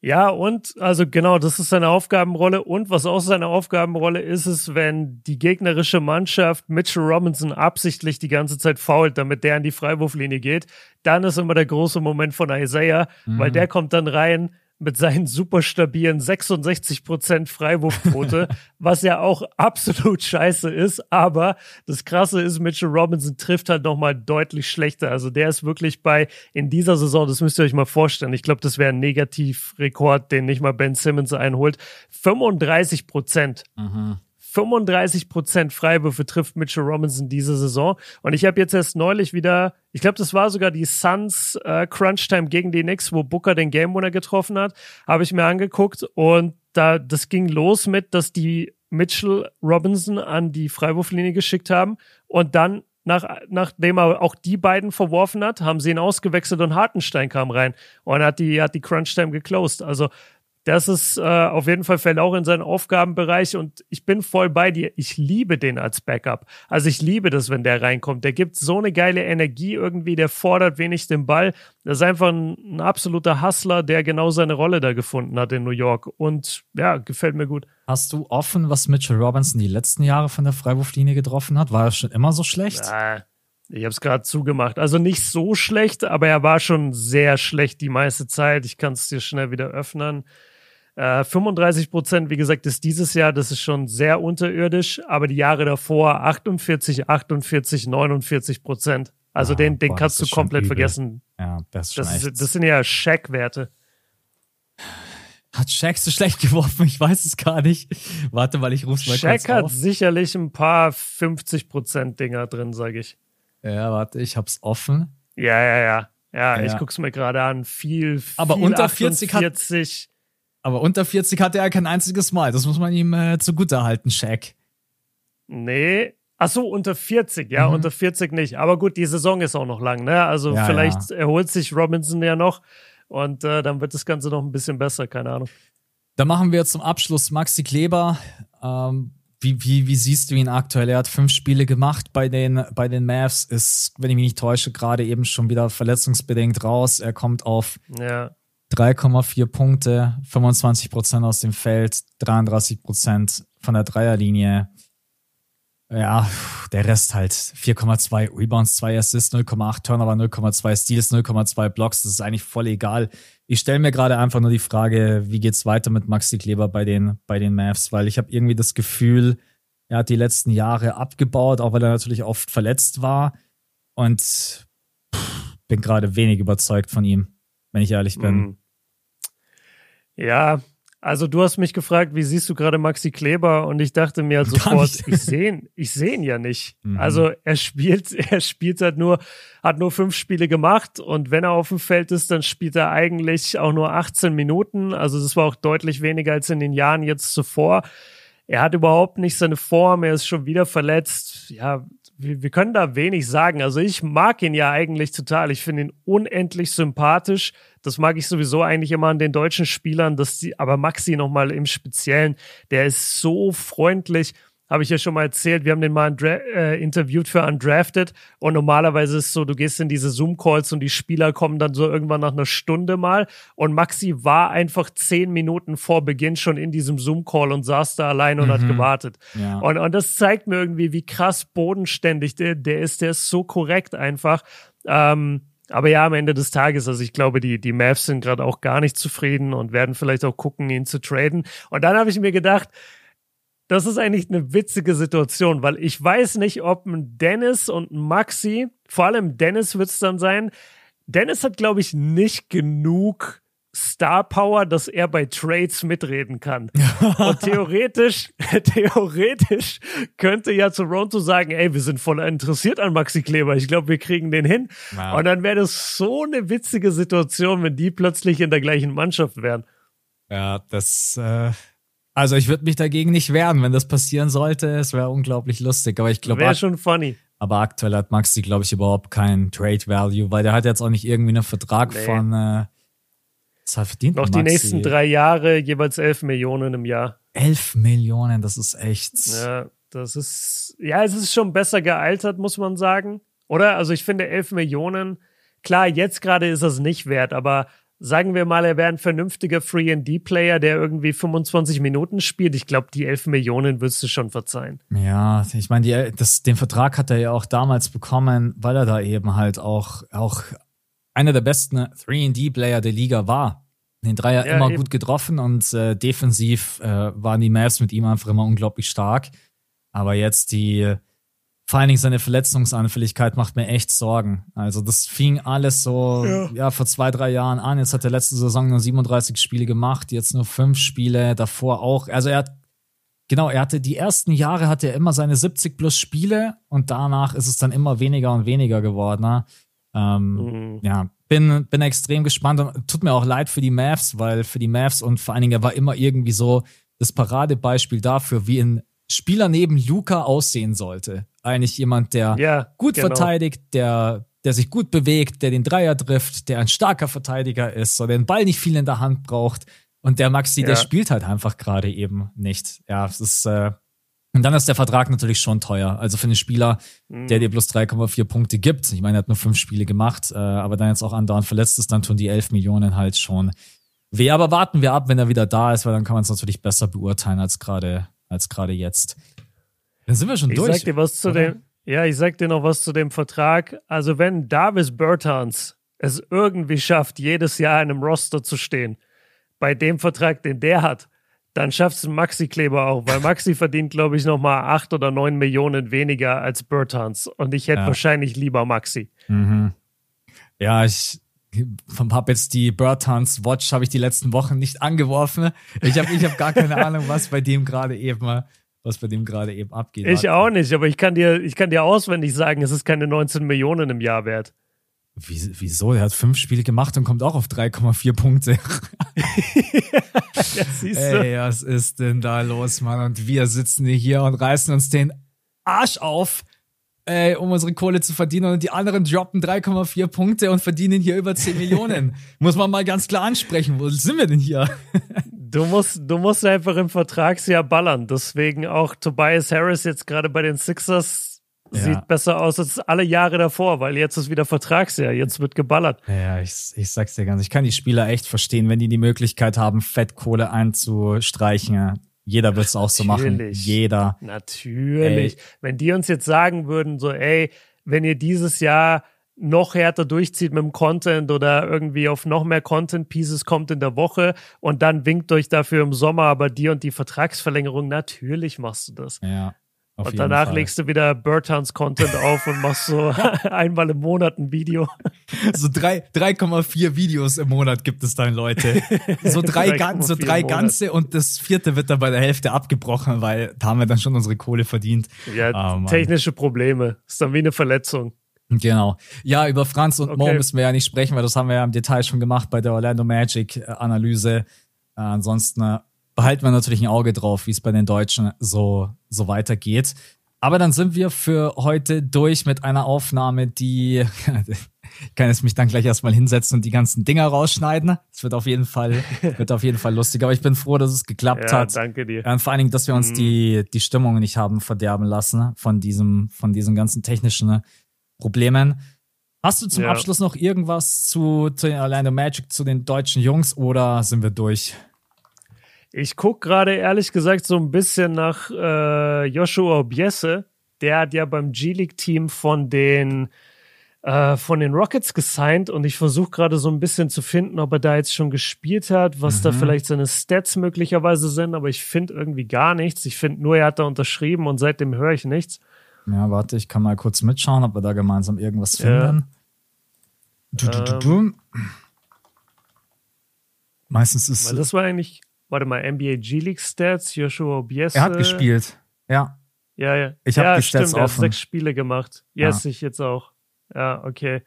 ja, und also genau, das ist seine Aufgabenrolle. Und was auch seine Aufgabenrolle ist, ist, wenn die gegnerische Mannschaft Mitchell Robinson absichtlich die ganze Zeit fault, damit der an die Freiwurflinie geht, dann ist immer der große Moment von Isaiah, mhm. weil der kommt dann rein, mit seinen super stabilen 66% Freiwurfquote, was ja auch absolut scheiße ist. Aber das Krasse ist, Mitchell Robinson trifft halt nochmal deutlich schlechter. Also der ist wirklich bei, in dieser Saison, das müsst ihr euch mal vorstellen, ich glaube, das wäre ein Negativrekord, den nicht mal Ben Simmons einholt. 35 Mhm. 35 Prozent Freiwürfe trifft Mitchell Robinson diese Saison. Und ich habe jetzt erst neulich wieder, ich glaube, das war sogar die Suns äh, Crunch Time gegen die Knicks, wo Booker den Game Winner getroffen hat, habe ich mir angeguckt und da das ging los mit, dass die Mitchell Robinson an die Freiwurflinie geschickt haben und dann nach, nachdem er auch die beiden verworfen hat, haben sie ihn ausgewechselt und Hartenstein kam rein und hat die, hat die Crunch Time geclosed. Also das ist äh, auf jeden Fall fällt auch in seinen Aufgabenbereich und ich bin voll bei dir. Ich liebe den als Backup. Also ich liebe das, wenn der reinkommt. Der gibt so eine geile Energie irgendwie, der fordert wenig den Ball. Das ist einfach ein, ein absoluter Hustler, der genau seine Rolle da gefunden hat in New York und ja, gefällt mir gut.
Hast du offen, was Mitchell Robinson die letzten Jahre von der Freiwurflinie getroffen hat? War er schon immer so schlecht?
Ja. Ich habe es gerade zugemacht. Also nicht so schlecht, aber er war schon sehr schlecht die meiste Zeit. Ich kann es dir schnell wieder öffnen. Äh, 35 Prozent, wie gesagt, ist dieses Jahr, das ist schon sehr unterirdisch, aber die Jahre davor 48, 48, 49 Prozent. Also ah, den, den boah, kannst du komplett vergessen.
Ja, das ist
das, ist, das sind ja Shaq-Werte.
Hat Shaq so schlecht geworfen? Ich weiß es gar nicht. Warte mal, ich ruf's mal
Shaq
kurz auf.
hat sicherlich ein paar 50% Dinger drin, sage ich.
Ja, warte, ich hab's offen.
Ja, ja, ja. Ja, ja. ich guck's mir gerade an. Viel, viel
Aber unter 40
48,
hat aber unter 40 hatte er kein einziges Mal. Das muss man ihm äh, zugutehalten, Shaq.
Nee. Ach so, unter 40, ja, mhm. unter 40 nicht. Aber gut, die Saison ist auch noch lang, ne? Also ja, vielleicht ja. erholt sich Robinson ja noch und äh, dann wird das Ganze noch ein bisschen besser, keine Ahnung.
Dann machen wir zum Abschluss Maxi Kleber. Ähm, wie, wie, wie siehst du ihn aktuell? Er hat fünf Spiele gemacht bei den, bei den Mavs, ist, wenn ich mich nicht täusche, gerade eben schon wieder verletzungsbedingt raus. Er kommt auf
ja.
3,4 Punkte, 25 Prozent aus dem Feld, 33 Prozent von der Dreierlinie. Ja, der Rest halt 4,2 Rebounds, 2 Assists, 0,8 Turnover, 0,2 Steals, 0,2 Blocks. Das ist eigentlich voll egal. Ich stelle mir gerade einfach nur die Frage, wie geht's weiter mit Maxi Kleber bei den, bei den Mavs, weil ich habe irgendwie das Gefühl, Er hat die letzten Jahre abgebaut, auch weil er natürlich oft verletzt war. Und pff, bin gerade wenig überzeugt von ihm, wenn ich ehrlich bin. Mhm.
Ja, also du hast mich gefragt, wie siehst du gerade Maxi Kleber? Und ich dachte mir halt sofort, ich sehe ihn, ich sehe ihn ja nicht. Mhm. Also er spielt, er spielt halt nur, hat nur fünf Spiele gemacht und wenn er auf dem Feld ist, dann spielt er eigentlich auch nur 18 Minuten. Also das war auch deutlich weniger als in den Jahren jetzt zuvor. Er hat überhaupt nicht seine Form, er ist schon wieder verletzt. Ja, wir, wir können da wenig sagen. Also ich mag ihn ja eigentlich total. Ich finde ihn unendlich sympathisch. Das mag ich sowieso eigentlich immer an den deutschen Spielern, dass die, aber Maxi nochmal im Speziellen, der ist so freundlich habe ich ja schon mal erzählt, wir haben den mal äh, interviewt für Undrafted und normalerweise ist es so, du gehst in diese Zoom-Calls und die Spieler kommen dann so irgendwann nach einer Stunde mal und Maxi war einfach zehn Minuten vor Beginn schon in diesem Zoom-Call und saß da allein und mhm. hat gewartet. Ja. Und, und das zeigt mir irgendwie, wie krass bodenständig der, der ist, der ist so korrekt einfach. Ähm, aber ja, am Ende des Tages, also ich glaube, die, die Mavs sind gerade auch gar nicht zufrieden und werden vielleicht auch gucken, ihn zu traden. Und dann habe ich mir gedacht, das ist eigentlich eine witzige Situation, weil ich weiß nicht, ob ein Dennis und ein Maxi, vor allem Dennis wird es dann sein. Dennis hat, glaube ich, nicht genug Star Power, dass er bei Trades mitreden kann. Und theoretisch, theoretisch könnte ja Toronto sagen, ey, wir sind voll interessiert an Maxi Kleber. Ich glaube, wir kriegen den hin. Wow. Und dann wäre das so eine witzige Situation, wenn die plötzlich in der gleichen Mannschaft wären.
Ja, das, äh, also ich würde mich dagegen nicht wehren, wenn das passieren sollte. Es wäre unglaublich lustig, aber ich glaube.
Wäre schon funny.
Aber aktuell hat Maxi, glaube ich, überhaupt keinen Trade Value, weil der hat jetzt auch nicht irgendwie einen Vertrag nee. von. Äh,
hat verdient Noch Maxi? die nächsten drei Jahre jeweils elf Millionen im Jahr.
Elf Millionen, das ist echt.
Ja, das ist. Ja, es ist schon besser gealtert, muss man sagen. Oder? Also ich finde elf Millionen. Klar, jetzt gerade ist es nicht wert, aber sagen wir mal, er wäre ein vernünftiger Free-and-D-Player, der irgendwie 25 Minuten spielt. Ich glaube, die 11 Millionen würdest du schon verzeihen.
Ja, ich meine, den Vertrag hat er ja auch damals bekommen, weil er da eben halt auch, auch einer der besten 3D-Player der Liga war. Den Dreier ja, immer eben. gut getroffen und äh, defensiv äh, waren die Mavs mit ihm einfach immer unglaublich stark. Aber jetzt die vor allen Dingen seine Verletzungsanfälligkeit macht mir echt Sorgen. Also das fing alles so ja. ja. vor zwei, drei Jahren an. Jetzt hat er letzte Saison nur 37 Spiele gemacht, jetzt nur fünf Spiele, davor auch. Also er hat, genau, er hatte die ersten Jahre hatte er immer seine 70 plus Spiele und danach ist es dann immer weniger und weniger geworden. Ne? Ähm, mhm. Ja, bin, bin extrem gespannt und tut mir auch leid für die Mavs, weil für die Mavs und vor allen Dingen er war immer irgendwie so das Paradebeispiel dafür, wie ein Spieler neben Luca aussehen sollte eigentlich jemand, der ja, gut genau. verteidigt, der, der sich gut bewegt, der den Dreier trifft, der ein starker Verteidiger ist, so der den Ball nicht viel in der Hand braucht. Und der Maxi, ja. der spielt halt einfach gerade eben nicht. Ja, es ist, äh, und dann ist der Vertrag natürlich schon teuer. Also für einen Spieler, mhm. der dir plus 3,4 Punkte gibt. Ich meine, er hat nur fünf Spiele gemacht, äh, aber dann jetzt auch andauernd verletzt ist, dann tun die 11 Millionen halt schon weh. Aber warten wir ab, wenn er wieder da ist, weil dann kann man es natürlich besser beurteilen als gerade, als gerade jetzt. Dann sind wir schon
ich
durch.
Sag dir was zu dem, ja, ich sag dir noch was zu dem Vertrag. Also, wenn Davis Bertans es irgendwie schafft, jedes Jahr in einem Roster zu stehen, bei dem Vertrag, den der hat, dann schafft es Maxi Kleber auch, weil Maxi verdient, glaube ich, nochmal acht oder neun Millionen weniger als Bertans. Und ich hätte ja. wahrscheinlich lieber Maxi.
Mhm. Ja, ich habe jetzt die Bertans Watch, habe ich die letzten Wochen nicht angeworfen. Ich habe ich hab gar keine Ahnung, was bei dem gerade eben was bei dem gerade eben abgeht.
Ich auch nicht, aber ich kann dir, ich kann dir auswendig sagen, es ist keine 19 Millionen im Jahr wert.
Wie, wieso? Er hat fünf Spiele gemacht und kommt auch auf 3,4 Punkte. ja, siehst du. Ey, was ist denn da los, Mann? Und wir sitzen hier und reißen uns den Arsch auf, ey, um unsere Kohle zu verdienen. Und die anderen droppen 3,4 Punkte und verdienen hier über 10 Millionen. Muss man mal ganz klar ansprechen. Wo sind wir denn hier?
Du musst, du musst einfach im Vertragsjahr ballern. Deswegen auch Tobias Harris jetzt gerade bei den Sixers ja. sieht besser aus als alle Jahre davor, weil jetzt ist wieder Vertragsjahr. Jetzt wird geballert.
Ja, ich, ich sag's dir ganz. Ich kann die Spieler echt verstehen, wenn die die Möglichkeit haben, Fettkohle einzustreichen. Jeder wird es auch so machen. Jeder.
Natürlich. Ey. Wenn die uns jetzt sagen würden, so, ey, wenn ihr dieses Jahr noch härter durchzieht mit dem Content oder irgendwie auf noch mehr Content Pieces kommt in der Woche und dann winkt euch dafür im Sommer aber dir und die Vertragsverlängerung, natürlich machst du das.
Ja.
Auf und danach Fall. legst du wieder Burtons Content auf und machst so einmal im Monat ein Video.
So 3,4 Videos im Monat gibt es dann, Leute. So drei, gan so drei ganze und das vierte wird dann bei der Hälfte abgebrochen, weil da haben wir dann schon unsere Kohle verdient.
Ja, oh, technische Probleme. Ist dann wie eine Verletzung.
Genau. Ja, über Franz und okay. Mo müssen wir ja nicht sprechen, weil das haben wir ja im Detail schon gemacht bei der Orlando Magic Analyse. Äh, ansonsten äh, behalten wir natürlich ein Auge drauf, wie es bei den Deutschen so, so weitergeht. Aber dann sind wir für heute durch mit einer Aufnahme, die ich kann jetzt mich dann gleich erstmal hinsetzen und die ganzen Dinger rausschneiden. Es wird auf jeden Fall, wird auf jeden Fall lustig. Aber ich bin froh, dass es geklappt ja, hat.
Danke dir.
Und vor allen Dingen, dass wir uns mhm. die, die Stimmung nicht haben verderben lassen von diesem, von diesen ganzen technischen Problemen. Hast du zum ja. Abschluss noch irgendwas zu, zu den Orlando Magic, zu den deutschen Jungs oder sind wir durch?
Ich gucke gerade ehrlich gesagt so ein bisschen nach äh, Joshua Obiese. Der hat ja beim G-League-Team von den äh, von den Rockets gesigned und ich versuche gerade so ein bisschen zu finden, ob er da jetzt schon gespielt hat, was mhm. da vielleicht seine Stats möglicherweise sind, aber ich finde irgendwie gar nichts. Ich finde nur, er hat da unterschrieben und seitdem höre ich nichts.
Ja, warte, ich kann mal kurz mitschauen, ob wir da gemeinsam irgendwas finden. Ja. Du, du, du, ähm, Meistens ist.
Weil das war eigentlich warte mal, NBA G-League Stats, Joshua Biese.
Er hat gespielt, ja.
Ja, ja.
Ich habe
ja,
die Stats
stimmt, er hat sechs Spiele gemacht. Yes, ja. ich jetzt auch. Ja, okay.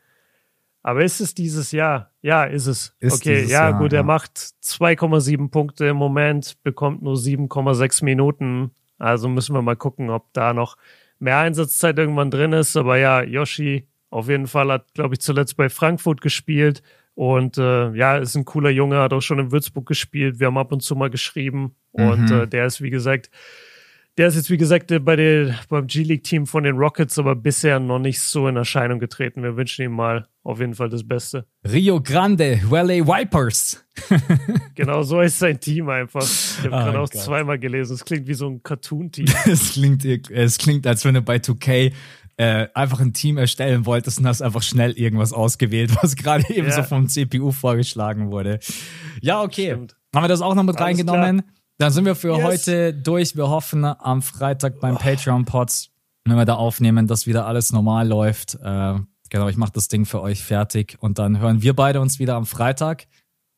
Aber ist es dieses Jahr? Ja, ist es. Ist okay, ja, Jahr, gut, er macht 2,7 Punkte im Moment, bekommt nur 7,6 Minuten. Also müssen wir mal gucken, ob da noch mehr Einsatzzeit irgendwann drin ist. Aber ja, Yoshi auf jeden Fall hat, glaube ich, zuletzt bei Frankfurt gespielt. Und äh, ja, ist ein cooler Junge, hat auch schon in Würzburg gespielt. Wir haben ab und zu mal geschrieben. Und mhm. äh, der ist, wie gesagt, der ist jetzt, wie gesagt, bei der, beim G-League-Team von den Rockets, aber bisher noch nicht so in Erscheinung getreten. Wir wünschen ihm mal auf jeden Fall das Beste.
Rio Grande, Valley Vipers.
genau, so ist sein Team einfach. Ich habe oh gerade auch Gott. zweimal gelesen. Es klingt wie so ein Cartoon-Team.
es, klingt, es klingt, als wenn du bei 2K äh, einfach ein Team erstellen wolltest und hast einfach schnell irgendwas ausgewählt, was gerade eben ja. so vom CPU vorgeschlagen wurde. Ja, okay. Stimmt. Haben wir das auch noch mit Alles reingenommen? Klar. Dann sind wir für yes. heute durch. Wir hoffen am Freitag beim oh. Patreon-Pods, wenn wir da aufnehmen, dass wieder alles normal läuft. Äh, genau, ich mache das Ding für euch fertig und dann hören wir beide uns wieder am Freitag.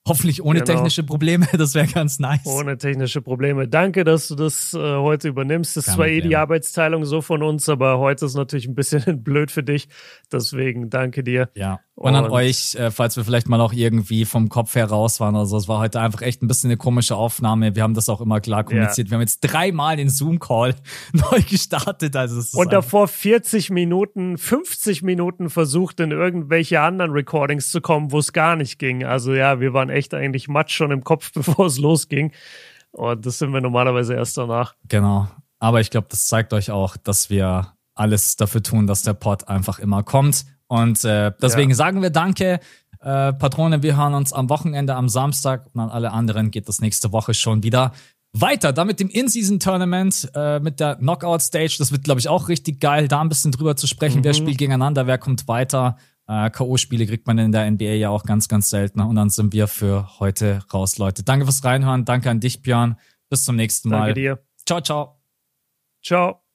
Hoffentlich ohne genau. technische Probleme, das wäre ganz nice.
Ohne technische Probleme. Danke, dass du das äh, heute übernimmst. Das ist zwar eh die Arbeitsteilung so von uns, aber heute ist natürlich ein bisschen blöd für dich. Deswegen danke dir.
Ja. Und, und an euch, äh, falls wir vielleicht mal auch irgendwie vom Kopf her raus waren. Also es war heute einfach echt ein bisschen eine komische Aufnahme. Wir haben das auch immer klar kommuniziert. Ja. Wir haben jetzt dreimal den Zoom-Call neu gestartet. Also es
und davor 40 Minuten, 50 Minuten versucht, in irgendwelche anderen Recordings zu kommen, wo es gar nicht ging. Also ja, wir waren echt eigentlich matsch schon im Kopf, bevor es losging. Und das sind wir normalerweise erst danach.
Genau. Aber ich glaube, das zeigt euch auch, dass wir alles dafür tun, dass der Pod einfach immer kommt und äh, deswegen ja. sagen wir Danke. Äh, Patrone, wir hören uns am Wochenende, am Samstag und an alle anderen geht das nächste Woche schon wieder weiter. Da mit dem In-Season-Tournament, äh, mit der Knockout-Stage. Das wird, glaube ich, auch richtig geil, da ein bisschen drüber zu sprechen. Mhm. Wer spielt gegeneinander, wer kommt weiter. Äh, K.O.-Spiele kriegt man in der NBA ja auch ganz, ganz selten. Und dann sind wir für heute raus, Leute. Danke fürs Reinhören. Danke an dich, Björn. Bis zum nächsten Mal.
Danke dir.
Ciao, ciao.
Ciao.